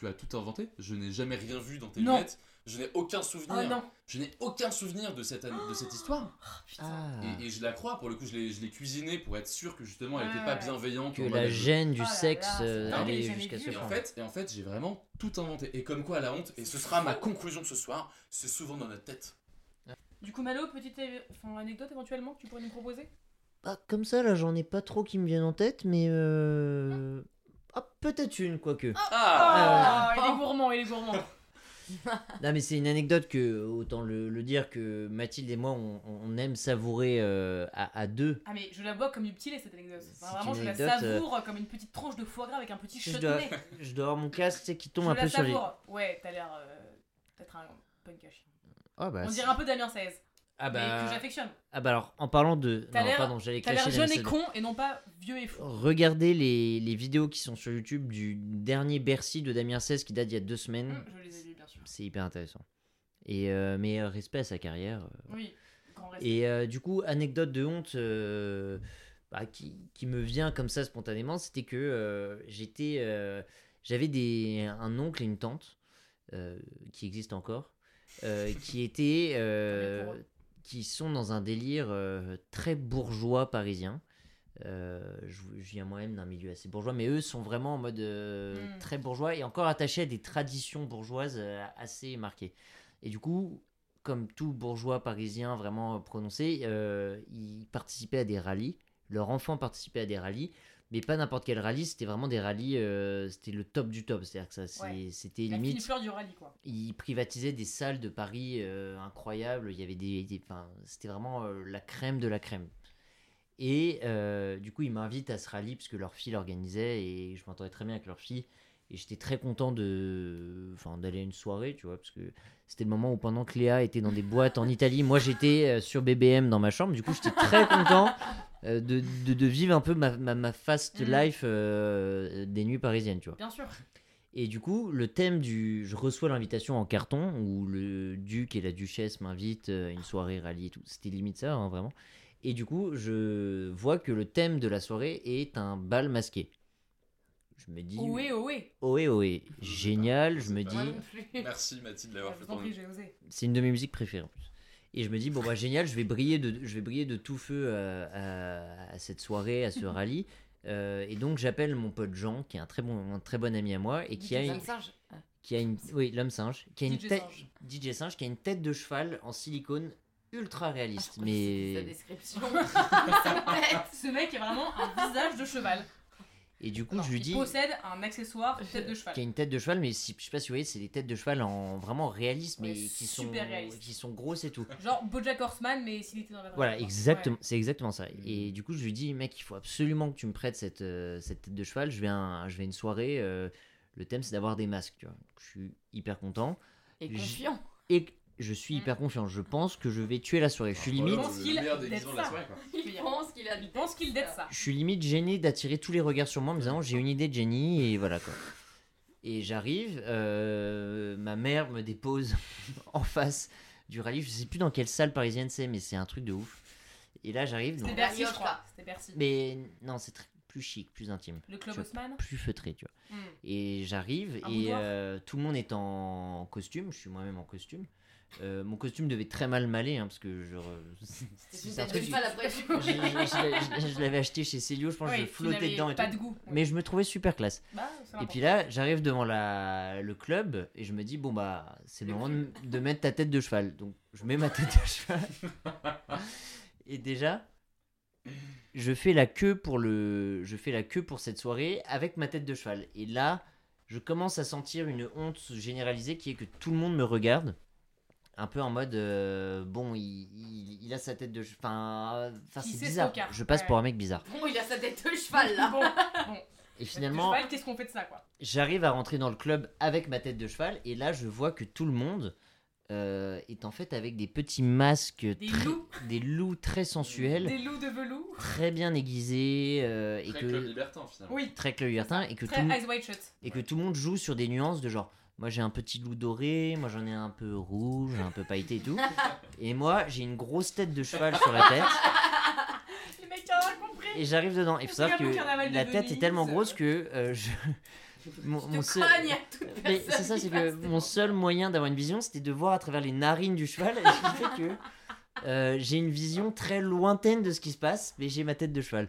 tu as tout inventé. Je n'ai jamais rien vu dans tes Non. lunettes. Je n'ai aucun souvenir. Oh non. Je n'ai aucun souvenir de cette, de cette histoire. [gasps] Putain. Ah. Et, et je la crois, pour le coup, je l'ai je l'ai cuisinée pour être sûr que justement elle n'était pas ouais. bienveillante. Que la gêne du Oh sexe euh, allait jusqu'à ce Et en point. fait, et en fait j'ai vraiment tout inventé. Et comme quoi la honte, et ce sera ma conclusion ce soir, c'est souvent dans notre tête. Du coup, Malo, petite enfin, anecdote éventuellement que tu pourrais nous proposer? Ah, comme ça, là, j'en ai pas trop qui me viennent en tête, mais euh... ah, peut-être une, quoique. Ah, Ah. il est gourmand, il est gourmand. [laughs] Non, mais c'est une anecdote que, autant le, le dire, que Mathilde et moi, on, on aime savourer euh, à, à deux. Ah, mais je la bois comme du petit lait cette anecdote. Enfin, C'est vraiment, une je la euh, savoure comme une petite tranche de foie gras avec un petit Je shot de dois, lait. je dois avoir mon casque tu sais, qui tombe je un la peu sur les. savoure. Ouais, t'as l'air euh, d'être un punk à chien. Ah, bah, On c'est- dirait un peu Damien 16, ah, mais que bah... j'affectionne. ah, bah alors, en parlant de. T'as Non, l'air- pardon, j'allais T'as l'air clasher jeune et con et non pas vieux et fou. Regardez les, les vidéos qui sont sur YouTube du dernier Bercy de Damien 16 qui date d'il y a deux semaines. Hum, je les ai bien sûr. C'est hyper intéressant. Et euh, mais euh, respect à sa carrière. euh. Oui, grand respect. Et euh, du coup, anecdote de honte euh, bah, qui, qui me vient comme ça spontanément, c'était que euh, j'étais, euh, j'avais des, un oncle et une tante euh, qui existent encore, euh, qui étaient, euh, Qui sont dans un délire euh, très bourgeois parisien. Euh, je, je viens moi-même d'un milieu assez bourgeois, mais eux sont vraiment en mode euh, Mm. très bourgeois et encore attachés à des traditions bourgeoises assez marquées. Et du coup, comme tout bourgeois parisien vraiment prononcé, ils participaient à des rallyes. Leurs enfants participaient à des rallyes, mais pas n'importe quel rallye, c'était vraiment des rallyes, euh, c'était le top du top. C'est-à-dire que ça, Ouais. c'était La limite. fleur du rallye, quoi. Ils privatisaient des salles de Paris euh, incroyables. Il y avait des, c'était vraiment euh, la crème de la crème. Et du coup, ils m'invitent à ce rallye parce que leur fille l'organisait et je m'entendais très bien avec leur fille. Et j'étais très content de, enfin, d'aller à une soirée, tu vois, parce que c'était le moment où pendant que Léa était dans des boîtes en Italie, moi j'étais euh, sur BBM dans ma chambre. Du coup, j'étais très content euh, de, de, de vivre un peu ma, ma, ma fast Mhm. life euh, des nuits parisiennes, tu vois. Bien sûr. Et du coup, le thème du. Je reçois l'invitation en carton où le duc et la duchesse m'invitent à une soirée rallye et tout. C'était limite ça, hein, vraiment. Et du coup, je vois que le thème de la soirée est un bal masqué. Je me dis. Ohé, ohé. Ohé, ohé. Génial. Je me dis. Merci Mathilde d'avoir Je fait ton prie, j'ai osé. C'est une de mes musiques préférées en plus. Et je me dis, bon, bah génial, je vais briller de, je vais briller de tout feu euh, à, à cette soirée, à ce [laughs] rallye. Euh, et donc, j'appelle mon pote Jean, qui est un très bon, un très bon ami à moi, et qui a, une. Ah. qui a une, oui, l'homme singe, qui a une DJ tête, singe. DJ singe, qui a une tête de cheval en silicone ultra réaliste. Sa mais description. [laughs] Sa tête. Ce mec est vraiment un visage de cheval. Et du coup, Non, je lui il dis, possède un accessoire tête de cheval. qui a une tête de cheval, mais si, je sais pas si vous voyez, c'est des têtes de cheval en vraiment réalistes, mais qui sont, qui sont grosses et tout. [laughs] Genre Bojack Horseman, mais s'il était dans la vraie Voilà, exactement, Ouais. c'est exactement ça. Et du coup, je lui dis, mec, il faut absolument que tu me prêtes cette, euh, cette tête de cheval. Je vais à, un- je vais une soirée. euh, le thème, c'est d'avoir des masques. Tu vois. Donc, je suis hyper content. Et confiant. Et je suis Mm. hyper confiant. Je pense que je vais tuer la soirée. Je suis limite, pense le qu'il meilleur date déguisement de la ça. soirée, quoi. [laughs] Il pense qu'il a. Il pense qu'il date ça. je suis limite gêné d'attirer tous les regards sur moi en me disant j'ai une idée de Jenny et voilà quoi. Et j'arrive, euh, ma mère me dépose [laughs] en face du rallye. Je sais plus dans quelle salle parisienne c'est, mais c'est un truc de ouf. Et là j'arrive, C'était Bercy, je Mariotta. crois. C'était Bercy. mais non, c'est plus chic, plus intime, Le Club Je- Haussmann plus feutré, tu vois. Hmm. Et j'arrive et euh, tout le monde est en costume. Je suis moi-même en costume. Euh, mon costume devait très mal m'aller hein, parce que je. C'est un truc- cheval après. je, je- je- je- je l'avais acheté chez Célio, je pense que je flottais dedans et pas tout. de goût. Mais je me trouvais super classe. Bah, Et puis là, j'arrive devant la, le club et je me dis, bon bah, c'est le moment de, de mettre ta tête de cheval. Donc je mets ma tête de cheval. et déjà, je fais la queue pour le, je fais la queue pour cette soirée avec ma tête de cheval. Et là, je commence à sentir une honte généralisée qui est que tout le monde me regarde. Un peu en mode, euh, bon, il, il- il a sa tête de cheval. Enfin, enfin, Il c'est bizarre. Je passe ouais. pour un mec bizarre. Bon, il a sa tête de cheval là. [laughs] Bon, bon. Et finalement, Qu'est-ce qu'on fait de ça, quoi? j'arrive à rentrer dans le club avec ma tête de cheval et là je vois que tout le monde euh, est en fait avec des petits masques Des très- loups des loups très sensuels Des loups de velours très bien aiguisés euh, et Très que club libertin, finalement. Oui. très Club Libertin et que tout Très le monde- Eyes Wide Shut. et que tout le monde joue sur des nuances de genre moi j'ai un petit loup doré moi j'en ai un peu rouge un peu pailleté et tout. [laughs] Et moi j'ai une grosse tête de cheval sur la tête. Les mecs, t'as compris. Et j'arrive dedans. Il faut savoir que la tête est tellement grosse que euh, je mon, Je mon te seul- cogne à toute Mais personne c'est ça, c'est que mon seul moyen d'avoir une vision, c'était de voir à travers les narines du cheval. Et ce qui fait que euh, j'ai une vision très lointaine de ce qui se passe, mais j'ai ma tête de cheval.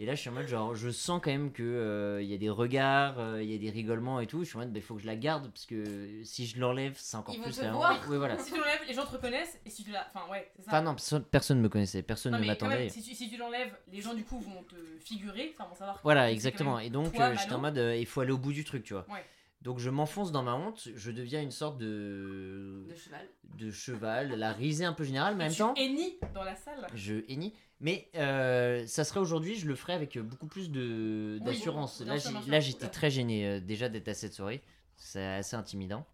Et là, je suis en mode genre, je sens quand même que euh, y a des regards, euh, il y a des rigolements et tout. Je suis en mode, il faut que je la garde parce que si je l'enlève, c'est encore Ils vont plus. te voir. honte. Oui, voilà. [laughs] Si tu l'enlèves, les gens te reconnaissent, et si tu la... Enfin, ouais, c'est ça. Enfin non, personne, personne me connaissait, personne Non, ne m'attendait. si tu, si tu l'enlèves, les gens du coup vont te figurer, enfin vont savoir. Voilà, exactement. Et donc, euh, j'étais en mode, euh, il faut aller au bout du truc, tu vois. Ouais. Donc, je m'enfonce dans ma honte, je deviens une sorte de, De cheval. de cheval, la risée un peu générale, mais en même tu temps, hennis dans la salle. je hennis. Mais euh, ça serait aujourd'hui, je le ferais avec euh, beaucoup plus de d'assurance. là, j'étais très gêné euh, déjà d'être à cette soirée. C'est assez intimidant.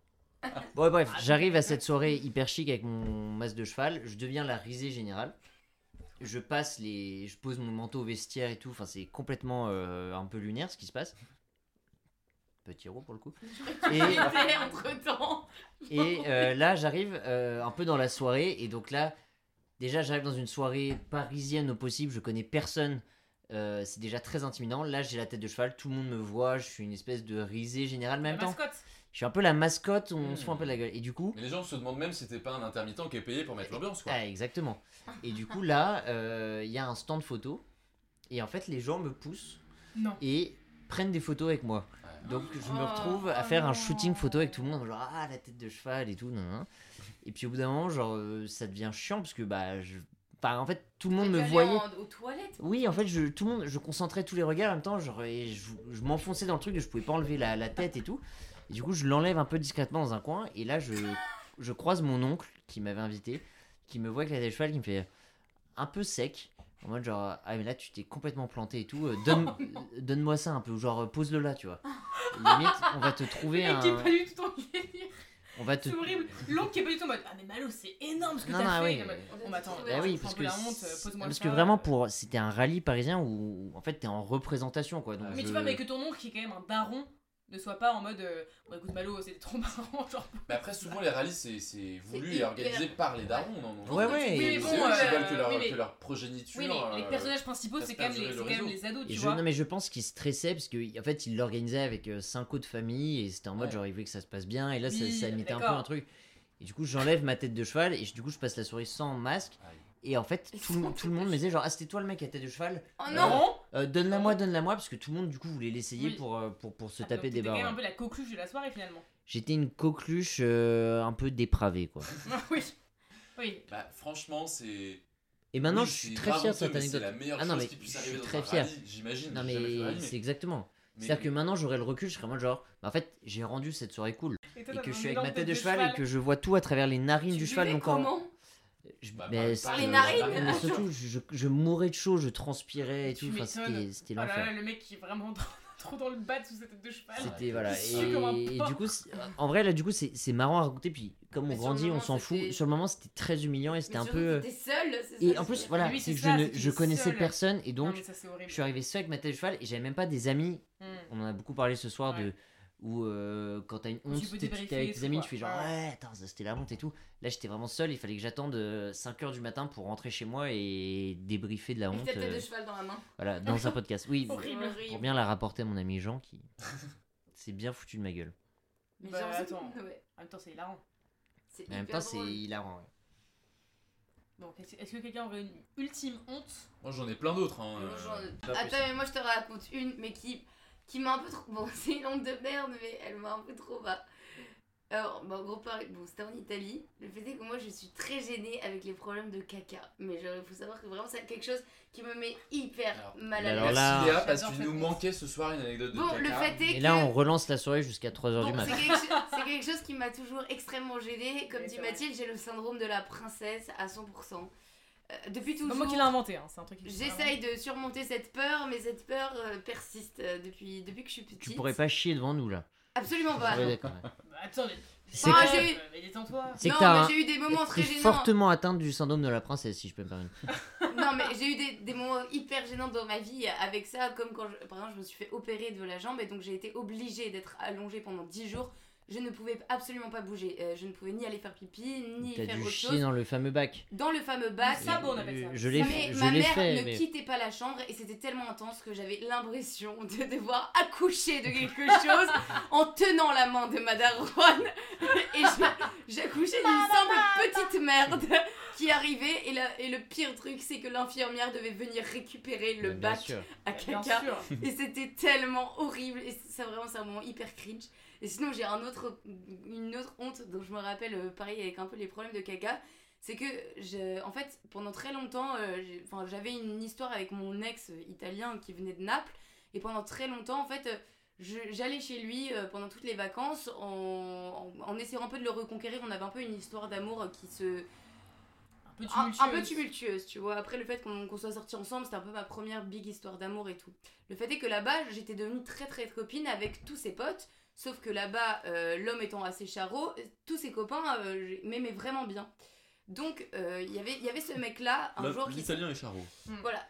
Bon, [laughs] ouais, bref, j'arrive à cette soirée hyper chic avec mon masque de cheval. Je deviens la risée générale. Je passe les, je pose mon manteau au vestiaire et tout. Enfin, c'est complètement euh, un peu lunaire ce qui se passe. Petit héros pour le coup. [laughs] Et, et là, j'arrive un peu dans la soirée. Et donc là, déjà, j'arrive dans une soirée parisienne au possible. Je connais personne. Euh, c'est déjà très intimidant. Là, j'ai la tête de cheval. Tout le monde me voit. Je suis une espèce de risée générale. Mais en La même temps, mascotte. je suis un peu la mascotte. On Mm. se fout un peu de la gueule. Et du coup, Mais les gens se demandent même si c'était pas un intermittent qui est payé pour mettre l'ambiance, quoi. ah, exactement. Et du coup, là, euh, il y a un stand photo. Et en fait, les gens me poussent Non. et prennent des photos avec moi. Ouais. Donc je me Oh, retrouve à oh faire un non. shooting photo avec tout le monde, genre ah la tête de cheval et tout, nan, nan. Et puis au bout d'un moment, genre euh, ça devient chiant parce que bah je, enfin en fait tout le monde me voyait. en- aux toilettes. Oui, en fait, je, tout le monde, je concentrais tous les regards en même temps, genre, et je, je m'enfonçais dans le truc, je pouvais pas enlever la, la tête et tout. Et du coup, je l'enlève un peu discrètement dans un coin, et là, je, je croise mon oncle qui m'avait invité, qui me voit avec la tête de cheval, qui me fait un peu sec, en mode genre, ah mais là, tu t'es complètement planté et tout, euh, donne, [laughs] donne-moi ça un peu, ou genre, pose-le là, tu vois. [laughs] Limite, on va te trouver mec qui est un. pas du tout ton. On va te. C'est horrible. L'autre qui est pas du tout en mode Ah, mais Malo, c'est énorme ce que Non, t'as fait. oui. En mode, mais attends, Bah oui, tu parce que, la honte, pose-moi parce que vraiment, pour, c'était un rallye parisien où, en fait, t'es en représentation, quoi. Donc Mais tu vois, mais que ton oncle qui est quand même un daron ne soit pas en mode euh, Bon, écoute, Malo, c'est trop marrant. [laughs] Genre, Mais après, souvent, les rallyes, c'est c'est voulu et organisé par les darons, non, non Ouais, Oui, ouais. mais C'est bon, eux qui euh, veulent que leur, oui, mais- que leur progéniture. Oui, mais les euh, personnages principaux, c'est quand, même les- le quand même les ados, Et tu je, vois. non mais je pense qu'il stressait parce qu'en fait il l'organisait avec euh, cinq autres familles et c'était en mode Ouais. genre il voulait que ça se passe bien et là ça, Oui, ça mettait un peu un truc. Et du coup j'enlève ma tête de cheval et je- du coup je passe la soirée sans masque Aïe. Et en fait tout, le- tout le monde me disait genre ah c'était toi le mec à tête de cheval Oh Euh, non Euh, donne-la moi donne-la moi parce que tout le monde du coup voulait l'essayer Oui. pour, euh, pour, pour se Ah, taper donc des t'étais quand même barres. un peu la coqueluche de la soirée finalement. J'étais une coqueluche euh, un peu dépravée quoi. [laughs] Ah, oui. Oui. Bah, franchement, c'est. Et maintenant Oui, je suis très fier de cette anecdote. C'est la meilleure Ah non, chose mais qui puisse arriver dans très un fier. j'imagine. Non mais c'est exactement. C'est-à-dire que maintenant j'aurais le recul, je serais mode genre bah, en fait j'ai rendu cette soirée cool. Et, et que je suis avec ma tête de cheval, cheval et que je vois tout à travers les narines Tu du cheval. Donc comment? Je, Bah, mais par- les le- narines, mais surtout, je, je, mourais de chaud, je transpirais et Tu tout. Enfin, c'était Oh là l'enfer. là, le mec qui est vraiment [laughs] trop dans le bas sous sa tête de cheval. C'était voilà. Et, du coup, en vrai, là, du coup, c'est marrant à raconter. Puis, comme Mais on grandit, on s'en fout. Sur le moment, c'était très humiliant et c'était un peu. c'est Et en plus, voilà, c'est que je, ne, je connaissais personne et donc ça, je suis arrivé seul avec ma tête de cheval et j'avais même pas des amis. Hmm. On en a beaucoup parlé ce soir de où euh, quand t'as une honte, tu t'es- avec et tes amis, quoi. tu fais genre Ouais. attends, ça, c'était la honte et tout. Là, j'étais vraiment seul, il fallait que j'attende 5h du matin pour rentrer chez moi et débriefer de la honte ta tête euh, de cheval dans la main. voilà, dans un [laughs] podcast. Oui, Horrible. pour bien la rapporter à mon ami Jean qui [laughs] s'est bien foutu de ma gueule. Mais Bah, genre, attends. [laughs] ouais, En même temps, c'est hilarant. En même temps, c'est hilarant. ouais. Donc, est-ce que quelqu'un aurait une ultime honte? Moi j'en ai plein d'autres. Hein, euh, Attends, mais moi je te raconte une, mais qui, qui m'a un peu trop. Bon, [laughs] c'est une honte de merde, mais elle m'a un peu trop bas. Alors, bah, en gros, pareil, bon, c'était en Italie. Le fait est que moi je suis très gênée avec les problèmes de caca. Mais il faut savoir que vraiment c'est quelque chose qui me met hyper Alors, mal à l'aise. là- Merci Léa parce qu'il nous manquait ce soir une anecdote de Bon, caca. le fait est Et que. là, on relance la soirée jusqu'à 3h du matin. c'est quelque, quelque chose qui m'a toujours extrêmement gênée. Comme dit. Mathilde, j'ai le syndrome de la princesse à 100%. Euh, depuis C'est toujours. moi qui l'ai inventé, hein, c'est un truc J'essaye de surmonter cette peur, mais cette peur euh, persiste euh, depuis, depuis que je suis petite. Tu pourrais pas chier devant nous là. Absolument pas. Ouais, d'accord. Bah, attends, mais. C'est Ah, j'ai eu- Mais détends-toi. C'est non, que t'as un- j'ai eu des moments très gênants. fortement atteinte du syndrome de la princesse, si je peux me permettre. [laughs] Non, mais j'ai eu des, des moments hyper gênants dans ma vie avec ça, comme quand, je- par exemple, je me suis fait opérer de la jambe et donc j'ai été obligée d'être allongée pendant 10 jours. Je ne pouvais absolument pas bouger. Euh, je ne pouvais ni aller faire pipi, ni faire dû autre chier chose. dans le fameux bac. Dans le fameux bac. Ça, bon, on appelle ça. Je l'ai mais fait. Je ma mère fait. ne mais- quittait pas la chambre et c'était tellement intense que j'avais l'impression de devoir accoucher de quelque chose [laughs] en tenant la main de ma daronne et j'accouchais d'une simple petite merde qui arrivait et, la- et le pire truc c'est que l'infirmière devait venir récupérer le Bien bac à caca et c'était tellement horrible et ça vraiment c'est un moment hyper cringe et sinon j'ai un autre une autre honte dont je me rappelle euh, pareil avec un peu les problèmes de caca c'est que je, en fait pendant très longtemps euh, enfin j'avais une histoire avec mon ex euh, italien qui venait de Naples et pendant très longtemps en fait j'allais chez lui pendant toutes les vacances en, en, en essayant un peu de le reconquérir on avait un peu une histoire d'amour qui se Un peu tumultueuse. un peu tumultueuse, tu vois. Après le fait qu'on qu'on soit sortis ensemble, c'était un peu ma première big histoire d'amour et tout. Le fait est que là-bas, j'étais devenue très très copine avec tous ses potes. Sauf que là-bas, euh, l'homme étant assez charot, tous ses copains euh, m'aimaient vraiment bien. Donc, euh, il y avait- il y avait ce mec-là, un jour qui. L'Italien est charot. Voilà,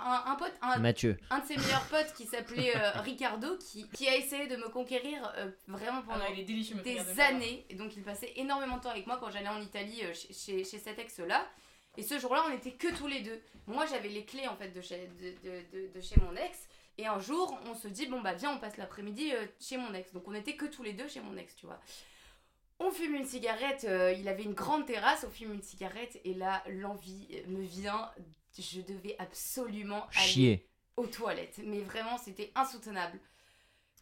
un, un pote, un, Mathieu. un de ses meilleurs potes qui s'appelait euh, [laughs] Ricardo, qui, qui a essayé de me conquérir euh, vraiment Ah pendant non, délicieux, des années. Et donc il passait énormément de temps avec moi quand j'allais en Italie euh, chez, chez, chez cet ex-là. Et ce jour-là, on était que tous les deux. Moi, j'avais les clés en fait de chez, de, de, de, de chez mon ex. Et un jour, on se dit, bon bah viens, on passe l'après-midi euh, chez mon ex. Donc on était que tous les deux chez mon ex, tu vois. On fume une cigarette, euh, il avait une grande terrasse, on fume une cigarette et là, l'envie euh, me vient. Je devais absolument aller Chier. aux toilettes. Mais vraiment, c'était insoutenable.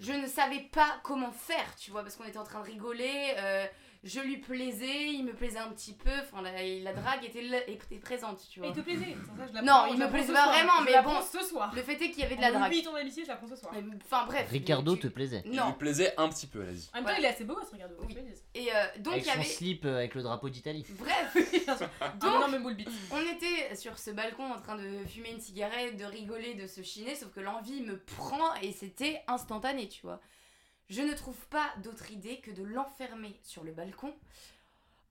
Je ne savais pas comment faire, tu vois, parce qu'on était en train de rigoler. euh, je lui plaisais, il me plaisait un petit peu. Enfin, la, la drague était, là- était présente, tu Mais vois. il te plaisait. ça, ça, je Non, il je me plaisait pas soir. vraiment, Je mais bon. ce soir. Le fait est qu'il y avait de On la drague. ton amitié, je l'apprends ce soir. Enfin, bref. Ricardo tu- te plaisait. Il lui Non. plaisait un petit peu, allez-y. En même temps, il est assez beau, ce Ricardo. Oui. Et euh, donc, Avec il y son avait. slip euh, avec le drapeau d'Italie. Bref. [laughs] Un Donc-. On était sur ce balcon en train de fumer une cigarette, de rigoler, de se chiner, sauf que l'envie me prend et c'était instantané, tu vois. Je ne trouve pas d'autre idée que de l'enfermer sur le balcon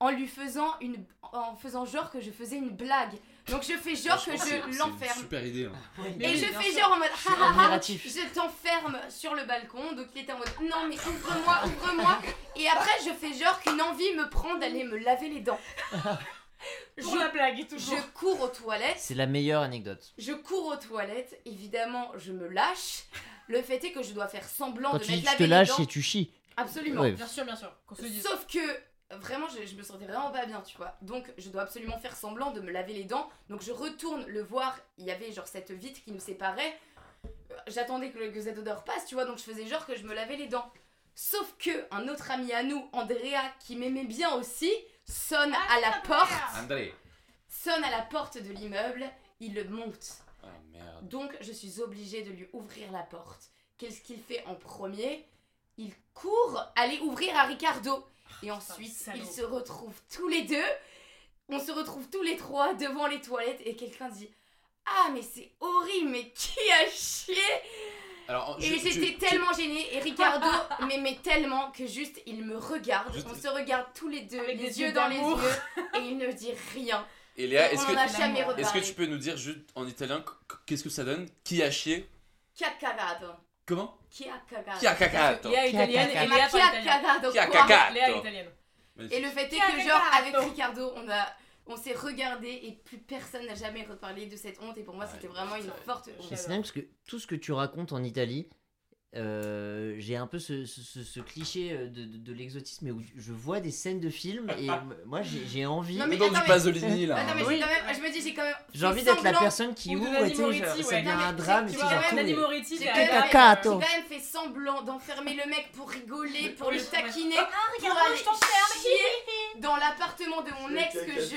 en lui faisant une en faisant genre que je faisais une blague. Donc je fais genre Je que je c'est une l'enferme. Super idée. hein. [laughs] Et oui, je fais sûr. genre en mode je t'enferme sur le balcon. Donc il était en mode non mais ouvre-moi, ouvre-moi. [laughs] Et après je fais genre qu'une envie me prend d'aller me laver les dents. [laughs] Pour la blague, Je toujours. cours aux toilettes. C'est la meilleure anecdote. Je cours aux toilettes, évidemment, je me lâche. Le fait est que je dois faire semblant Quand de tu dis mettre que la tu te lâches, c'est tu chies. Absolument. Ouais. Bien sûr, bien sûr. Qu'on se le dise. Sauf que vraiment, je, je me sentais vraiment pas bien, tu vois. Donc, je dois absolument faire semblant de me laver les dents. Donc, je retourne le voir. Il y avait genre cette vitre qui nous séparait. Euh, J'attendais que, le- que cette odeur passe, tu vois. Donc, je faisais genre que je me lavais les dents. Sauf que un autre ami à nous, Andrea, qui m'aimait bien aussi, sonne à la porte. André. Sonne à la porte de l'immeuble. Il le monte. Ah merde. Donc je suis obligée de lui ouvrir la porte. Qu'est-ce qu'il fait en premier? Il court aller ouvrir à Ricardo. Et ensuite, ils se retrouvent tous les deux. On se retrouve tous les trois devant les toilettes et quelqu'un dit Ah, mais c'est horrible, mais qui a chié? Alors, Et j'étais tellement gênée et Ricardo [laughs] m'aimait tellement que juste il me regarde, Juste- on se regarde tous les deux, Avec les yeux dans les yeux et il ne dit rien. Et Léa, est-ce a que, Est-ce tu peux nous dire juste en italien qu- qu'est-ce que ça donne? Qui a chié? Chi ha cagato. Comment? Qui a cagato. Qui a cagato. Léa italienne et Ma Léa pas a cagato Qui a cagato. Léa est italienne. Et le fait est a que genre avec Ricardo on a on s'est regardé et plus personne n'a jamais reparlé de cette honte. Et pour moi Ouais, c'était vraiment une forte honte. c'est dingue parce que tout ce que tu racontes en Italie, euh, j'ai un peu ce, ce- ce- cliché euh, de, de- de l'exotisme où je vois des scènes de films et [laughs] moi j'ai envie. Non, mais dans attends, du mais- Pasolini là. [laughs] Attends mais Oui. j'ai quand même je me dis j'ai quand même J'ai envie d'être la personne qui ouvre tu sais, ça devient Non, un drame. tu vois, Nanni Moretti, J'ai c'est quand, même- Cagato. j'ai quand même fait semblant d'enfermer le mec pour rigoler, pour le taquiner, Ah, pour regarde, aller je t'enferme. chier dans l'appartement de mon ex que je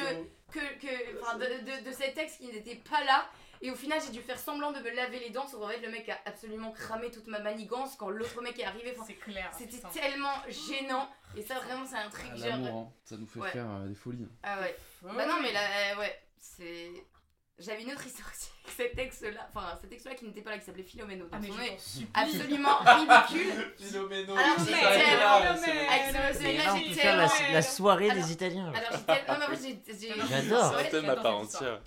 que, que de, de, de cet ex qui n'était pas là et au final j'ai dû faire semblant de me laver les dents sauf qu'en fait le mec a absolument cramé toute ma manigance quand l'autre mec est arrivé Enfin, C'est clair. c'était tellement gênant et ça vraiment c'est un truc Ah, genre hein. ça nous fait Ouais. faire euh, des folies. hein. ah ouais bah non mais là euh, ouais c'est j'avais une autre histoire aussi avec cet ex là enfin cet ex là qui n'était pas là qui s'appelait Philomeno donc Ah, mais absolument ridicule [laughs] Philomeno, Alors, tellement- là, c'est j'ai peut faire la, tellement la soirée Alors- des Italiens. alors non, mais en fait, j'ai- J'adore. Ma j'adore part entière.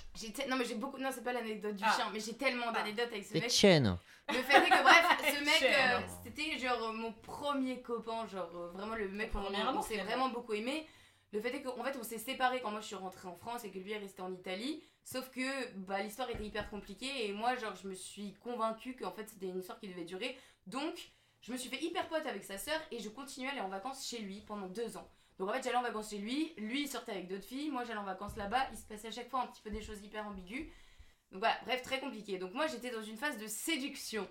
Non mais j'ai beaucoup non c'est pas l'anecdote du Ah. chien mais j'ai tellement d'anecdotes avec ce mec. Etienne. Le fait est que bref ce mec euh, c'était genre euh, mon premier copain genre euh, vraiment le mec qu'on s'est vraiment beaucoup aimé. Le fait est qu'en fait on s'est séparés quand moi je suis rentrée en France et que lui est resté en Italie. Sauf que bah, l'histoire était hyper compliquée et moi genre je me suis convaincue qu'en fait c'était une histoire qui devait durer. Donc je me suis fait hyper pote avec sa sœur et je continuais à aller en vacances chez lui pendant deux ans. Donc en fait j'allais en vacances chez lui, lui il sortait avec d'autres filles, moi j'allais en vacances là-bas, il se passait à chaque fois un petit peu des choses hyper ambiguës. Donc voilà, bref, très compliqué. Donc moi j'étais dans une phase de séduction.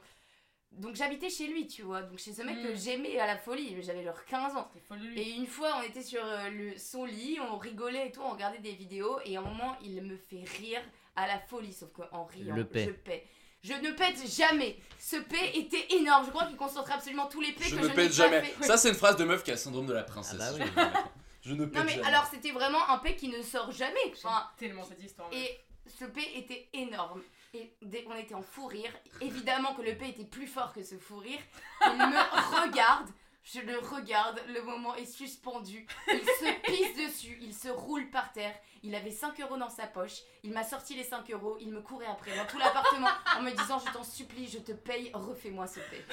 Donc j'habitais chez lui, tu vois. Donc chez ce mec Mm. que j'aimais à la folie, mais j'avais genre 15 ans. Et une fois on était sur euh, le, son lit, on rigolait et tout, on regardait des vidéos et à un moment il me fait rire à la folie, sauf qu'en riant, Le paix. je paie. Je ne pète jamais. Ce paix était énorme. Je crois qu'il concentrait absolument tous les paix Je que ne je n'ai pète pas jamais. fait. Ça, c'est une phrase de meuf qui a le syndrome de la princesse. Ah bah oui. je ne pète Non mais jamais. alors c'était vraiment un paix qui ne sort jamais. Enfin, tellement cette histoire. Et ce P était énorme. Et dès qu'on était en fou rire, évidemment que le P était plus fort que ce fou rire. Il me regarde, je le regarde, le moment est suspendu. Il se pisse dessus, il se roule par terre. Il avait 5 euros dans sa poche. Il m'a sorti les 5 euros. Il me courait après dans tout l'appartement en me disant Je t'en supplie, je te paye, refais-moi ce P.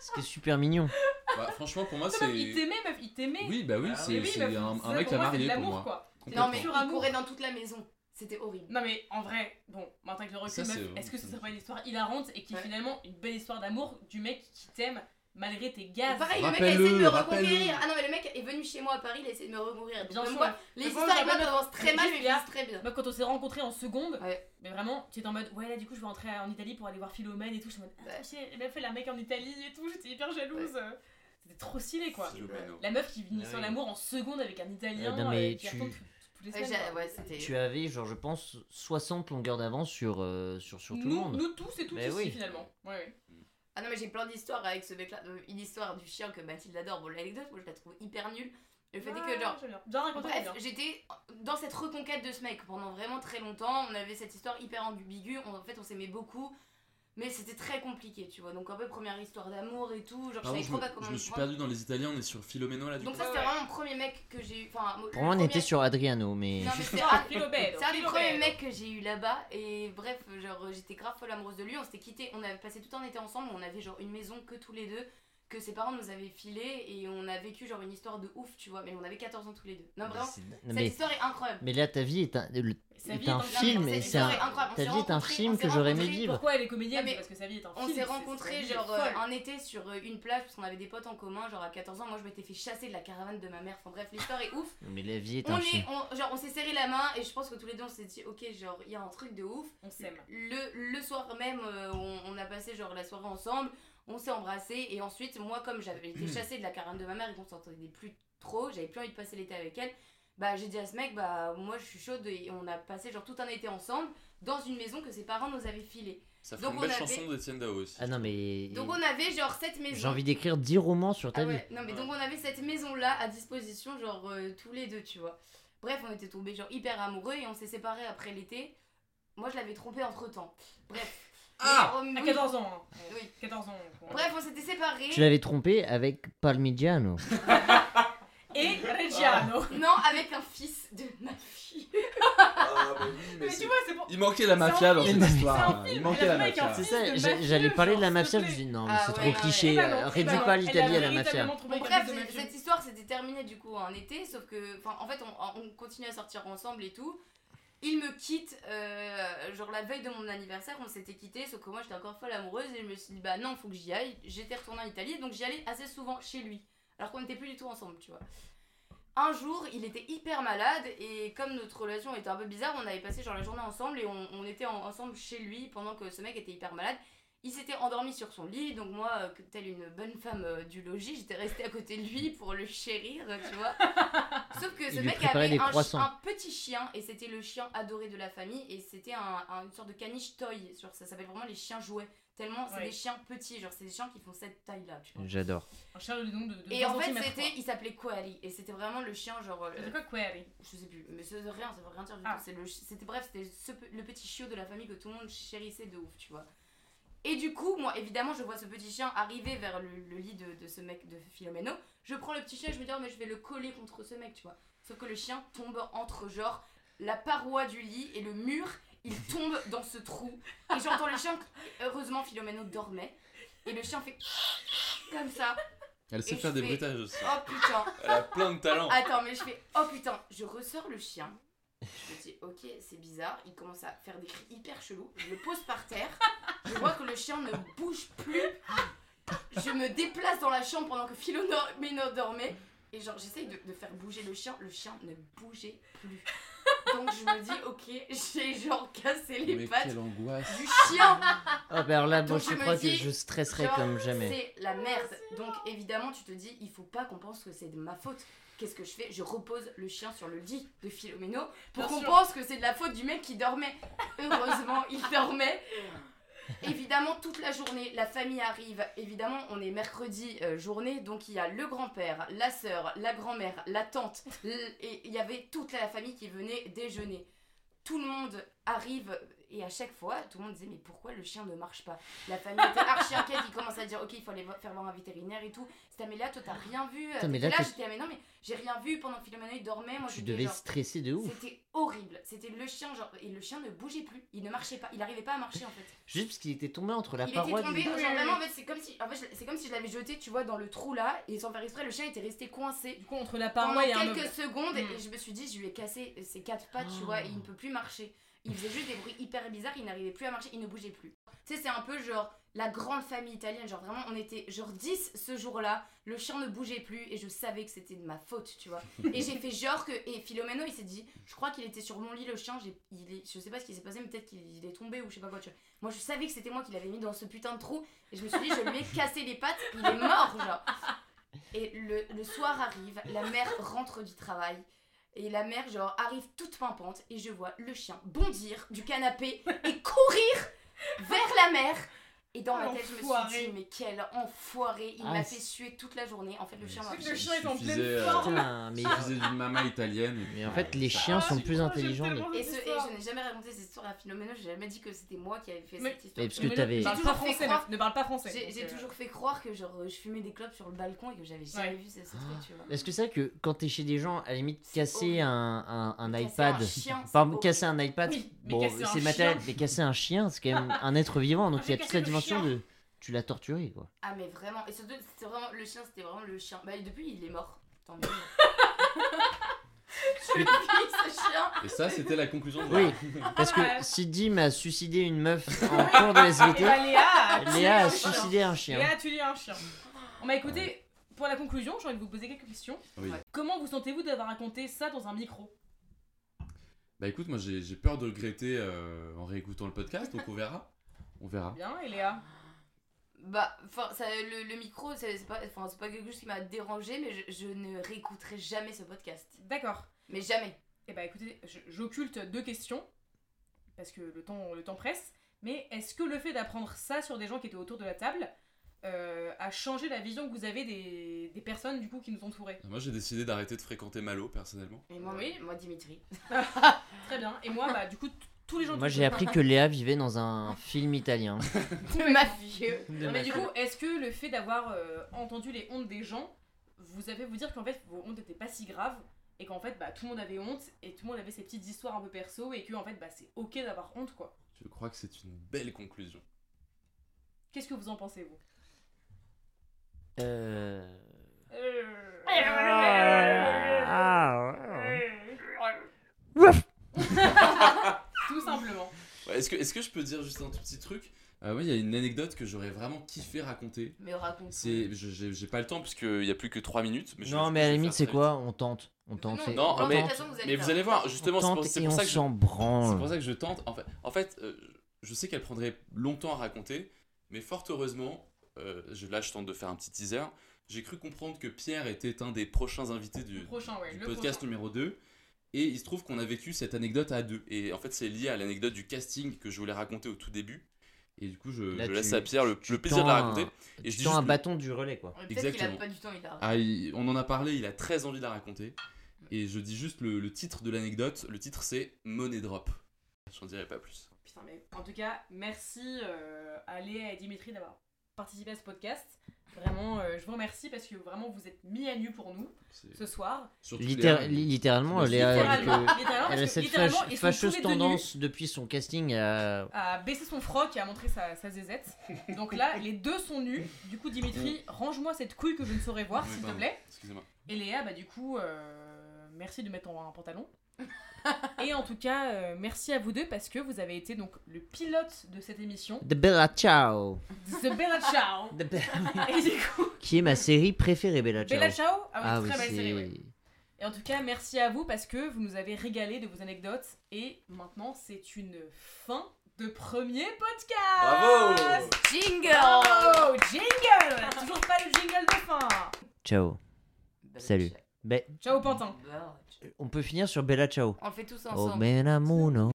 C'était super mignon. Bah, franchement, pour moi, c'est. il t'aimait, meuf, il t'aimait. Oui, bah oui, Ah c'est oui, un, un mec à marier pour l'amour, moi. quoi. Non mais il courait dans toute la maison. C'était horrible. Non mais en vrai, bon, maintenant avec le recul, est-ce que ce c'est- serait pas une histoire hilarante et qui est Ouais. finalement une belle histoire d'amour du mec qui t'aime malgré tes gaz? Pareil, le mec a essayé de me reconquérir. Ah non, mais le mec est venu chez moi à Paris, il a essayé de me reconquérir. Bien sûr. moi, les Mais bon, histoires avec moi très mais mal, mais finissent très bien. Quand on s'est rencontrés en seconde, Ouais. mais vraiment, tu étais en mode, ouais, là, du coup, je vais rentrer en Italie pour aller voir Philomène et tout. Je suis en mode, ah, Ouais. la elle a un mec en Italie et tout, j'étais hyper jalouse. C'était trop stylé, quoi. Philomeno. La meuf qui finit Ah sur oui. l'amour en seconde avec un Italien Euh, non, mais euh, qui tu- retourne tout- toutes les Ouais, semaines. j'ai- quoi. ouais, c'était. Tu avais, genre, je pense, 60 longueurs d'avance sur, euh, sur, sur tout le monde. nous tous et toutes Mais ici, oui. finalement. Ouais, ouais. Ah non, mais j'ai plein d'histoires avec ce mec-là. Euh, Une histoire du chien que Mathilde adore. Bon, l'anecdote, moi je la trouve hyper nulle. Le fait est que, genre. Bref, j'étais dans cette reconquête de ce mec pendant vraiment très longtemps. On avait cette histoire hyper ambiguë. On- En fait, on s'aimait beaucoup. Mais c'était très compliqué, tu vois. Donc, un peu première histoire d'amour et tout. Genre, je Pardon, savais je trop me, pas comment je me suis prendre. perdu dans les Italiens, on est sur Philomeno là du Donc, coup. ça, c'était vraiment mon premier mec que j'ai eu. Enfin, Pour moi, on était sur Adriano, mais. Non, mais c'est un- un des premiers mecs que j'ai eu là-bas et bref, genre j'étais grave folle amoureuse de lui, on s'était quitté, on avait passé tout un été ensemble, on avait genre une maison que tous les deux, que ses parents nous avaient filé et on a vécu genre une histoire de ouf, tu vois, mais on avait 14 ans tous les deux. Non vraiment, cette mais, histoire est incroyable. mais là, ta vie est un, le- Sa vie est un film et c'est un. On Ta s'est vie est un film on que s'est j'aurais aimé vivre. Pourquoi elle est comédienne C'est Parce que sa vie est un On film. s'est c'est- rencontrés genre euh, un été sur euh, une plage parce qu'on avait des potes en commun, genre à 14 ans, moi je m'étais fait chasser de la caravane de ma mère, enfin bref, l'histoire est ouf. Mais la vie est On un est, film. on, genre on s'est serré la main et je pense que tous les deux on s'est dit ok genre il y a un truc de ouf. On s'aime. Le, le soir même, euh, on, on a passé genre la soirée ensemble, on s'est embrassés et ensuite, moi, comme j'avais été [clears throat] chassée de la caravane de ma mère et qu'on s'entendait plus trop, j'avais plus envie de passer l'été avec elle, bah j'ai dit à ce mec, bah moi je suis chaude et on a passé genre tout un été ensemble dans une maison que ses parents nous avaient filée. Ça fait Donc une belle avait- chanson d'Etienne Dao aussi. Ah non, mais. Donc on avait genre cette maison. J'ai envie d'écrire 10 romans sur ta Ah vie. ouais, non mais donc on avait cette maison là à disposition genre euh, tous les deux tu vois. Bref on était tombés genre hyper amoureux et on s'est séparés après l'été. Moi je l'avais trompé entre temps. Bref. Ah Mais, oh, À oui. 14 ans. hein. Oui. 14 ans. quoi. Bref, on s'était séparés. Tu l'avais trompé avec Parmigiano. [laughs] Et Reggiano. Non, avec un fils de ma fille. Ah, bah oui, mais Mais c'est- tu vois, c'est pour. Il manquait la mafia dans cette histoire. Il manquait a la mafia. C'est ça, mafieux, j'allais parler de la mafia, je me suis dit non, mais Ah c'est ouais, trop ouais. cliché, euh, réduis pas l'Italie à la mafia. Bon, bref, c'est- mafieux. cette histoire s'était terminée du coup en été, sauf que, enfin, en fait, on, on continue à sortir ensemble et tout. Il me quitte, euh, genre la veille de mon anniversaire, on s'était quitté, sauf que moi j'étais encore folle amoureuse et je me suis dit, bah non, faut que j'y aille. J'étais retournée en Italie, donc j'y allais assez souvent chez lui, alors qu'on n'était plus du tout ensemble, tu vois. Un jour, il était hyper malade et comme notre relation était un peu bizarre, on avait passé genre la journée ensemble et on, on était en- ensemble chez lui pendant que ce mec était hyper malade. Il s'était endormi sur son lit, donc moi, euh, telle une bonne femme euh, du logis, j'étais restée à côté de lui pour le chérir, tu vois. [laughs] Sauf que ce mec avait un, petit chien et c'était le chien adoré de la famille et c'était un, un- une sorte de caniche toy, genre ça s'appelle vraiment les chiens jouets. Tellement c'est Ouais. des chiens petits, genre c'est des chiens qui font cette taille là, tu vois. J'adore. Un chien de nom de, de Et 20 en fait, c'était, il s'appelait Query et c'était vraiment le chien genre. euh, C'est quoi Query je sais plus, mais c'est rien, ça veut rien dire du Ah. tout. Le, c'était bref, c'était ce le petit chiot de la famille que tout le monde chérissait de ouf, tu vois. Et du coup, moi, évidemment, je vois ce petit chien arriver vers le, le lit de, de ce mec de Philomeno. Je prends le petit chien et je me dis, oh, mais je vais le coller contre ce mec, tu vois. Sauf que le chien tombe entre, genre, la paroi du lit et le mur. Il tombe dans ce trou. Et j'entends le chien. Heureusement, Philomeno dormait. Et le chien fait comme ça. Elle sait Et faire des fais- bruitages aussi. Oh putain. Elle a plein de talent. Attends, mais je fais oh putain, je ressors le chien. Je me dis ok, c'est bizarre. Il commence à faire des cris hyper chelous. Je le pose par terre. Je vois que le chien ne bouge plus. Je me déplace dans la chambre pendant que Philomeno dormait. Et genre, j'essaye de, de faire bouger le chien. Le chien ne bougeait plus. Donc je me dis ok, [laughs] j'ai genre cassé les Mais pattes quelle angoisse. du chien. Oh, bah alors là, moi Donc, je je me crois que dis, je stresserais Genre, comme jamais. C'est la merde. Donc évidemment, tu te dis, il faut pas qu'on pense que c'est de ma faute. Qu'est-ce que je fais? Je repose le chien sur le lit de Philomeno pour Bien qu'on sûr. pense que c'est de la faute du mec qui dormait. Heureusement, il dormait. Évidemment, toute la journée, la famille arrive. Évidemment, on est mercredi euh, journée, donc il y a le grand-père, la sœur, la grand-mère, la tante, et il y avait toute la famille qui venait déjeuner. Tout le monde arrive et à chaque fois, tout le monde disait mais pourquoi le chien ne marche pas? La famille était archi inquiète, ils commencent à dire ok il faut aller vo- faire voir un vétérinaire et tout. C'était mais là toi t'as rien vu. Putain, mais T'étais là, là j'étais ah, mais non mais j'ai rien vu pendant que Philomena il dormait. Moi Tu devais genre- stresser de ouf. C'était horrible. C'était le chien genre et le chien ne bougeait plus. Il ne marchait pas. Il n'arrivait pas à marcher en fait. Juste parce qu'il était tombé entre la il était paroi tombé. du. Genre vraiment en fait c'est comme si en fait je- c'est comme si je l'avais jeté tu vois dans le trou là et sans faire exprès le chien était resté coincé Du coup, entre la pendant paroi et un quelques secondes Mm. et je me suis dit je lui ai cassé ses quatre pattes tu vois et il ne peut plus marcher il faisait juste des bruits hyper bizarres il n'arrivait plus à marcher il ne bougeait plus tu sais c'est un peu genre la grande famille italienne genre vraiment on était genre 10 ce jour-là le chien ne bougeait plus et je savais que c'était de ma faute tu vois [laughs] et j'ai fait genre que et Philomeno il s'est dit je crois qu'il était sur mon lit le chien il est je sais pas ce qui s'est passé mais peut-être qu'il il est tombé ou je sais pas quoi tu vois. moi je savais que c'était moi qui l'avais mis dans ce putain de trou et je me suis dit je lui ai cassé les pattes il est mort genre et le, le soir arrive, la mère rentre du travail. Et la mère, genre, arrive toute pimpante. Et je vois le chien bondir du canapé et courir vers la mère. Et dans ma tête, je me suis dit, mais quel enfoiré. Il Ah, m'a fait suer toute la journée. En fait, le Mais chien m'a Le chien est en pleine euh, forme. Mais, Il faisait d'une maman italienne. mais en fait, les chiens Ah, sont c'est plus intelligents. mais- Et, ce, et je n'ai jamais raconté cette histoire à Philomeno. J'ai jamais dit que c'était moi qui avais fait Mais- cette histoire. Et parce que Mais ne t'avais- ne parle pas français. J'ai euh, toujours fait croire que genre, je fumais des clopes sur le balcon et que j'avais jamais vu ce, truc, tu vois. Est-ce que c'est vrai que quand t'es chez des gens, à la limite, casser un, iPad, casser un iPad, mais bon, casser un c'est matériel, chien. mais casser un chien, c'est quand même un être vivant, donc Ah, [laughs] il y a toute la dimension de. Tu l'as torturé, quoi. Ah mais vraiment, et surtout c'était vraiment le chien, c'était vraiment le chien. Bah depuis il est mort. Tant mieux. [laughs] Depuis ce chien. Et ça, c'était la conclusion de Oui, parce que si Dim a suicidé une meuf en cours de Et SVT, bah, Léa a tué Léa a un chien. suicidé un chien. Léa a tué un chien. On m'a écouté. Pour la conclusion, j'ai envie de vous poser quelques questions. Oui. Comment vous sentez-vous d'avoir raconté ça dans un micro? Bah écoute, moi j'ai j'ai peur de regretter euh, en réécoutant le podcast, donc on verra. On verra. Bien, et Léa Bah, enfin, ça, le, le micro, c'est pas, enfin, c'est pas quelque chose qui m'a dérangé, mais je, je ne réécouterai jamais ce podcast. D'accord. Mais jamais. Eh bah écoutez, j'occulte deux questions, parce que le temps, le temps presse, mais est-ce que le fait d'apprendre ça sur des gens qui étaient autour de la table euh, a changé la vision que vous avez des, des personnes du coup qui nous entouraient? Moi j'ai décidé d'arrêter de fréquenter Malo personnellement. Mais moi, Oui. moi Dimitri. [laughs] Très bien. Et moi, bah du coup, tous les gens. Moi j'ai appris que Léa vivait dans un film italien. [laughs] De mafieux. De Non, mais du coup, est-ce que le fait d'avoir euh, entendu les hontes des gens vous avez vous dire qu'en fait vos hontes n'étaient pas si graves et qu'en fait bah, tout le monde avait honte et tout le monde avait ses petites histoires un peu perso et que en fait bah, c'est ok d'avoir honte quoi. Je crois que c'est une belle conclusion. Qu'est-ce que vous en pensez vous? Euh... Tout [laughs] simplement. Ouais, Est-ce que, est que je peux dire juste un tout petit truc? Euh, ouais, il y a une anecdote que j'aurais vraiment kiffé raconter. Mais raconte. C'est, j'ai pas le temps puisqu'il y a plus que 3 minutes. Mais Non mais à la limite c'est quoi? On tente. On tente. non, c'est- Non, on mais- tente, vous allez Mais vous faire. allez voir, justement, c'est pour, ça que je, c'est pour ça que je tente. En fait, en fait euh, je sais qu'elle prendrait longtemps à raconter, mais fort heureusement, euh, je, là je tente de faire un petit teaser. J'ai cru comprendre que Pierre était un des prochains invités du, prochain, ouais. du le podcast prochain. numéro 2. Et il se trouve qu'on a vécu cette anecdote à deux. Et en fait, c'est lié à l'anecdote du casting que je voulais raconter au tout début. Et du coup, je, Là, je tu- laisse à Pierre le, plaisir de la raconter. un- Et je dis juste un le- bâton du relais quoi. A Exactement. pas du temps, il a. Ah, il- on en a parlé, il a très envie de la raconter. Et je dis juste le, le titre de l'anecdote. Le titre, c'est Money Drop. J'en dirai pas plus. Putain, mais en tout cas, merci euh, à Léa et Dimitri d'avoir participé à ce podcast. Vraiment, euh, je vous remercie parce que vraiment vous êtes mis à nu pour nous ce soir. Littér- littéralement, Léa littéralement, que- littéralement, elle a cette littéralement, fâche- fâcheuse tendance depuis son casting à a baissé son froc et a montré sa, sa zézette. Donc là, les deux sont nus. Du coup, Dimitri, range-moi cette couille que je ne saurais voir, s'il te plaît. Et Léa, bah du coup, euh, merci de mettre en un pantalon. [laughs] et en tout cas, euh, merci à vous deux parce que vous avez été donc le pilote de cette émission, The Bella Ciao. The Bella Ciao. The Be- Et du coup, Qui est ma série préférée Bella Ciao. Bella Ciao, ah oui, Ah oui, très belle série. ouais. Et en tout cas, merci à vous parce que vous nous avez régalé de vos anecdotes. Et maintenant, c'est une fin de premier podcast. Bravo Jingle Bravo Jingle Toujours pas le jingle de fin. Ciao. Salut. Ciao Pantin. On peut finir sur Bella Ciao. On le fait tous Oh ensemble. Menamuno.